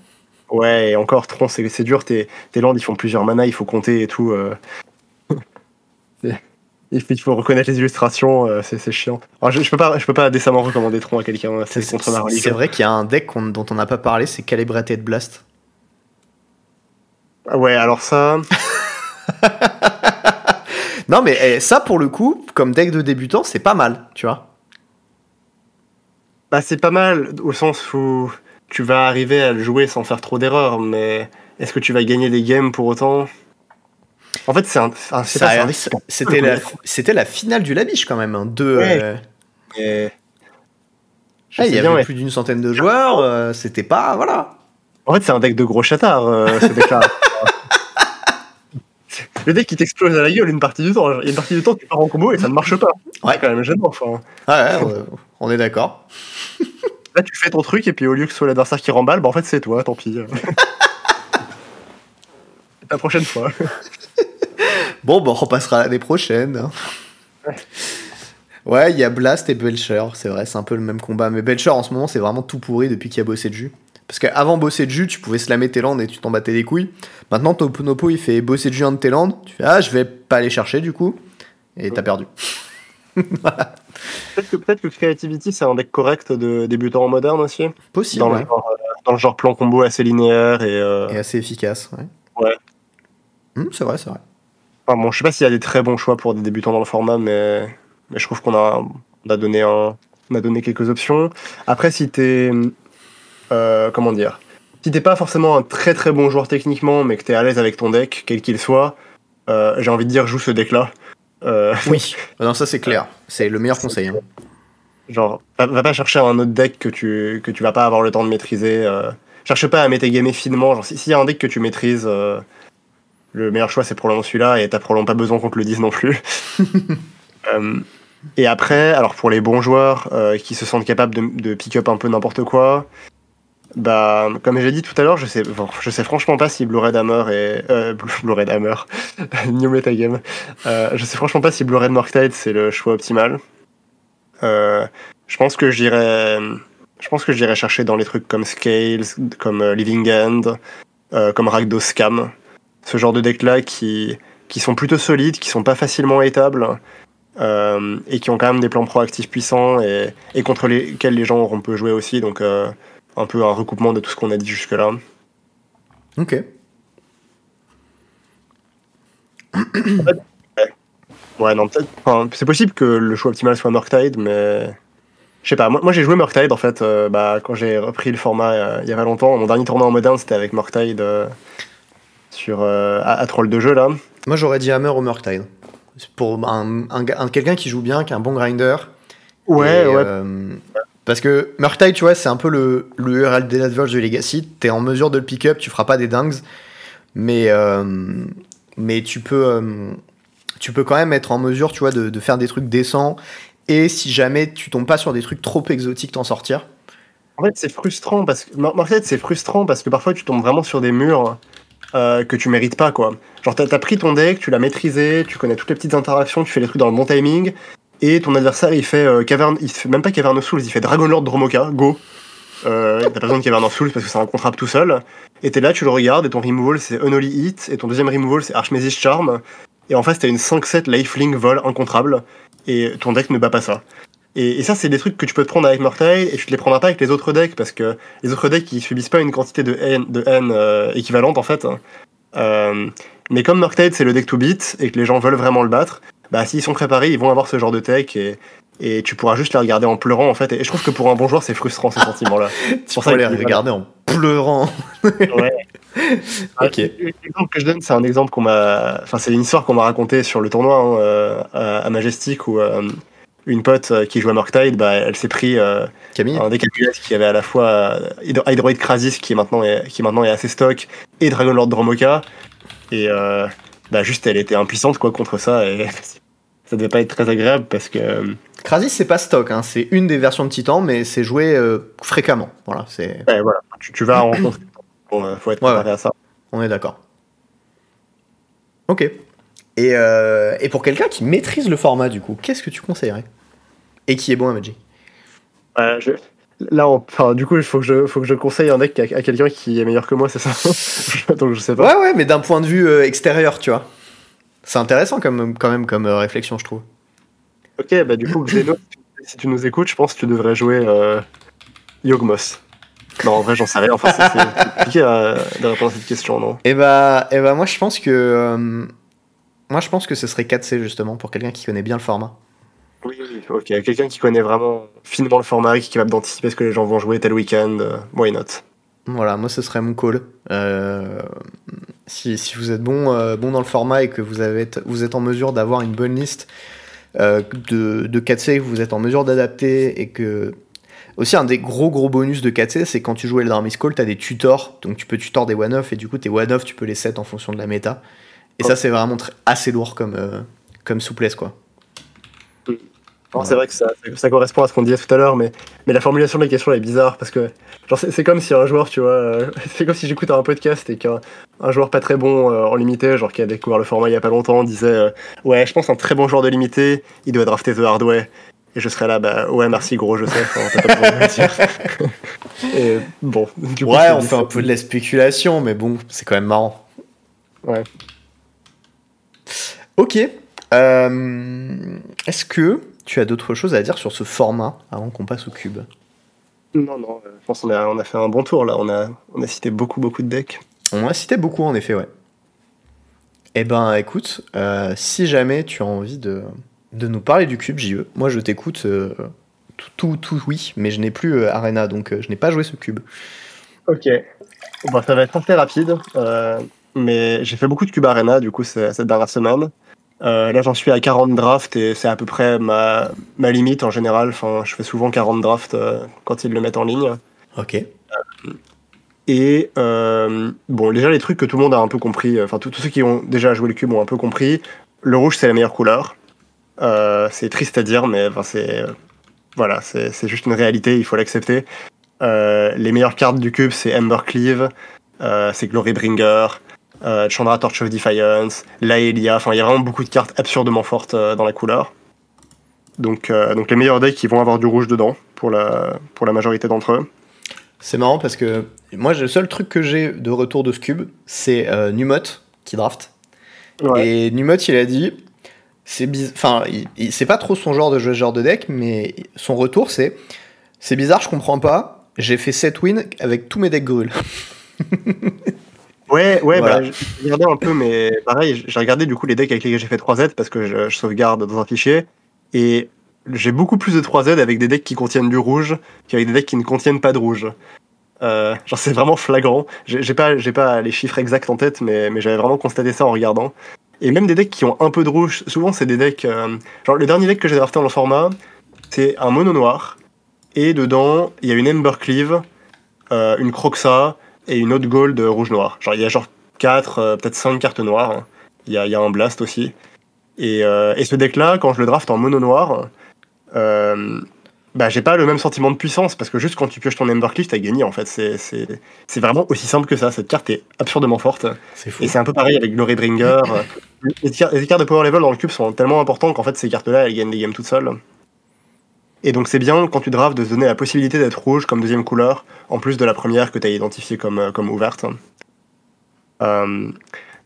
[SPEAKER 2] Ouais, et encore, Tron c'est dur, tes, tes landes ils font plusieurs mana, il faut compter et tout. euh. (laughs) Il, faut, il faut reconnaître les illustrations, euh, c'est chiant. Alors, je, je, peux pas, je peux pas décemment recommander Tron à quelqu'un, c'est contre ma religion.
[SPEAKER 1] c'est vrai qu'il y a un deck dont on n'a pas parlé, c'est Calibrated Blast.
[SPEAKER 2] Ah Ouais, alors ça. (laughs)
[SPEAKER 1] Non, mais eh, ça, pour le coup, comme deck de débutant, c'est pas mal, tu vois.
[SPEAKER 2] Bah, c'est pas mal au sens où tu vas arriver à le jouer sans faire trop d'erreurs, mais est-ce que tu vas gagner des games pour autant? En fait, c'est un,
[SPEAKER 1] C'était la, finale du Labiche, quand même. Hein. Deux,
[SPEAKER 2] Ouais.
[SPEAKER 1] euh,
[SPEAKER 2] Je
[SPEAKER 1] ah, il y avait
[SPEAKER 2] ouais.
[SPEAKER 1] plus d'une centaine de joueurs. euh, c'était pas. Voilà.
[SPEAKER 2] En fait, c'est un deck de gros chattards, euh, ce deck-là. (laughs) Le deck qui t'explose à la gueule une partie du temps. Il y a une partie du temps, tu pars en combo et ça ne marche pas.
[SPEAKER 1] Ouais.
[SPEAKER 2] C'est quand même gênant. Enfin.
[SPEAKER 1] Ouais, ouais, on- est d'accord.
[SPEAKER 2] Là, tu fais ton truc et puis au lieu que ce soit l'adversaire qui remballe, bah en fait, c'est toi, tant pis. (laughs) la prochaine fois.
[SPEAKER 1] Bon, bon, on repassera l'année prochaine. hein. Ouais, il y a Blast et Belcher, c'est vrai, c'est un peu le même combat. Mais Belcher, en ce moment, c'est vraiment tout pourri depuis qu'il a bossé de jus. Parce qu'avant bosser de jus, tu pouvais slammer tes landes et tu t'en battais les couilles. Maintenant, Toponopo, il fait bosser de jus un de tes landes. Tu fais, ah, je vais pas aller chercher du coup. Et t'as perdu. (laughs)
[SPEAKER 2] Peut-être que, Creativity, c'est un deck correct de débutant en moderne aussi.
[SPEAKER 1] Possible,
[SPEAKER 2] Dans,
[SPEAKER 1] ouais.
[SPEAKER 2] le genre, euh, dans le genre plan combo assez linéaire et. euh,
[SPEAKER 1] Et assez efficace, ouais.
[SPEAKER 2] Ouais.
[SPEAKER 1] Hum, c'est vrai, c'est vrai.
[SPEAKER 2] Enfin, bon, je sais pas s'il y a des très bons choix pour des débutants dans le format, mais, mais je trouve qu'on a, on a, donné un, on a donné quelques options. Après, si t'es. Euh, comment dire? Si t'es pas forcément un très très bon joueur techniquement, mais que t'es à l'aise avec ton deck, quel qu'il soit, euh, j'ai envie de dire joue ce deck-là. Euh, (laughs)
[SPEAKER 1] Oui. non, ça c'est clair. C'est le meilleur conseil. hein.
[SPEAKER 2] genre, va, pas chercher un autre deck que tu, que tu vas pas avoir le temps de maîtriser. cherche pas à métagamer finement. Genre, si- s'il y a un deck que tu maîtrises. le meilleur choix c'est probablement celui-là et t'as probablement pas besoin qu'on te le dise non plus. (laughs) Et après, alors pour les bons joueurs euh, qui se sentent capables de, de pick up un peu n'importe quoi, bah comme j'ai dit tout à l'heure, je sais, je sais franchement pas si Blue Red Hammer et euh, Red Hammer, (laughs) New Metagame, euh, je sais franchement pas si Blue Red Murktide c'est le choix optimal. Euh, je pense que j'irais, je pense que j'irais chercher dans les trucs comme Scales, comme euh, Living End, euh, comme Rakdos Scam, ce genre de deck là qui qui sont plutôt solides, qui sont pas facilement étables euh, et qui ont quand même des plans proactifs puissants et, et contre lesquels les gens auront peu joué aussi. Donc un peu un recoupement de tout ce qu'on a dit jusque-là.
[SPEAKER 1] Ok.
[SPEAKER 2] Ouais, non, peut-être. enfin, c'est possible que le choix optimal soit Murktide, mais. Je sais pas, moi, moi j'ai joué Murktide en fait euh, bah, quand j'ai repris le format euh, il y a pas longtemps. Mon dernier tournoi en moderne c'était avec Murktide euh, sur, à, à troll de jeu là.
[SPEAKER 1] Moi j'aurais dit Hammer ou Murktide. C'est Pour un, un gars- un- quelqu'un qui joue bien, qui est un bon grinder.
[SPEAKER 2] Ouais,
[SPEAKER 1] Et,
[SPEAKER 2] ouais.
[SPEAKER 1] Parce que Murktide, tu vois, c'est un peu le, le URL des Adverse du Legacy. T'es en mesure de le pick up, tu feras pas des dingues. Mais, euh, mais tu peux. euh, tu peux quand même être en mesure, tu vois, de, de faire des trucs décents. Et si jamais tu tombes pas sur des trucs trop exotiques, t'en sortir.
[SPEAKER 2] En fait, c'est frustrant parce que. Murktide, c'est frustrant parce que parfois tu tombes vraiment sur des murs euh, que tu mérites pas, quoi. Genre, t'as as pris ton deck, tu l'as maîtrisé, tu connais toutes les petites interactions, tu fais les trucs dans le bon timing, et ton adversaire il fait euh, caverne. Il fait même pas Cavern of Souls, il fait Dragon Lord Dromoka, go. euh, t'as pas besoin de Cavern of Souls parce que c'est un tout seul. Et t'es là, tu le regardes, et ton removal c'est Unholy Hit, et ton deuxième removal c'est Archmage's Charm. Et en face, t'as une 5-7 Lifelink Vol incontrable, et ton deck ne bat pas ça. Et, ça, c'est des trucs que tu peux te prendre avec Murktide, et tu te les prendras pas avec les autres decks, parce que les autres decks, ils subissent pas une quantité de haine, de haine euh, équivalente, en fait. Euh, mais comme Murktide, c'est le deck to beat, et que les gens veulent vraiment le battre, bah s'ils sont préparés, ils vont avoir ce genre de tech, et, et tu pourras juste les regarder en pleurant, en fait. Et je trouve que pour un bon joueur, c'est frustrant, ces sentiments-là. (laughs)
[SPEAKER 1] Tu pourrais les regarder en pleurant.
[SPEAKER 2] Ouais. (laughs)
[SPEAKER 1] Ok.
[SPEAKER 2] L'exemple que je donne, c'est un exemple qu'on m'a. Enfin, c'est une histoire qu'on m'a racontée sur le tournoi hein, euh, à, Majestic où euh, une pote euh, qui jouait à Murktide, bah, elle s'est pris euh,
[SPEAKER 1] Camille
[SPEAKER 2] un APS qui avait à la fois Hydro- Hydroid Krasis qui est maintenant est, qui maintenant est assez stock et Dragon Lord Dromoka. Et euh, bah, juste, elle était impuissante quoi contre ça et (laughs) ça devait pas être très agréable parce que. euh,
[SPEAKER 1] Krasis, c'est pas stock, hein. c'est une des versions de Titan, mais c'est joué euh, fréquemment. Voilà, c'est...
[SPEAKER 2] ouais, voilà, tu, tu vas (clears throat) rencontrer. Bon, euh, faut être
[SPEAKER 1] Ouais,
[SPEAKER 2] préparé à ça.
[SPEAKER 1] on est d'accord. Ok. Et, euh, et pour quelqu'un qui maîtrise le format, du coup, qu'est-ce que tu conseillerais? Et qui est bon à Magic?
[SPEAKER 2] Je- Là, on- enfin, du coup, il faut que je, faut que je conseille un deck à, à quelqu'un qui est meilleur que moi, c'est ça (laughs) Donc je sais pas.
[SPEAKER 1] Ouais, ouais, mais d'un point de vue euh, extérieur, tu vois. C'est intéressant comme, quand même comme euh, réflexion, je trouve.
[SPEAKER 2] Ok, bah du coup, Xeno, si tu nous écoutes, je pense que tu devrais jouer euh, Yogmos. Non, en vrai, j'en sais rien. Enfin, c'est compliqué euh, de répondre à cette question, non
[SPEAKER 1] Et bah, et bah moi, je pense que. moi, je pense que ce serait 4C, justement, pour quelqu'un qui connaît bien le format.
[SPEAKER 2] Oui, oui, ok. Quelqu'un qui connaît vraiment finement le format, qui est capable d'anticiper ce que les gens vont jouer tel week-end, euh, why not?
[SPEAKER 1] Voilà, moi ce serait mon call. Euh, si, si vous êtes bon, euh, bon dans le format et que vous, avez, vous êtes en mesure d'avoir une bonne liste euh, de, de 4C, que vous êtes en mesure d'adapter et que. Aussi, un des gros gros bonus de 4C, c'est quand tu joues Eldramis Call, tu as des tutors, donc tu peux tutor des one-off et du coup, tes one-off, tu peux les set en fonction de la méta. Et ça, c'est vraiment assez lourd comme, euh, comme souplesse, quoi.
[SPEAKER 2] C'est vrai que ça, correspond à ce qu'on disait tout à l'heure, mais, mais la formulation de la question elle est bizarre parce que genre, c'est comme si un joueur, tu vois, euh, (laughs) c'est comme si j'écoute un podcast et qu'un un joueur pas très bon euh, en limité, genre qui a découvert le format il y a pas longtemps, disait euh, Ouais, je pense un très bon joueur de limité, il doit drafter The Hard Way. Et je serais là, bah ouais, merci gros, je sais, enfin. (laughs) Et bon, du coup,
[SPEAKER 1] Ouais, on fait
[SPEAKER 2] ça.
[SPEAKER 1] un peu de la spéculation, mais bon, c'est quand même marrant.
[SPEAKER 2] Ouais.
[SPEAKER 1] Ok. Euh, Est-ce que tu as d'autres choses à dire sur ce format avant qu'on passe au cube?
[SPEAKER 2] Non, non, euh, je pense qu'on a, on a fait un bon tour là, on a, on a cité beaucoup, beaucoup de decks.
[SPEAKER 1] On a cité beaucoup en effet, ouais. Eh ben écoute, euh, si jamais tu as envie de, de nous parler du cube, JE, moi je t'écoute euh, tout, tout, tout, oui, mais je n'ai plus euh, Arena, donc je n'ai pas joué ce cube.
[SPEAKER 2] Ok. Bon, ça va être assez rapide, mais j'ai fait beaucoup de Cube Arena du coup c'est- cette dernière semaine. Euh, là j'en suis à 40 drafts et c'est à peu près ma, ma limite en général. Enfin, je fais souvent 40 drafts euh, quand ils le mettent en ligne.
[SPEAKER 1] Ok.
[SPEAKER 2] Et euh, bon, déjà les trucs que tout le monde a un peu compris, enfin tous ceux qui ont déjà joué le cube ont un peu compris. Le rouge c'est la meilleure couleur. C'est triste à dire, mais enfin, c'est voilà, c'est juste une réalité, il faut l'accepter. Les meilleures cartes du cube c'est Ember Cleave, c'est Glorybringer, euh, Chandra Torch of Defiance, Laelia. Enfin, il y a vraiment beaucoup de cartes absurdement fortes euh, dans la couleur. Donc, euh, donc les meilleurs decks qui vont avoir du rouge dedans pour la pour la majorité d'entre eux.
[SPEAKER 1] C'est marrant parce que moi, le seul truc que j'ai de retour de ce cube, c'est Numot qui draft.
[SPEAKER 2] Ouais.
[SPEAKER 1] Et Numot, il a dit, c'est enfin, c'est pas trop son genre de jeu, ce genre de deck, mais son retour, c'est, c'est bizarre, je comprends pas. J'ai fait 7 wins avec tous mes decks Grul. (laughs)
[SPEAKER 2] Ouais, ouais,
[SPEAKER 1] Voilà.
[SPEAKER 2] bah, j'ai regardé un peu, mais pareil, j'ai regardé du coup les decks avec lesquels j'ai fait 3Z parce que je, je sauvegarde dans un fichier. Et j'ai beaucoup plus de 3Z avec des decks qui contiennent du rouge qu'avec des decks qui ne contiennent pas de rouge. Euh, genre, c'est vraiment flagrant. J'ai pas, pas les chiffres exacts en tête, mais, mais j'avais vraiment constaté ça en regardant. Et même des decks qui ont un peu de rouge, souvent c'est des decks. euh, genre, le dernier deck que j'ai drafté en format, c'est un mono noir. Et dedans, il y a une Ember Cleave, euh, une Croxa et une autre gold rouge-noir. Genre, il y a genre 4, peut-être 5 cartes noires. hein. Il y a, il y a un blast aussi. Et, euh, et ce deck-là, quand je le draft en mono noir, euh, bah, j'ai pas le même sentiment de puissance parce que juste quand tu pioches ton Ember Cleave, t'as gagné en fait. C'est- C'est c'est vraiment aussi simple que ça. Cette carte est absurdement forte.
[SPEAKER 1] Fou.
[SPEAKER 2] Et c'est un peu pareil avec Glorybringer. (laughs) les, car- les cartes de power level dans le cube sont tellement importantes qu'en fait ces cartes-là elles gagnent des games toutes seules. Et donc c'est bien quand tu drafts de se donner la possibilité d'être rouge comme deuxième couleur, en plus de la première que tu as identifiée comme, euh, comme ouverte. Euh,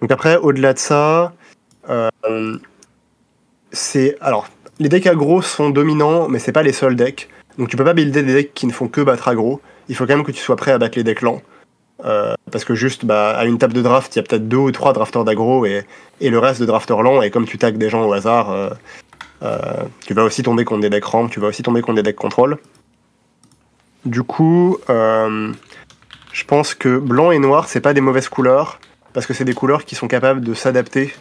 [SPEAKER 2] donc après, au-delà de ça, euh, c'est... Alors, les decks aggro sont dominants, mais c'est pas les seuls decks. Donc tu peux pas builder des decks qui ne font que battre aggro. Il faut quand même que tu sois prêt à battre les decks lents. Parce que juste bah, à une table de draft, il y a peut-être deux ou trois drafteurs d'aggro et, et, le reste de drafteurs lents. Et comme tu tags des gens au hasard, tu vas aussi tomber contre des decks ramp, tu vas aussi tomber contre des decks contrôle. Du coup, euh, je pense que blanc et noir, c'est pas des mauvaises couleurs parce que c'est des couleurs qui sont capables de s'adapter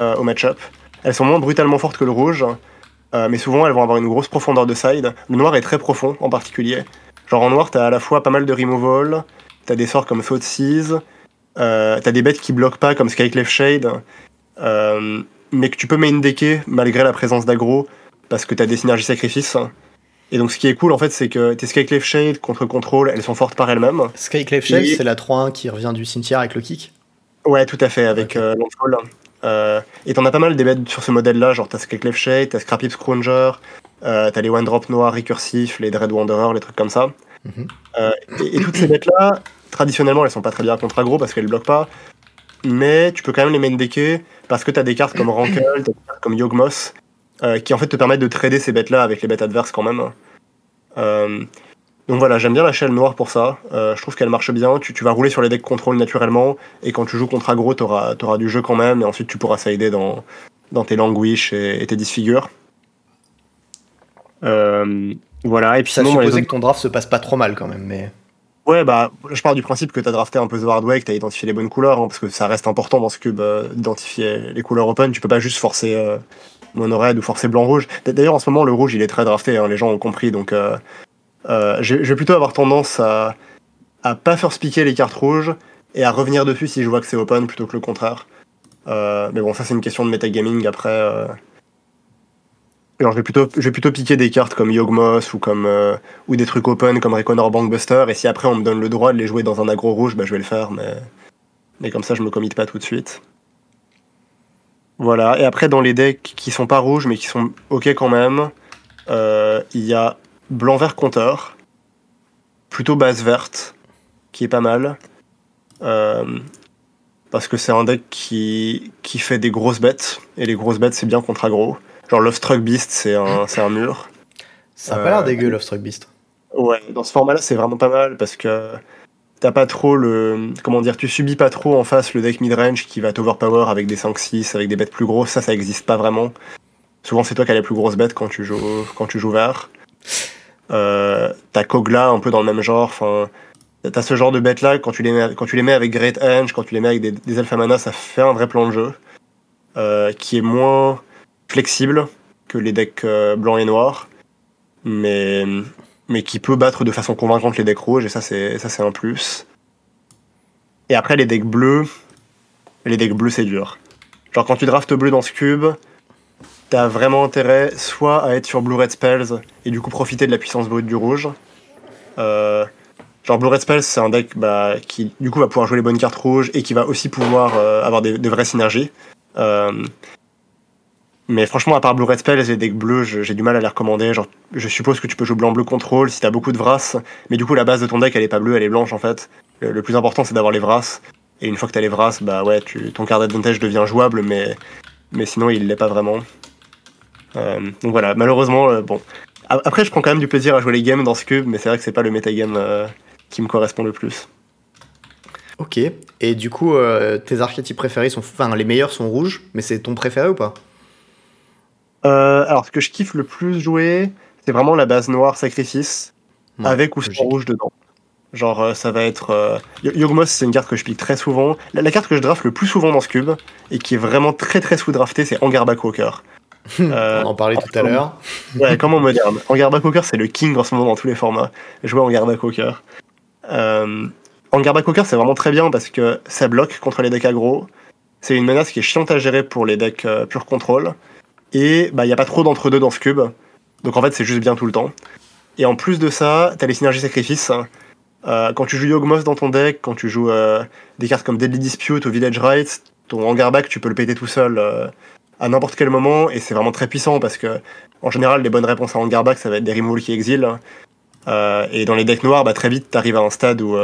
[SPEAKER 2] euh, au match-up. Elles sont moins brutalement fortes que le rouge, euh, mais souvent elles vont avoir une grosse profondeur de side. Le noir est très profond en particulier. Genre en noir, t'as à la fois pas mal de removal, t'as des sorts comme Thought Seize, euh, t'as des bêtes qui bloquent pas comme Skyclave Shade, euh, mais que tu peux main decker malgré la présence d'aggro parce que t'as des synergies sacrifices. Et donc ce qui est cool en fait, c'est que tes Skyclave Shade contre contrôle, elles sont fortes par elles-mêmes.
[SPEAKER 1] Skyclave Shade,
[SPEAKER 2] Et-
[SPEAKER 1] c'est la 3-1 qui revient du cimetière avec le kick.
[SPEAKER 2] Ouais, tout à fait, avec
[SPEAKER 1] Ok.
[SPEAKER 2] euh. Euh, et t'en as pas mal des bêtes sur ce modèle-là, genre t'as Skyclave Shade, t'as Scrappy Scrounger, euh, t'as les One Drop noirs récursifs, les Dread Wanderer, les trucs comme ça.
[SPEAKER 1] Mhm.
[SPEAKER 2] Euh, et, et toutes ces bêtes-là, traditionnellement, elles sont pas très bien contre aggro parce qu'elles bloquent pas, mais tu peux quand même les main decker parce que t'as des cartes comme Rankle, t'as des cartes comme Yogmoth, euh, qui en fait te permettent de trader ces bêtes-là avec les bêtes adverses quand même. Euh, donc voilà, j'aime bien la shell noire pour ça. Euh, je trouve qu'elle marche bien. Tu, tu vas rouler sur les decks contrôle naturellement. Et quand tu joues contre aggro, tu auras, du jeu quand même. Et ensuite, tu pourras sider dans, dans tes languish et, et tes disfigures. Voilà. Et puis
[SPEAKER 1] Ça
[SPEAKER 2] sinon, moi, les
[SPEAKER 1] supposait
[SPEAKER 2] autres-
[SPEAKER 1] que ton draft se passe pas trop mal quand même, mais.
[SPEAKER 2] Ouais, bah, je pars du principe que tu as drafté un peu The Hard Way, que tu as identifié les bonnes couleurs, hein, parce que ça reste important dans ce cube euh, d'identifier les couleurs open. Tu peux pas juste forcer euh, mono red ou forcer blanc-rouge. D'ailleurs, en ce moment, le rouge, il est très drafté, hein, les gens ont compris. Donc, euh, euh, je vais plutôt avoir tendance à, à pas first piquer les cartes rouges et à revenir dessus si je vois que c'est open plutôt que le contraire. Euh, mais bon, ça, c'est une question de metagaming après. Genre, je vais plutôt, je piquer des cartes comme Yogmoth euh, ou des trucs open comme Reconnor Bankbuster et si après on me donne le droit de les jouer dans un aggro rouge, bah, je vais le faire, mais mais comme ça je me commit pas tout de suite. Voilà. Et après dans les decks qui sont pas rouges mais qui sont ok quand même, euh, il y a blanc vert compteur, plutôt base verte, qui est pas mal. Euh, parce que c'est un deck qui, qui fait des grosses bêtes, et les grosses bêtes c'est bien contre aggro. Genre Love Struck Beast c'est un, c'est un mur.
[SPEAKER 1] Ça a pas l'air
[SPEAKER 2] Euh,
[SPEAKER 1] dégueu, Love Struck Beast.
[SPEAKER 2] Ouais, dans ce format-là, c'est vraiment pas mal parce que t'as pas trop le. Comment dire, tu subis pas trop en face le deck midrange qui va t'overpower avec des 5-6, avec des bêtes plus grosses. Ça, ça existe pas vraiment. Souvent, c'est toi qui as les plus grosses bêtes quand tu joues, quand tu joues vert. Euh, t'as Kogla un peu dans le même genre. Enfin, t'as ce genre de bêtes-là, quand, tu les mets- quand tu les mets avec Great Henge, quand tu les mets avec des, des Alpha Mana, ça fait un vrai plan de jeu euh, qui est moins flexible que les decks euh, blancs et noirs. Mais mais qui peut battre de façon convaincante les decks rouges, et ça c'est ça c'est un plus. Et après les decks bleus, les decks bleus c'est dur. Genre quand tu draftes bleu dans ce cube, t'as vraiment intérêt soit à être sur Blue Red Spells et du coup profiter de la puissance brute du rouge. Euh, genre Blue Red Spells c'est un deck bah, qui du coup va pouvoir jouer les bonnes cartes rouges et qui va aussi pouvoir euh, avoir des, vraies synergies. Mais franchement, à part Blue Red Spell, les decks bleus, j'ai du mal à les recommander. Genre, je suppose que tu peux jouer blanc-bleu contrôle si t'as beaucoup de Vras, mais du coup, la base de ton deck, elle est pas bleue, elle est blanche en fait. Le, plus important, c'est d'avoir les Vras. Et une fois que t'as les Vras, bah ouais, tu, ton card d'advantage devient jouable, mais, sinon, il l'est pas vraiment. Euh, donc voilà, malheureusement, euh, bon. Après, je prends quand même du plaisir à jouer les games dans ce cube, mais c'est vrai que c'est pas le metagame euh, qui me correspond le plus.
[SPEAKER 1] Ok. Et du coup, tes archétypes préférés sont. Enfin, les meilleurs sont rouges, mais c'est ton préféré ou pas?
[SPEAKER 2] Euh, alors, ce que je kiffe le plus jouer, c'est vraiment la base noire sacrifice.
[SPEAKER 1] Ouais,
[SPEAKER 2] avec ou sans rouge dedans. Genre, euh, ça va être. Euh... Yo- Yogmoth, c'est une carte que je pique très souvent. La, la carte que je draft le plus souvent dans ce cube, et qui est vraiment très très sous-draftée, c'est Angarbak Walker. Euh, (laughs)
[SPEAKER 1] On en parlait tout à l'heure.
[SPEAKER 2] Ouais, comment moderne. Angarbak Walker, c'est le king en ce moment dans tous les formats. Jouer Angarbak Walker. Euh... Angarbak Walker, c'est vraiment très bien parce que ça bloque contre les decks aggro. C'est une menace qui est chiante à gérer pour les decks euh, pure contrôle. Et bah, il n'y a pas trop d'entre-deux dans ce cube. Donc en fait, c'est juste bien tout le temps. Et en plus de ça, t'as les synergies sacrifices. Euh, quand tu joues Yogmoth dans ton deck, quand tu joues euh, des cartes comme Deadly Dispute ou Village Rights, ton Angarbak, tu peux le péter tout seul euh, à n'importe quel moment et c'est vraiment très puissant parce que en général les bonnes réponses à Angarback ça va être des removals qui exilent et dans les decks noirs bah, très vite tu arrives à un stade où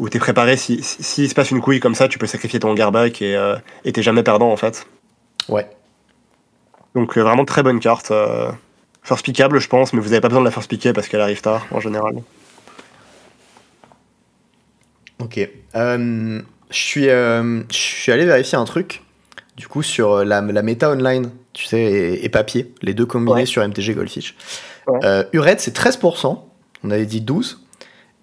[SPEAKER 2] où t'es préparé si s'il si, se passe une couille comme ça tu peux sacrifier ton Angarback et euh, t'es jamais perdant en fait
[SPEAKER 1] Ouais.
[SPEAKER 2] Donc euh, vraiment très bonne carte euh, first pickable je pense mais vous avez pas besoin de la first picker parce qu'elle arrive tard en général
[SPEAKER 1] Ok. Euh, je suis, euh, je suis allé vérifier un truc, du coup, sur la, la méta online, tu sais, et, et papier, les deux combinés
[SPEAKER 2] Ouais.
[SPEAKER 1] sur MTG Goldfish.
[SPEAKER 2] Ouais.
[SPEAKER 1] Euh, Ured, c'est 13%, on avait dit 12.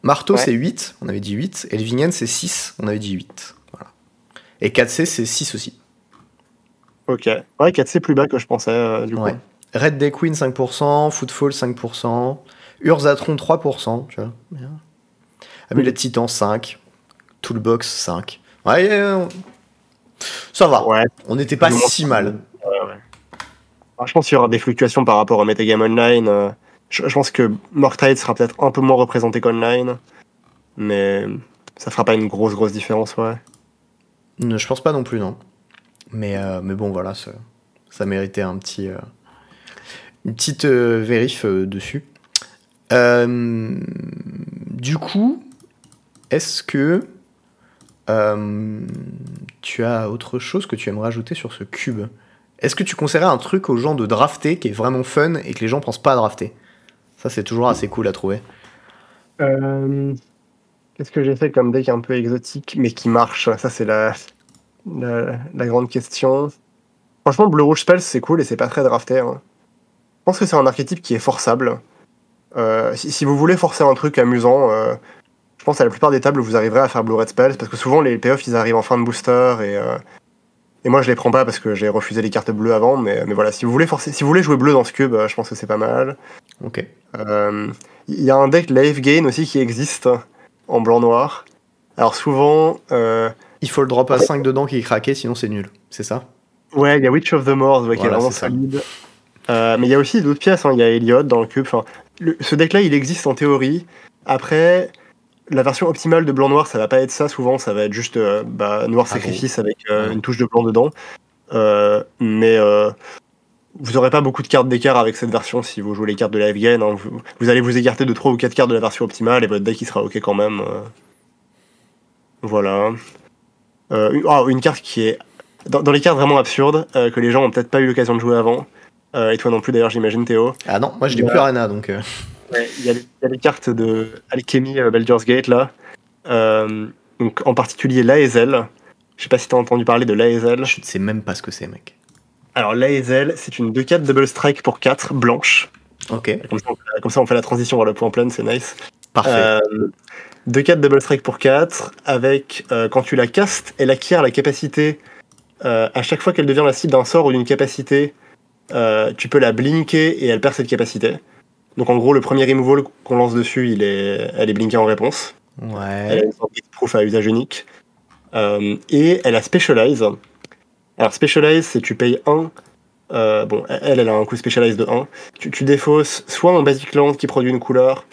[SPEAKER 1] Marteau,
[SPEAKER 2] Ouais.
[SPEAKER 1] c'est 8, on avait dit 8. Et Elvingen, c'est 6, on avait dit 8. Voilà. Et 4C, c'est 6 aussi.
[SPEAKER 2] Ok ouais 4 c'est plus bas que je pensais euh, du coup
[SPEAKER 1] Ouais. Red Day Queen, 5%, Footfall, 5%, Urzatron, 3%, tu vois. Bien. Amulet de Titan, 5. Toolbox, 5. Ouais, euh, ça va.
[SPEAKER 2] ouais
[SPEAKER 1] On n'était pas si mal.
[SPEAKER 2] Ouais, ouais. Alors, je pense qu'il y aura des fluctuations par rapport au metagame online. euh, Je, je pense que Morktide sera peut-être un peu moins représenté qu'online. Mais ça fera pas une grosse, grosse différence, ouais.
[SPEAKER 1] Ne, Je pense pas non plus, non. Mais, euh, mais bon, voilà, ça, méritait un petit, euh, une petite euh, vérif euh, dessus. Du coup, est-ce que tu as autre chose que tu aimerais ajouter sur ce cube? Est-ce que tu conseillerais un truc aux gens de drafter qui est vraiment fun et que les gens pensent pas à drafter? Ça, c'est toujours assez cool à trouver.
[SPEAKER 2] Qu'est-ce que j'ai fait comme deck un peu exotique, mais qui marche? Ça, c'est la, la, la grande question. Franchement, Blue Rouge Spells, c'est cool et c'est pas très drafté. hein. Je pense que c'est un archétype qui est forçable. Euh, si, si vous voulez forcer un truc amusant, euh, je pense à la plupart des tables, vous arriverez à faire Blue Red Spells, parce que souvent les payoffs, ils arrivent en fin de booster, et, euh, et moi je les prends pas parce que j'ai refusé les cartes bleues avant, mais, mais voilà, si vous voulez forcer, si vous voulez jouer bleu dans ce cube, je pense que c'est pas mal.
[SPEAKER 1] Ok.
[SPEAKER 2] Il y a un deck Life Gain aussi qui existe en blanc-noir. Alors souvent,
[SPEAKER 1] Il faut le drop à 5 dedans qui est craqué, sinon c'est nul. C'est ça
[SPEAKER 2] ouais, il y a Witch of the Moors ouais, qui est
[SPEAKER 1] Voilà,
[SPEAKER 2] vraiment solide. Euh, mais il y a aussi d'autres pièces, hein. il y a Elliot dans le cube. Enfin, le- ce deck-là, il existe en théorie. Après, la version optimale de blanc-noir, ça va pas être ça souvent, ça va être juste euh, bah, noir
[SPEAKER 1] Ah,
[SPEAKER 2] sacrifice avec euh, une touche de blanc dedans. Mais vous aurez pas beaucoup de cartes d'écart avec cette version si vous jouez les cartes de Life Gain. hein. Vous, vous allez vous écarter de 3 ou 4 cartes de la version optimale et votre deck il sera ok quand même. Voilà. Euh, une, ah, une carte qui est. Dans, dans les cartes vraiment absurdes, euh, que les gens ont peut-être pas eu l'occasion de jouer avant, euh, et toi non plus d'ailleurs, j'imagine, Théo.
[SPEAKER 1] Ah non, moi je n'ai
[SPEAKER 2] Ouais.
[SPEAKER 1] plus Arena donc.
[SPEAKER 2] Il y, a les- il y a les cartes de Alchemy Baldur's Gate là. Donc, en particulier l'Aezel. Je sais pas si tu as entendu parler de l'Aezel.
[SPEAKER 1] Je ne sais même pas ce que c'est, mec.
[SPEAKER 2] Alors l'Aezel, c'est une 2-4 double strike pour 4 blanche.
[SPEAKER 1] Ok,
[SPEAKER 2] comme ça, on fait la transition vers le point plein, c'est nice.
[SPEAKER 1] Parfait.
[SPEAKER 2] Euh, 2-4 double strike pour 4, avec euh, quand tu la castes, elle acquiert la capacité, euh, à chaque fois qu'elle devient la cible d'un sort ou d'une capacité, euh, tu peux la blinker et elle perd cette capacité. Donc en gros, le premier removal qu'on lance dessus, il est, elle est blinkée en réponse. Elle a
[SPEAKER 1] Ouais.
[SPEAKER 2] une sorte de proof à usage unique. Euh, et elle a Specialize. Alors Specialize, c'est tu payes 1. euh, bon, elle, elle a un coût Specialize de 1. Tu, tu défausses soit un Basic Land qui produit une couleur,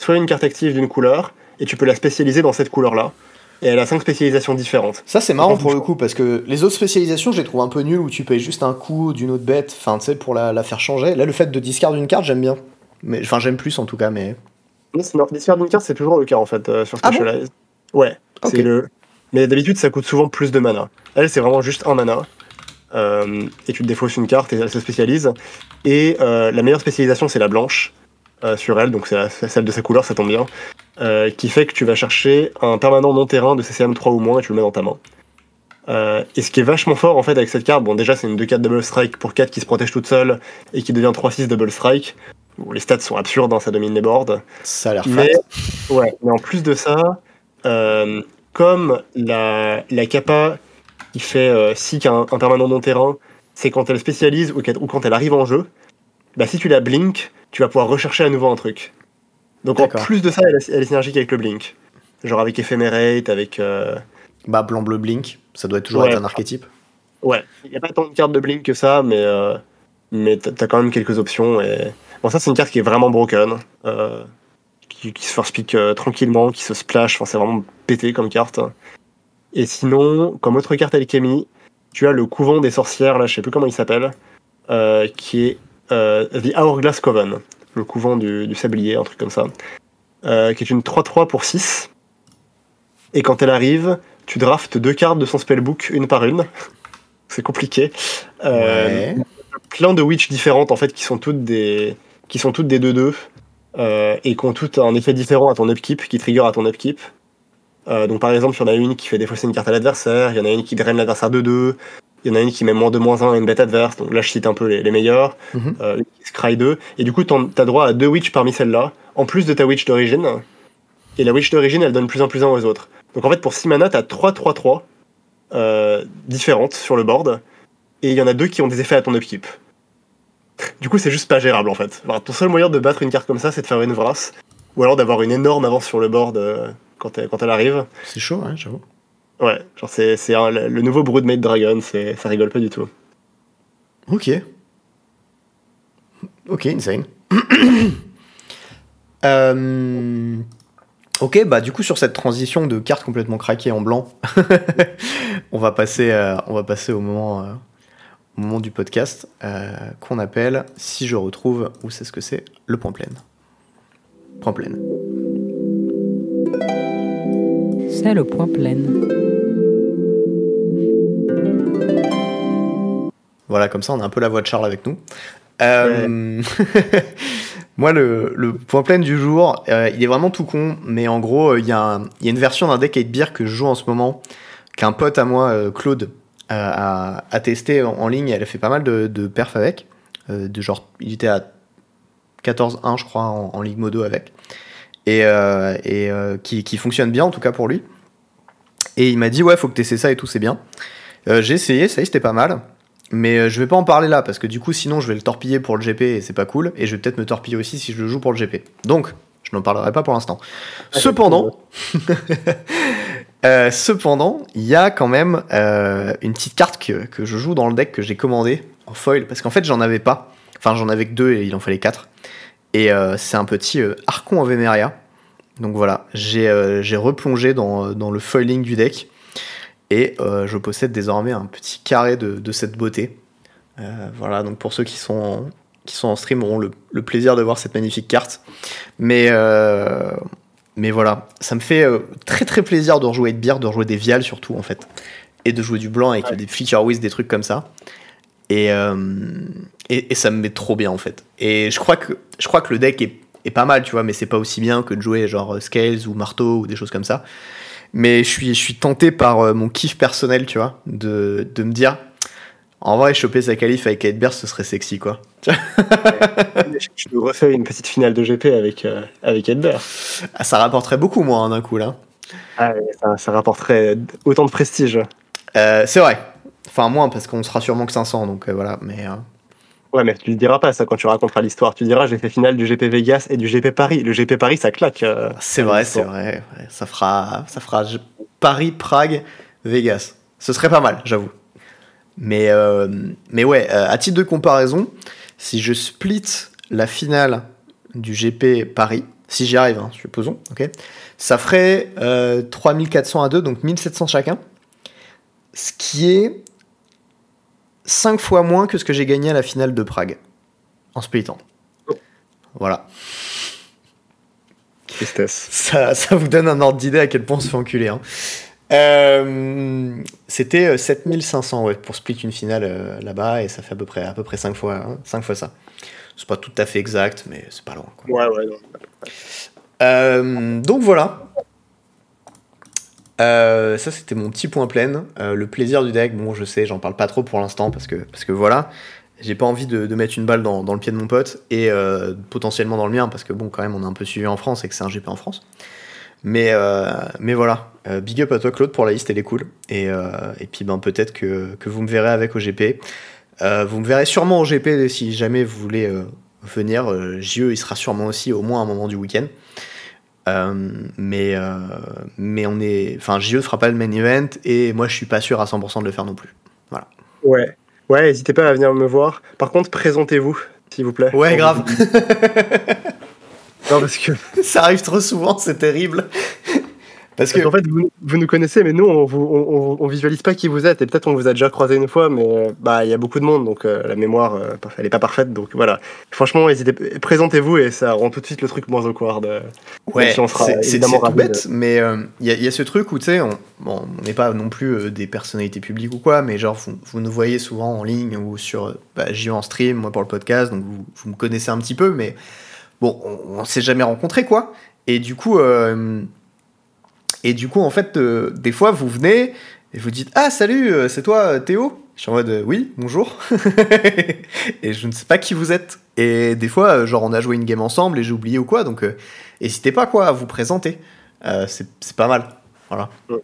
[SPEAKER 2] soit une carte active d'une couleur, et tu peux la spécialiser dans cette couleur-là. Et elle a 5 spécialisations différentes.
[SPEAKER 1] Ça c'est marrant pour le coup parce que les autres spécialisations je les trouve un peu nulles où tu payes juste un coup d'une autre bête, enfin tu sais pour la, la faire changer. Là le fait de discard une carte j'aime bien. Mais enfin j'aime plus en tout cas mais.
[SPEAKER 2] Non, discard d'une carte, c'est toujours le cas en fait euh, sur
[SPEAKER 1] Ah bon
[SPEAKER 2] Specialize. ouais, c'est le. Mais d'habitude, ça coûte souvent plus de mana. Elle, c'est vraiment juste un mana. Euh, et tu te défausses une carte et elle se spécialise. Et euh, la meilleure spécialisation, c'est la blanche euh, sur elle, donc c'est celle de sa couleur, ça tombe bien. euh, qui fait que tu vas chercher un permanent non-terrain de CCM 3 ou moins et tu le mets dans ta main. Euh, et ce qui est vachement fort en fait avec cette carte, bon déjà c'est une 2-4 double strike pour 4 qui se protège toute seule et qui devient 3-6 double strike. Bon, les stats sont absurdes, hein, ça domine les boards.
[SPEAKER 1] Ça a l'air.
[SPEAKER 2] Mais, ouais, mais en plus de ça, comme la, la capa qui fait si qu'un un permanent non-terrain, c'est quand elle spécialise ou, ou quand elle arrive en jeu, bah si tu la blink, tu vas pouvoir rechercher à nouveau un truc. Donc en plus de ça, elle, est- elle est synergique avec le blink. Genre avec Ephemerate, avec... euh,
[SPEAKER 1] Bah blanc bleu blink, ça doit toujours
[SPEAKER 2] Ouais.
[SPEAKER 1] être un archétype.
[SPEAKER 2] Ouais, il n'y a pas tant de cartes de blink que ça, mais, euh, mais t'as quand même quelques options. Et... Bon, ça, c'est une carte qui est vraiment broken, euh, qui, qui se first pick tranquillement, qui se splash, enfin, c'est vraiment pété comme carte. Et sinon, comme autre carte alchimie, tu as le couvent des sorcières, là, je sais plus comment il s'appelle, qui est The Hourglass Coven, le couvent du, du sablier, un truc comme ça, euh, qui est une 3-3 pour 6. Et quand elle arrive, tu draftes deux cartes de son spellbook, une par une. (laughs) C'est compliqué. Euh,
[SPEAKER 1] Ouais.
[SPEAKER 2] plein de witch différentes en fait qui sont toutes des qui sont toutes des 2-2 euh, et qui ont toutes un effet différent à ton upkeep qui trigger à ton upkeep Euh, donc par exemple il y en a une qui fait défausser une carte à l'adversaire il y en a une qui draine l'adversaire de 2 il y en a une qui met moins 2 moins 1 à une bête adverse donc là je cite un peu les, les meilleurs
[SPEAKER 1] Mhm.
[SPEAKER 2] euh, une qui scry 2 et du coup t'as droit à deux witch parmi celles-là en plus de ta witch d'origine et la witch d'origine elle donne plus en plus un aux autres donc en fait pour 6 mana t'as 3 3 3 euh, différentes sur le board et il y en a deux qui ont des effets à ton upkeep. Du coup, c'est juste pas gérable en fait. Enfin, ton seul moyen de battre une carte comme ça, c'est de faire une vrasse, ou alors d'avoir une énorme avance sur le board euh, quand, elle, quand elle arrive.
[SPEAKER 1] C'est chaud, hein, j'avoue.
[SPEAKER 2] Ouais, genre c'est, c'est un- le nouveau Broodmate Dragon, c'est, ça rigole pas du tout.
[SPEAKER 1] Ok. Ok, insane. (coughs) Euh, Ok, bah du coup sur cette transition de cartes complètement craquées en blanc, (laughs) on va passer, euh, on va passer au moment, euh, au moment du podcast euh, qu'on appelle, si je retrouve où c'est ce que c'est, le point plein. Point plein.
[SPEAKER 3] C'est le point plein.
[SPEAKER 1] Voilà, comme ça on a un peu la voix de Charles avec nous. Euh, (laughs) Moi, le, point plein du jour, euh, il est vraiment tout con, mais en gros, euh, il y, a y a une version d'un deck 8 beer que je joue en ce moment, qu'un pote à moi, Claude, a, testé en, ligne. Elle a fait pas mal de, de perfs avec. de genre, il était à 14-1, je crois, en, en Ligue Modo avec. Et, et qui, fonctionne bien, en tout cas pour lui. Et il m'a dit, ouais, faut que tu essaies ça et tout, c'est bien. J'ai essayé, ça y c'était pas mal. Mais euh, je vais pas en parler là parce que du coup sinon je vais le torpiller pour le GP et c'est pas cool et je vais peut-être me torpiller aussi si je le joue pour le GP. Donc je n'en parlerai pas pour l'instant. Cependant, (laughs) euh, cependant, il y a quand même euh, une petite carte que, que je joue dans le deck que j'ai commandé en foil parce qu'en fait j'en avais pas. Enfin j'en avais que deux et il en fallait quatre. Et euh, c'est un petit Archon Avemeria. Donc voilà, j'ai j'ai replongé dans, dans le foiling du deck. Et euh, je possède désormais un petit carré de, de cette beauté. Euh, voilà, donc pour ceux qui sont en, qui sont en stream auront le, le plaisir de voir cette magnifique carte. Mais, euh, mais voilà, ça me fait très très plaisir de rejouer de bière, de rejouer des viales surtout en fait. Et de jouer du blanc avec des feature whiz, des trucs comme ça. Et, et, et ça me met trop bien en fait. Et je crois que, je crois que le deck est, est pas mal, tu vois, mais c'est pas aussi bien que de jouer genre Scales ou Marteau ou des choses comme ça. Mais je suis, je suis tenté par euh, mon kiff personnel, tu vois, de, de me dire, en vrai, choper sa qualif avec Edberg, ce serait sexy, quoi. (laughs)
[SPEAKER 2] Je nous refais une petite finale de GP avec, euh, avec Edbert.
[SPEAKER 1] Ah, ça rapporterait beaucoup, moi, hein, d'un coup, là.
[SPEAKER 2] Ah, ça, ça rapporterait autant de prestige.
[SPEAKER 1] Euh, c'est vrai. Enfin, moins, parce qu'on sera sûrement que 500, donc euh, voilà. Mais
[SPEAKER 2] Ouais, mais tu le diras pas ça quand tu raconteras l'histoire. Tu diras j'ai fait finale du GP Vegas et du GP Paris. Le GP Paris, ça claque. euh,
[SPEAKER 1] c'est vrai, c'est vrai. ouais. Ça fera, ça fera Paris, Prague, Vegas. Ce serait pas mal, j'avoue. Mais, euh, mais ouais, euh, à titre de comparaison, si je split la finale du GP Paris, si j'y arrive, hein, supposons, ok, ça ferait euh, 3400 à 2, donc 1700 chacun. Ce qui est 5 fois moins que ce que j'ai gagné à la finale de Prague, en splittant. Voilà.
[SPEAKER 2] Tristesse.
[SPEAKER 1] Ça, ça vous donne un ordre d'idée à quel point on se fait enculer. Hein. Euh, C'était euh, 7500 ouais, pour split une finale euh, là-bas et ça fait à peu près, à peu près 5 fois, hein, 5 fois ça. C'est pas tout à fait exact, mais c'est pas loin. Quoi.
[SPEAKER 2] Ouais, ouais, non.
[SPEAKER 1] Euh, donc voilà. Euh, ça c'était mon petit point plein. Euh, le plaisir du deck, bon je sais, j'en parle pas trop pour l'instant parce que, voilà, j'ai pas envie de, mettre une balle dans, le pied de mon pote et euh, potentiellement dans le mien parce que bon quand même on est un peu suivi en France et que c'est un GP en France. Mais, voilà, big up à toi Claude pour la liste, elle est cool. Et, puis ben, peut-être que, vous me verrez avec au GP. Euh, vous me verrez sûrement au GP si jamais vous voulez venir. JE il sera sûrement aussi au moins un moment du week-end. Euh, mais, euh, mais on est. Enfin, JE fera pas le main event et moi je suis pas sûr à 100% de le faire non plus.
[SPEAKER 2] Ouais. Ouais, n'hésitez pas à venir me voir. Par contre, présentez-vous, s'il vous plaît.
[SPEAKER 1] Ouais, grave. (laughs)
[SPEAKER 2] Non, parce que.
[SPEAKER 1] Ça arrive trop souvent, c'est terrible. Parce que
[SPEAKER 2] qu'en fait, vous, vous nous connaissez, mais nous, on, vous, on, on- on visualise pas qui vous êtes. Et peut-être on vous a déjà croisé une fois, mais euh, bah il y a beaucoup de monde, donc euh, la mémoire, euh, elle est pas parfaite. Donc voilà. Franchement, hésitez, présentez-vous et ça rend tout de suite le truc moins awkward. euh.
[SPEAKER 1] Ouais,
[SPEAKER 2] si
[SPEAKER 1] c'est c'est-
[SPEAKER 2] évidemment
[SPEAKER 1] c'est tout bête, mais il y, a- y a ce truc où, tu sais, on bon, n'est pas non plus euh, des personnalités publiques ou quoi, mais genre, vous, vous nous voyez souvent en ligne ou sur bah, JO en stream, moi pour le podcast, donc vous, vous me connaissez un petit peu, mais bon, on, on s'est jamais rencontrés, quoi. Et du coup, euh, et du coup, en fait, euh, des fois, vous venez et vous dites Ah, salut, euh, c'est toi, euh, Théo? Je suis en mode Oui, bonjour. (laughs) et je ne sais pas qui vous êtes. Et des fois, genre, on a joué une game ensemble et j'ai oublié ou quoi, donc euh, n'hésitez pas quoi à vous présenter. Euh, c'est pas mal. Voilà.
[SPEAKER 2] Ouais.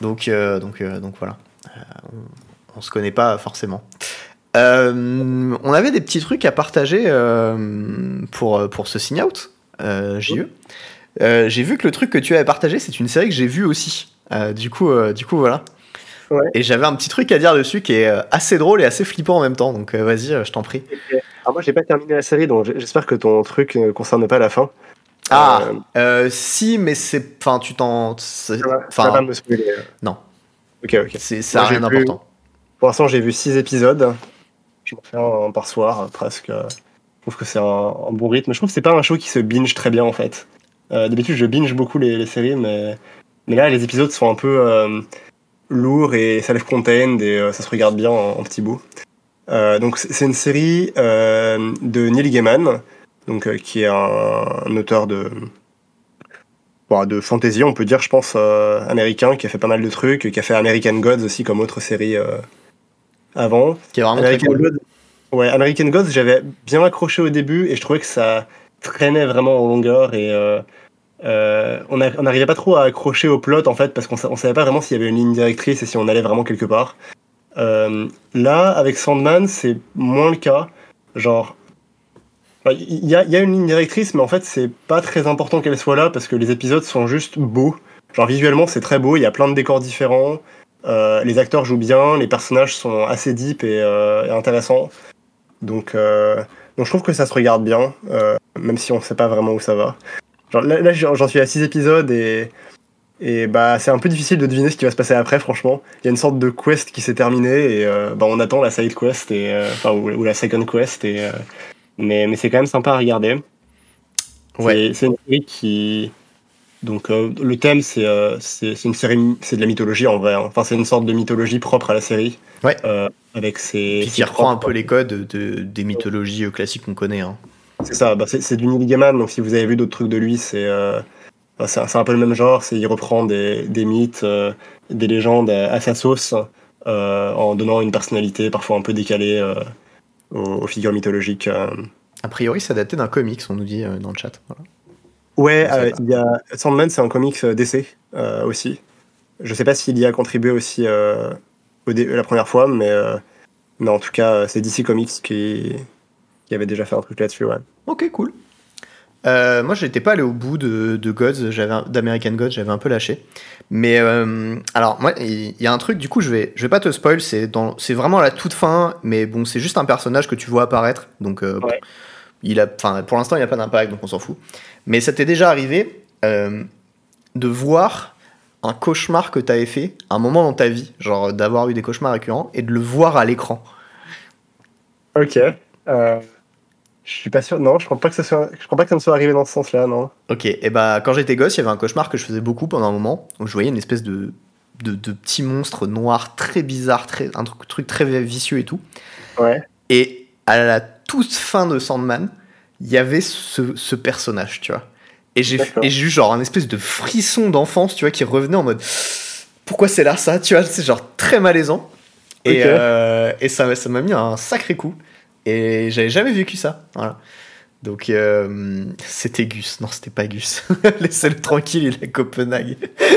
[SPEAKER 1] Donc, donc, donc voilà. On, on se connaît pas forcément. On avait des petits trucs à partager pour, pour ce sign out, JE. Euh, j'ai vu que le truc que tu avais partagé, c'est une série que j'ai vue aussi. Euh, du, coup, euh, du coup, voilà.
[SPEAKER 2] Ouais.
[SPEAKER 1] Et j'avais un petit truc à dire dessus qui est assez drôle et assez flippant en même temps. Donc vas-y, je t'en prie.
[SPEAKER 2] Alors moi, j'ai pas terminé la série, donc j'espère que ton truc ne concerne pas la fin.
[SPEAKER 1] Ah, si, mais c'est. Enfin, tu t'en. Enfin,
[SPEAKER 2] euh.
[SPEAKER 1] non.
[SPEAKER 2] Ok, ok.
[SPEAKER 1] c'est- ça a
[SPEAKER 2] Moi, j'ai
[SPEAKER 1] rien
[SPEAKER 2] vu-
[SPEAKER 1] d'important.
[SPEAKER 2] Pour l'instant, j'ai vu 6 épisodes. Je m'en fais un, un par soir, presque. Je trouve que c'est un, un bon rythme. Je trouve que c'est pas un show qui se binge très bien, en fait. Euh, D'habitude, je binge beaucoup les, les séries, mais, mais là, les épisodes sont un peu euh, lourds et self-contained et euh, ça se regarde bien en, en petits bouts. Donc, c'est une série de Neil Gaiman, donc, qui est un, un auteur de, bon, de fantasy, on peut dire, je pense, euh, américain, qui a fait pas mal de trucs, qui a fait American Gods aussi comme autre série euh, avant.
[SPEAKER 1] Qui est vraiment très
[SPEAKER 2] American
[SPEAKER 1] cool.
[SPEAKER 2] Gods, ouais, American Gods, j'avais bien accroché au début et je trouvais que ça traînait vraiment en longueur et euh, euh, on n'arrivait pas trop à accrocher au plot en fait parce qu'on on savait pas vraiment s'il y avait une ligne directrice et si on allait vraiment quelque part. Euh, là, avec Sandman, c'est moins le cas. Genre, il y a, une ligne directrice, mais en fait, c'est pas très important qu'elle soit là parce que les épisodes sont juste beaux. Genre, visuellement, c'est très beau, il y a plein de décors différents. Euh, les acteurs jouent bien, les personnages sont assez deep et, et intéressants. Donc, donc, je trouve que ça se regarde bien, même si on sait pas vraiment où ça va. Genre, là, là, j'en suis à 6 épisodes et, et bah, c'est un peu difficile de deviner ce qui va se passer après, franchement. Il y a une sorte de quest qui s'est terminée et euh, bah, on attend la side quest, et, euh, enfin, ou, ou la second quest. Et, euh, mais mais c'est quand même sympa à regarder.
[SPEAKER 1] Ouais.
[SPEAKER 2] C'est- une série qui. Donc, le thème, c'est c'est une série, c'est de la mythologie en vrai. hein. Enfin, c'est une sorte de mythologie propre à la série.
[SPEAKER 1] Ouais.
[SPEAKER 2] Avec ses.
[SPEAKER 1] Puis qui reprend un peu les codes de, des mythologies classiques qu'on connaît. hein.
[SPEAKER 2] C'est ça, bah, c'est du Neil Gaiman, donc si vous avez vu d'autres trucs de lui, c'est euh, bah, c'est un- peu le même genre. c'est Il reprend des, des mythes, euh, des légendes à, à sa sauce, euh, en donnant une personnalité parfois un peu décalée euh, aux, aux figures mythologiques.
[SPEAKER 1] A priori, c'est adapté d'un comics, on nous dit dans le chat. Voilà.
[SPEAKER 2] Ouais, il y a Sandman, c'est un comics euh, aussi. Je sais pas s'il y a contribué aussi au la première fois, mais, mais en tout cas, c'est DC Comics qui, qui avait déjà fait un truc là-dessus. Ouais.
[SPEAKER 1] Ok, cool. Euh, moi, j'étais pas allé au bout de, de Gods, d'American Gods, j'avais un peu lâché. Mais euh, alors, moi, il y, a un truc, du coup, je vais, je vais pas te spoil, c'est dans, c'est vraiment à la toute fin, mais bon, c'est juste un personnage que tu vois apparaître, donc euh,
[SPEAKER 2] Ouais.
[SPEAKER 1] il a, enfin, pour l'instant, il a pas d'impact, donc on s'en fout. Mais ça t'est déjà arrivé euh, de voir un cauchemar que t'avais fait, un moment dans ta vie, genre d'avoir eu des cauchemars récurrents, et de le voir à l'écran.
[SPEAKER 2] Ok. Je suis pas sûr. Non, je crois pas que ça soit. Je crois pas que ça me soit arrivé dans ce sens-là, non.
[SPEAKER 1] Ok, et bah quand j'étais gosse, il y avait un cauchemar que je faisais beaucoup pendant un moment, où je voyais une espèce de, de, de petit monstre noir très bizarre, très, un truc, truc très vicieux et tout.
[SPEAKER 2] Ouais.
[SPEAKER 1] Et à la toute fin de Sandman, il y avait ce, ce personnage, tu vois. Et j'ai et eu genre un espèce de frisson d'enfance, tu vois, qui revenait en mode pourquoi c'est là ça, tu vois, c'est genre très malaisant. Et,
[SPEAKER 2] Ok.
[SPEAKER 1] euh, et ça ça m'a mis un sacré coup. Et j'avais jamais vécu ça. Voilà. Donc euh, c'était Gus. Non, c'était pas Gus. (laughs) Laissez-le tranquille, il est à Copenhague.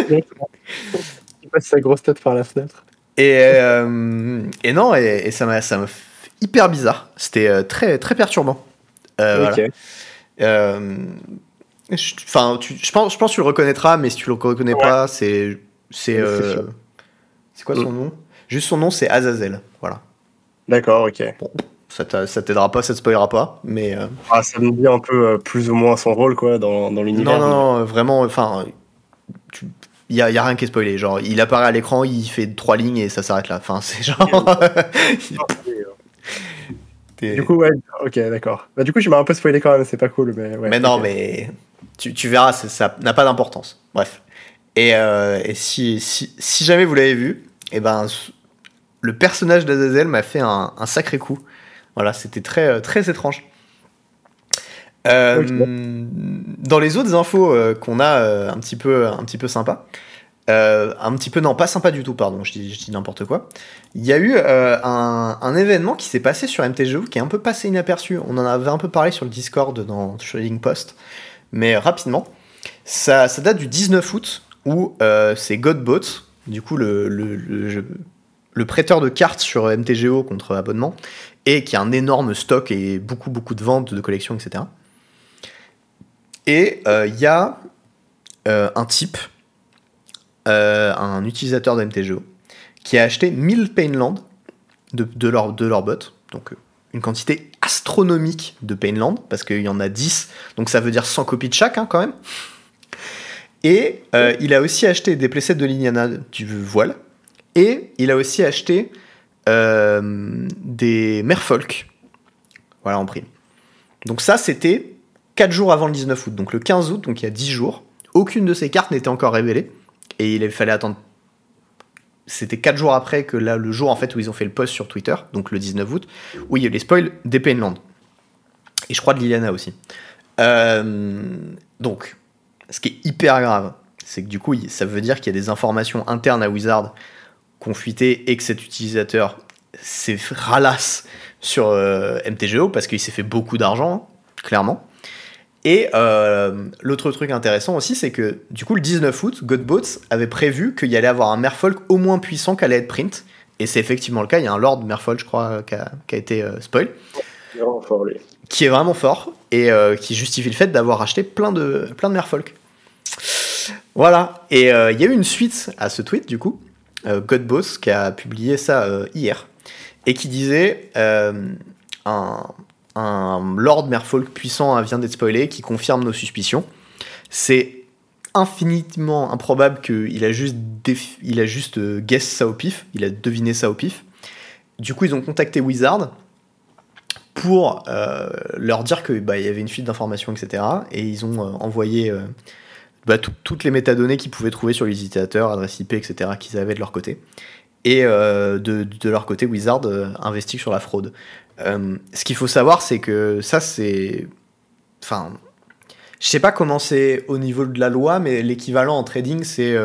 [SPEAKER 2] Il passe sa grosse tête par la fenêtre.
[SPEAKER 1] Et, euh, et non, et, et ça m'a hyper bizarre. C'était euh, très très perturbant. Euh, voilà. Je- Enfin, tu- je pense, je pense que tu le reconnaîtras, mais si tu le reconnais
[SPEAKER 2] Ouais.
[SPEAKER 1] pas, c'est c'est
[SPEAKER 2] C'est
[SPEAKER 1] quoi son nom? Juste son nom, c'est Azazel. Voilà.
[SPEAKER 2] D'accord, ok.
[SPEAKER 1] T'a- ça t'aidera pas, ça te spoilera pas, mais euh,
[SPEAKER 2] Ah, ça me dit un peu euh, plus ou moins son rôle, quoi, dans, dans l'univers.
[SPEAKER 1] non, non, non, vraiment. Enfin, il y a, y a rien qui est spoilé. Genre, il apparaît à l'écran, il fait trois lignes et ça s'arrête là. Enfin, c'est genre. (laughs)
[SPEAKER 2] Du coup, ouais, ok, d'accord. Bah, du coup, je m'as un peu spoilé quand même, c'est pas cool, mais ouais.
[SPEAKER 1] mais non, mais tu, tu verras, ça n'a pas d'importance. Bref. Et, euh, et si, si, si jamais vous l'avez vu, et ben, s- le personnage d'Azazel m'a fait un, un sacré coup. Voilà, c'était très, euh, très étrange. Euh. Dans les autres infos euh, qu'on a euh, un petit peu, un petit peu sympa, un petit peu non pas sympa du tout, pardon, je dis, n'importe quoi. Il y a eu un, un événement qui s'est passé sur MTGO qui est un peu passé inaperçu. On en avait un peu parlé sur le Discord dans Trading Post, mais rapidement. Ça, ça date du 19 août où c'est Godbot, du coup le, le, le jeu- le prêteur de cartes sur MTGO contre abonnement, et qui a un énorme stock et beaucoup beaucoup de ventes de collections, etc. Et euh, il y a euh, un type, euh, un utilisateur de MTGO, qui a acheté 1000 Painland de, de, leur, bot, donc une quantité astronomique de Painland, parce qu'il y en a 10, donc ça veut dire 100 copies de chaque hein, quand même. Et il a aussi acheté des playsets de Liliana du voile, et il a aussi acheté euh, des Merfolk, voilà en prime. Donc ça c'était 4 jours avant le 19 août, donc le 15 août, donc il y a 10 jours. Aucune de ces cartes n'était encore révélée, et il fallait attendre c'était 4 jours après que là, le jour en fait où ils ont fait le post sur Twitter, donc le 19 août, où il y a les spoils des Painland. Et je crois de Liliana aussi. Euh, donc, ce qui est hyper grave, c'est que du coup, ça veut dire qu'il y a des informations internes à Wizard qui ont fuité et que cet utilisateur s'est ralasse sur euh, MTGO parce qu'il s'est fait beaucoup d'argent, clairement. Et euh, l'autre truc intéressant aussi, c'est que du coup, le 19 août, Godbots avait prévu qu'il y allait avoir un Merfolk au moins puissant qu'allait être print. Et c'est effectivement le cas. Il y a un Lord Merfolk, je crois, qui a, qui a été euh, spoil,
[SPEAKER 2] Il est vraiment fort, lui.
[SPEAKER 1] qui est vraiment fort et qui justifie le fait d'avoir acheté plein de, plein de Merfolk. Voilà. Et il y a eu une suite à ce tweet, du coup. Euh, Godboss qui a publié ça euh, hier et qui disait euh, un, Lord Merfolk puissant vient d'être spoilé qui confirme nos suspicions. C'est infiniment improbable qu'il a juste, il a juste guess ça au pif, il a deviné ça au pif. Du coup, ils ont contacté Wizard pour leur dire qu'il bah, y avait une fuite d'informations, etc. Et ils ont envoyé bah, tout- toutes les métadonnées qu'ils pouvaient trouver sur les utilisateurs, adresse IP, etc., qu'ils avaient de leur côté. Et euh, de, de leur côté, Wizard euh, investigue sur la fraude. Euh, ce qu'il faut savoir, c'est que ça, c'est. Enfin. Je sais pas comment c'est au niveau de la loi, mais l'équivalent en trading, c'est.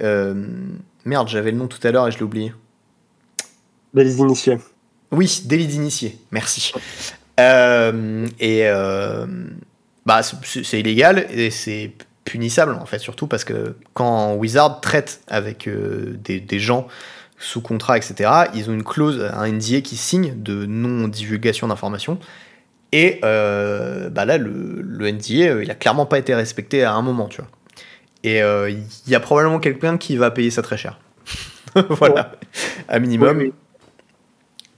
[SPEAKER 1] merde, j'avais le nom tout à l'heure et je l'ai oublié.
[SPEAKER 2] Les initiés.
[SPEAKER 1] Oui, délit d'initié, merci. Euh, et euh, bah, c'est illégal et c'est punissable en fait, surtout parce que quand Wizard traite avec euh, des, des gens sous contrat, etc., ils ont une clause, un NDA qui signe de non-divulgation d'informations. Et euh, bah là, le, le NDA, euh, il a clairement pas été respecté à un moment, tu vois. Et euh, il y a probablement quelqu'un qui va payer ça très cher. (laughs) voilà, à minimum.
[SPEAKER 2] Oui, oui.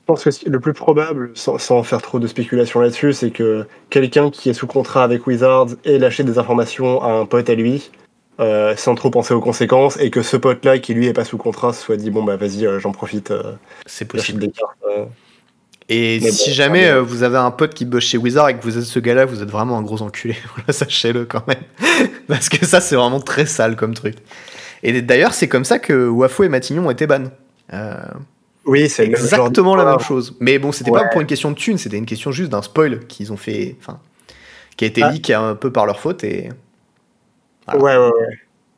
[SPEAKER 2] Je pense que le plus probable, sans, sans faire trop de spéculation là-dessus, c'est que quelqu'un qui est sous contrat avec Wizards ait lâché des informations à un pote à lui, euh, sans trop penser aux conséquences, et que ce pote-là, qui lui est pas sous contrat, se soit dit bon bah vas-y, euh, j'en profite, euh,
[SPEAKER 1] C'est possible.
[SPEAKER 2] des cartes.
[SPEAKER 1] Et
[SPEAKER 2] Mais
[SPEAKER 1] si
[SPEAKER 2] bon,
[SPEAKER 1] jamais vous avez un pote qui bosse chez Wizard et que vous êtes ce gars-là, vous êtes vraiment un gros enculé. (laughs) Sachez-le quand même. (laughs) Parce que ça, c'est vraiment très sale comme truc. Et d'ailleurs, c'est comme ça que Wafo et Matignon ont été ban.
[SPEAKER 2] Oui, c'est
[SPEAKER 1] exactement la même chose. Mais bon, c'était
[SPEAKER 2] Ouais.
[SPEAKER 1] pas pour une question de thune, c'était une question juste d'un spoil qu'ils ont fait. Enfin, qui a été
[SPEAKER 2] Ah.
[SPEAKER 1] leak un peu par leur faute. Et
[SPEAKER 2] Ouais, ouais, ouais.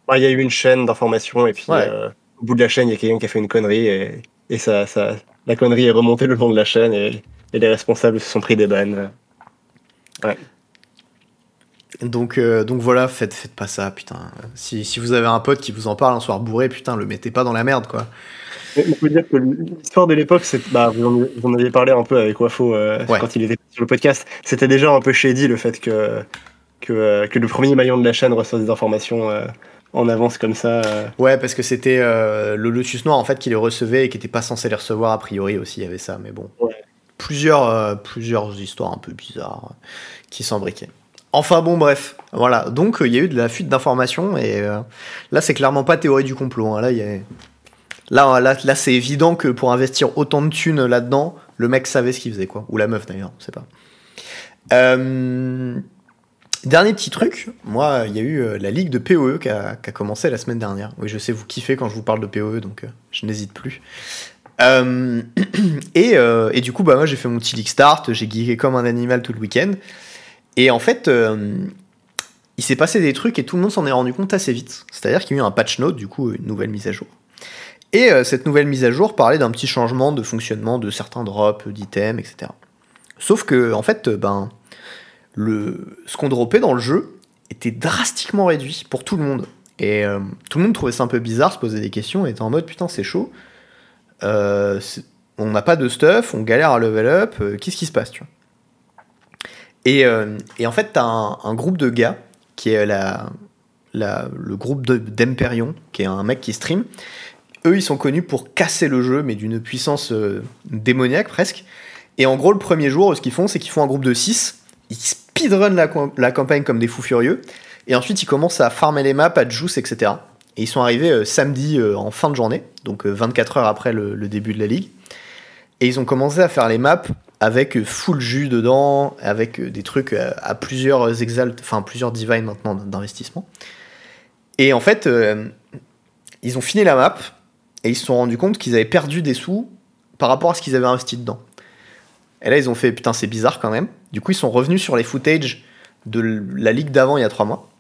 [SPEAKER 2] Ouais, Il y a eu une chaîne d'informations, et puis
[SPEAKER 1] Ouais.
[SPEAKER 2] euh, au bout de la chaîne, il y a quelqu'un qui a fait une connerie, et, et ça, ça, la connerie est remontée le long de la chaîne, et, et les responsables se sont pris des bannes.
[SPEAKER 1] donc, euh, donc voilà, faites, faites pas ça, putain. Si, si vous avez un pote qui vous en parle un soir bourré, putain, le mettez pas dans la merde, quoi.
[SPEAKER 2] On peut dire que l'histoire de l'époque, c'est, bah, vous, en, vous en aviez parlé un peu avec Wafo euh,
[SPEAKER 1] Ouais.
[SPEAKER 2] quand il était sur le podcast. C'était déjà un peu shady le fait que, que, euh, que le premier maillon de la chaîne reçoit des informations euh, en avance comme ça. euh.
[SPEAKER 1] Ouais, parce que c'était le Lotus Noir en fait qui les recevait et qui était pas censé les recevoir a priori aussi, il y avait ça, mais bon.
[SPEAKER 2] Ouais.
[SPEAKER 1] Plusieurs, plusieurs histoires un peu bizarres qui s'embriquaient. Enfin bon, bref, voilà. Donc il y a eu de la fuite d'informations et là c'est clairement pas théorie du complot. hein. Là, il y a- là, là, là, c'est évident que pour investir autant de thunes là-dedans, le mec savait ce qu'il faisait quoi, ou la meuf d'ailleurs, on sait pas. Euh, Dernier petit truc, moi, il y a eu euh, la ligue de PoE qui a, commencé la semaine dernière. Oui, je sais, vous kiffez quand je vous parle de PoE, donc euh, je n'hésite plus. (clears throat) Et, du coup, bah, moi, j'ai fait mon petit league start, j'ai geeké comme un animal tout le week-end. Et en fait, il s'est passé des trucs et tout le monde s'en est rendu compte assez vite. C'est-à-dire qu'il y a eu un patch note, du coup, une nouvelle mise à jour. Et euh, cette nouvelle mise à jour parlait d'un petit changement de fonctionnement de certains drops, d'items, etc. Sauf que, en fait, euh, ben, le, ce qu'on dropait dans le jeu était drastiquement réduit pour tout le monde. Et euh, tout le monde trouvait ça un peu bizarre, se posait des questions, et était en mode putain, c'est chaud. On n'a pas de stuff, on galère à level up, qu'est-ce qui se passe, tu vois? Et, en fait, t'as un, groupe de gars qui est la, le groupe de- d'Emperion, qui est un mec qui stream. Eux, ils sont connus pour casser le jeu, mais d'une puissance euh, démoniaque presque. Et en gros, le premier jour, ce qu'ils font, c'est qu'ils font un groupe de 6. Ils speedrun la, campagne comme des fous furieux. Et ensuite, ils commencent à farmer les maps, à juice, etc. Et ils sont arrivés euh, samedi euh, en fin de journée, donc euh, 24 heures après le, début de la ligue. Et ils ont commencé à faire les maps avec full jus dedans, avec des trucs à plusieurs exalt, enfin plusieurs divines maintenant d'investissement. Et en fait, ils ont fini la map et ils se sont rendus compte qu'ils avaient perdu des sous par rapport à ce qu'ils avaient investi dedans. Et là, ils ont fait putain, c'est bizarre quand même. Du coup, ils sont revenus sur les footages de la ligue d'avant il y a trois mois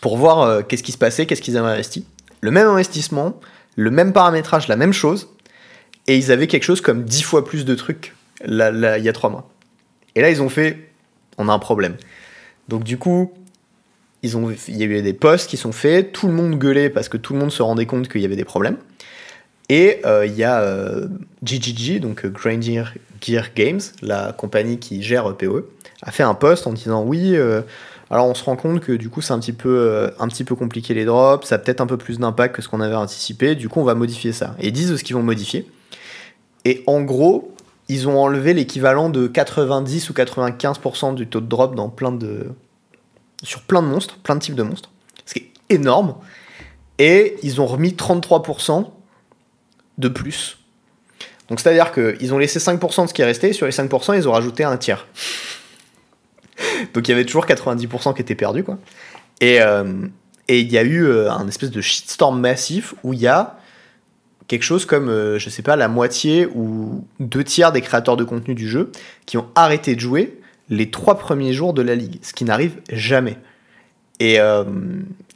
[SPEAKER 1] pour voir euh, qu'est-ce qui se passait, qu'est-ce qu'ils avaient investi. Le même investissement, le même paramétrage, la même chose, et ils avaient quelque chose comme 10 fois plus de trucs là, il y a trois mois. Et là, ils ont fait, on a un problème. Donc du coup, il y a eu des posts qui sont faits, tout le monde gueulait parce que tout le monde se rendait compte qu'il y avait des problèmes. Et euh, il y a euh, GGG, donc euh, Grindr Gear Games, la compagnie qui gère euh, PoE, a fait un post en disant oui, euh, alors on se rend compte que du coup c'est un petit peu euh, un petit peu compliqué les drops, ça a peut-être un peu plus d'impact que ce qu'on avait anticipé, du coup on va modifier ça. Et ils disent ce qu'ils vont modifier. Et en gros, ils ont enlevé l'équivalent de 90 ou 95% du taux de drop dans plein de sur plein de monstres, plein de types de monstres, ce qui est énorme. Et ils ont remis 33% de plus. Donc c'est-à-dire qu'ils ont laissé 5% de ce qui est resté, et sur les 5%, ils ont rajouté un tiers. (laughs) Donc il y avait toujours 90% qui étaient perdus, quoi. Et euh, et il y a eu euh, un espèce de shitstorm massif où il y a quelque chose comme, euh, je sais pas, la moitié ou deux tiers des créateurs de contenu du jeu qui ont arrêté de jouer les trois premiers jours de la ligue, ce qui n'arrive jamais. Et, euh,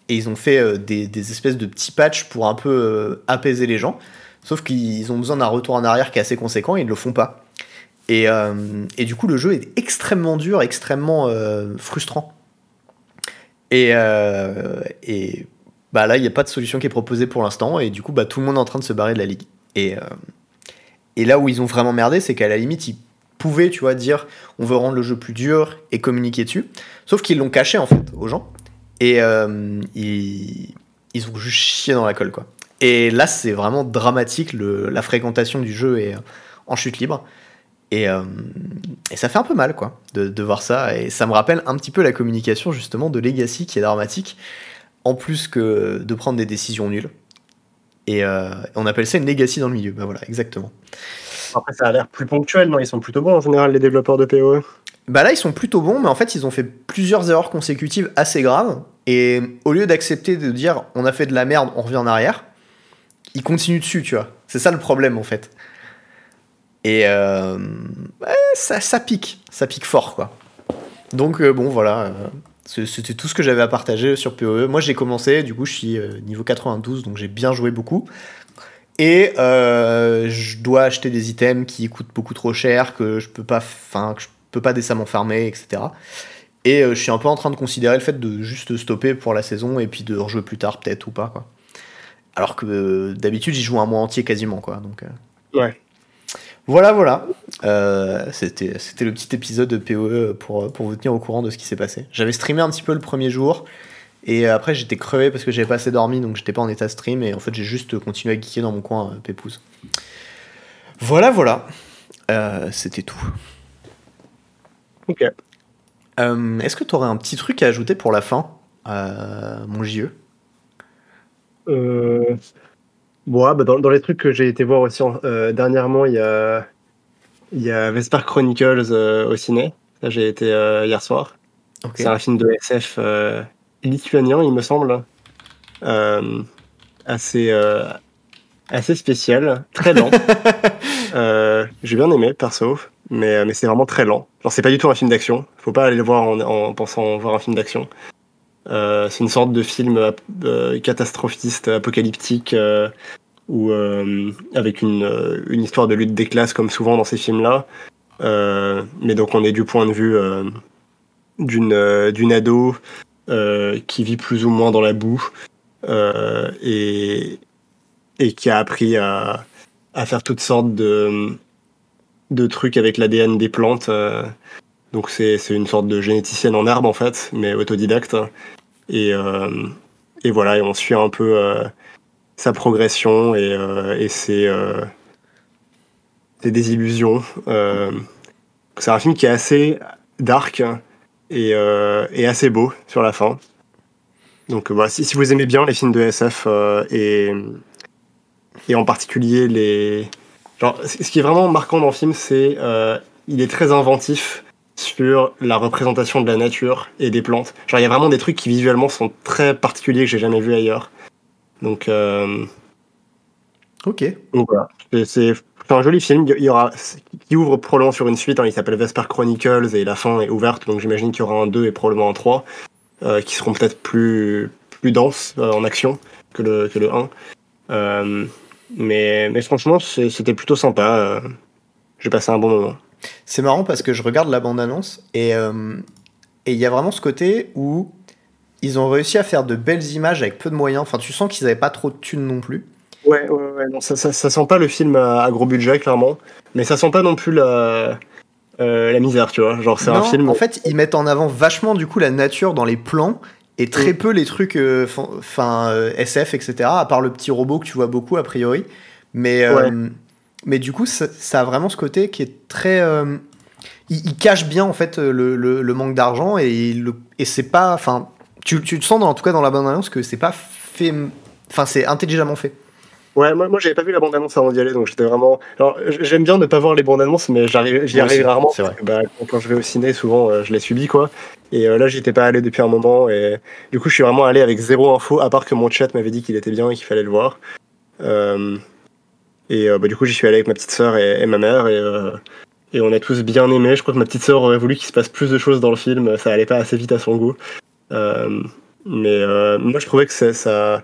[SPEAKER 1] et ils ont fait des, des espèces de petits patchs pour un peu apaiser les gens, sauf qu'ils ont besoin d'un retour en arrière qui est assez conséquent et ils ne le font pas. Et, euh, et du coup, le jeu est extrêmement dur, extrêmement euh, frustrant. Et, euh, bah là, il n'y a pas de solution qui est proposée pour l'instant, et du coup, bah, tout le monde est en train de se barrer de la ligue. Et, là où ils ont vraiment merdé, c'est qu'à la limite, ils pouvaient, tu vois, dire on veut rendre le jeu plus dur et communiquer dessus. Sauf qu'ils l'ont caché, en fait, aux gens. Et ils, ils ont juste chié dans la colle, quoi. Et là, c'est vraiment dramatique, le, la fréquentation du jeu est euh, en chute libre. Et, euh, et ça fait un peu mal, quoi, de, de voir ça. Et ça me rappelle un petit peu la communication, justement, de Legacy, qui est dramatique, en plus que de prendre des décisions nulles. Et euh, on appelle ça une Legacy dans le milieu. Ben voilà, exactement.
[SPEAKER 2] Après, ça a l'air plus ponctuel, non Ils sont plutôt bons en général, les développeurs de PoE.
[SPEAKER 1] Bah là, ils sont plutôt bons, mais en fait, ils ont fait plusieurs erreurs consécutives assez graves. Et au lieu d'accepter de dire on a fait de la merde, on revient en arrière, ils continuent dessus, tu vois. C'est ça le problème, en fait. Et euh, ça, ça pique, ça pique fort, quoi. Donc, euh, bon, voilà. euh, C'était tout ce que j'avais à partager sur PoE. Moi, j'ai commencé, du coup, je suis niveau 92, donc j'ai bien joué beaucoup. Et je dois acheter des items qui coûtent beaucoup trop cher, que je peux pas, enfin, que je peux pas décemment farmer, etc. Et je suis un peu en train de considérer le fait de juste stopper pour la saison et puis de rejouer plus tard, peut-être ou pas, quoi. Alors que euh, d'habitude, j'y joue un mois entier quasiment, quoi. Donc, euh,
[SPEAKER 2] Ouais.
[SPEAKER 1] voilà, voilà. Euh, C'était le petit épisode de PoE pour, pour vous tenir au courant de ce qui s'est passé. J'avais streamé un petit peu le premier jour. Et après, j'étais crevé parce que j'avais pas assez dormi, donc j'étais pas en état stream. Et en fait, j'ai juste continué à geeker dans mon coin, euh, pépouze. Voilà, voilà. Euh, C'était tout.
[SPEAKER 2] Ok.
[SPEAKER 1] Est-ce que tu aurais un petit truc à ajouter pour la fin, mon JE
[SPEAKER 2] Euh... Bon, ah, bah, dans, dans les trucs que j'ai été voir aussi euh, dernièrement, il y a, y a Vesper Chronicles euh, au ciné. Ça, j'ai été hier soir. C'est un film de SF lituanien, il me semble. Assez, assez spécial, très lent. (laughs) J'ai bien aimé, perso, mais, mais c'est vraiment très lent. Genre, c'est pas du tout un film d'action. Faut pas aller le voir en, en pensant voir un film d'action. Euh, c'est une sorte de film ap- euh, catastrophiste, apocalyptique, euh, où, euh, avec une, euh, une histoire de lutte des classes, comme souvent dans ces films-là. Euh, mais donc, on est du point de vue euh, d'une euh, d'une ado euh, qui vit plus ou moins dans la boue euh, et, et qui a appris à, à faire toutes sortes de, de trucs avec l'ADN des plantes. euh. donc c'est une sorte de généticienne en herbe en fait, mais autodidacte. Et, euh, et voilà, on suit un peu euh, sa progression et, euh, et ses, ses désillusions. C'est un film qui est assez dark et, et assez beau sur la fin. Donc voilà, si, vous aimez bien les films de SF et, et en particulier les... Genre, ce qui est vraiment marquant dans le film, c'est euh, il est très inventif sur la représentation de la nature et des plantes. Genre, il y a vraiment des trucs qui visuellement sont très particuliers que j'ai jamais vu ailleurs. Donc, euh,
[SPEAKER 1] Ok.
[SPEAKER 2] donc voilà, c'est un joli film. Il y aura, qui ouvre probablement sur une suite. hein, il s'appelle Vesper Chronicles et la fin est ouverte, donc j'imagine qu'il y aura un 2 et probablement un 3 euh, qui seront peut-être plus, plus denses euh, en action que le, que le 1. Euh, mais, mais franchement, c'était plutôt sympa. J'ai passé un bon moment.
[SPEAKER 1] C'est marrant parce que je regarde la bande-annonce et euh, et il y a vraiment ce côté où ils ont réussi à faire de belles images avec peu de moyens. Enfin, tu sens qu'ils n'avaient pas trop de thunes non plus.
[SPEAKER 2] Ouais, ouais, ouais. Non, ça, ça, ça sent pas le film à, gros budget, clairement. Mais ça sent pas non plus la, euh, la misère, tu vois. Genre, c'est un film.
[SPEAKER 1] En fait, ils mettent en avant vachement du coup la nature dans les plans et très
[SPEAKER 2] Mm.
[SPEAKER 1] peu les trucs, euh, fin- enfin euh, SF, etc. À part le petit robot que tu vois beaucoup a priori. Mais euh,
[SPEAKER 2] Ouais.
[SPEAKER 1] Mais du coup, ça, ça a vraiment ce côté qui est très. euh, il, il cache bien en fait le, le- le manque d'argent et il le- et c'est pas. Enfin, tu, tu te sens dans, en tout cas dans la bande annonce que c'est pas fait. Enfin, c'est intelligemment fait.
[SPEAKER 2] Ouais, moi, moi j'avais pas vu la bande-annonce avant d'y aller, donc j'étais vraiment. Alors, j'aime bien ne pas voir les bandes-annonces, mais j'arrive, j'y
[SPEAKER 1] Moi aussi,
[SPEAKER 2] arrive rarement.
[SPEAKER 1] c'est
[SPEAKER 2] parce que, bah, quand, quand je vais au ciné, souvent, euh, je les subis, quoi. Et euh, là, j'y étais pas allé depuis un moment, et du coup, je suis vraiment allé avec zéro info, à part que mon chat m'avait dit qu'il était bien et qu'il fallait le voir. Euh, et euh, bah, du coup, j'y suis allé avec ma petite sœur et, et ma mère, et, euh, et on a tous bien aimé. Je crois que ma petite sœur aurait voulu qu'il se passe plus de choses dans le film, ça allait pas assez vite à son goût. Euh, mais euh, moi, je trouvais que ça- ça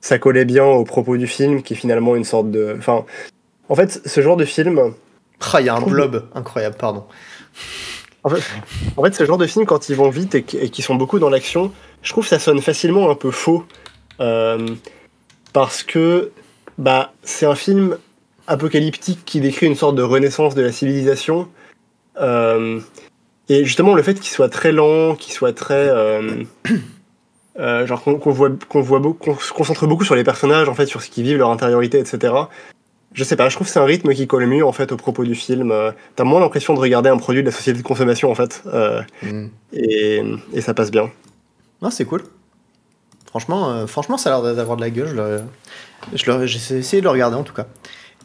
[SPEAKER 2] ça collait bien au propos du film, qui est finalement une sorte de. Enfin, en fait, ce genre de film,
[SPEAKER 1] Ah, il y a un blob incroyable, pardon.
[SPEAKER 2] en fait, en fait, ce genre de film, quand ils vont vite et qui et qui sont beaucoup dans l'action, je trouve que ça sonne facilement un peu faux, Euh, parce que bah c'est un film apocalyptique qui décrit une sorte de renaissance de la civilisation. Euh, et justement, le fait qu'il soit très lent, qu'il soit très. euh, (coughs) euh, genre qu'on voit, qu'on voit beaucoup, qu'on se concentre beaucoup sur les personnages, en fait, sur ce qu'ils vivent, leur intériorité, etc. Je sais pas, je trouve que c'est un rythme qui colle mieux, en fait, au propos du film. T'as moins l'impression de regarder un produit de la société de consommation, en fait.
[SPEAKER 1] Mm.
[SPEAKER 2] et, et ça passe bien.
[SPEAKER 1] Ah, c'est cool. Franchement, euh, franchement, ça a l'air d'avoir de la gueule. Je J'ai essayé de le regarder en tout cas.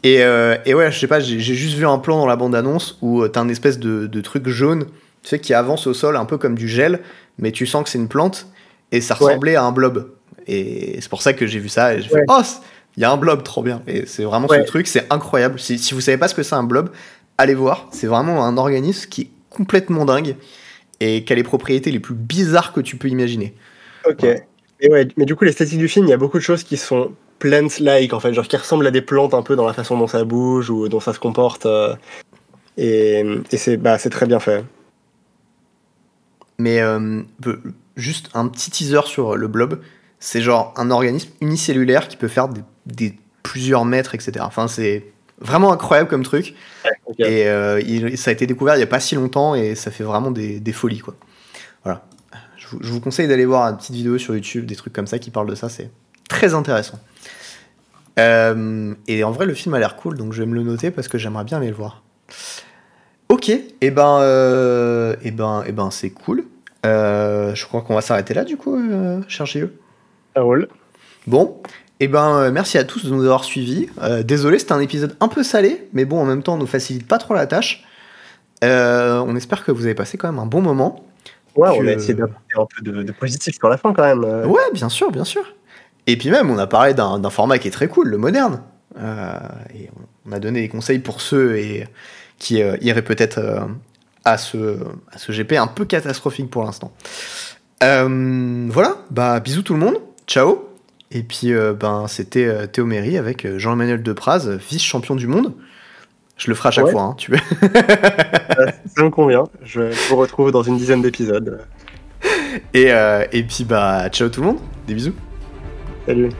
[SPEAKER 1] Et, euh, et ouais, je sais pas, j'ai juste vu un plan dans la bande-annonce où euh, t'as un espèce de, de truc jaune, tu sais, qui avance au sol un peu comme du gel, mais tu sens que c'est une plante et ça
[SPEAKER 2] Ouais.
[SPEAKER 1] ressemblait à un blob. Et c'est pour ça que j'ai vu ça et j'ai fait. Oh, il y a un blob, trop bien. Et c'est vraiment
[SPEAKER 2] Ouais.
[SPEAKER 1] ce truc, c'est incroyable. Si, si vous savez pas ce que c'est un blob, allez voir. C'est vraiment un organisme qui est complètement dingue et qui a les propriétés les plus bizarres que tu peux imaginer.
[SPEAKER 2] Ok. Et ouais, mais du coup, l'esthétique du film, il y a beaucoup de choses qui sont plant-like, en fait, genre qui ressemblent à des plantes un peu dans la façon dont ça bouge ou dont ça se comporte. euh, et et c'est bah, très bien fait.
[SPEAKER 1] Mais euh, juste un petit teaser sur le blob. C'est genre un organisme unicellulaire qui peut faire des, des plusieurs mètres, etc. Enfin, c'est vraiment incroyable comme truc. Et euh, il- ça a été découvert il n'y a pas si longtemps et ça fait vraiment des, des folies, quoi. Je vous, je vous conseille d'aller voir une petite vidéo sur YouTube, des trucs comme ça qui parlent de ça. C'est très intéressant. Euh, et en vrai, le film a l'air cool, donc je vais me le noter parce que j'aimerais bien aller le voir. Ok, et eh ben, euh, et ben, et ben c'est cool. Euh, je crois qu'on va s'arrêter là du coup, cher GE.
[SPEAKER 2] Ça roule.
[SPEAKER 1] Bon, et ben merci à tous de nous avoir suivis. Désolé, c'était un épisode un peu salé, mais bon, en même temps, on nous facilite pas trop la tâche. On espère que vous avez passé quand même un bon moment.
[SPEAKER 2] Ouais, on a essayé d'apporter un peu de, de positif sur la fin quand même. euh.
[SPEAKER 1] Ouais, bien sûr, bien sûr. Et puis même, on a parlé d'un format qui est très cool, le moderne. Euh, et on- a donné des conseils pour ceux et, qui euh, iraient peut-être euh, à, ce, à ce GP un peu catastrophique pour l'instant. Euh, voilà, bah bisous tout le monde, ciao. Et puis euh, ben c'était euh, Théo Méry avec euh, Jean-Emmanuel Depraz, vice-champion du monde. Je le ferai à chaque
[SPEAKER 2] Ouais.
[SPEAKER 1] fois, hein, tu veux. (laughs)
[SPEAKER 2] Ça me convient. Je vous retrouve dans une dizaine d'épisodes.
[SPEAKER 1] Et, euh, et puis bah ciao tout le monde, des bisous.
[SPEAKER 2] Salut.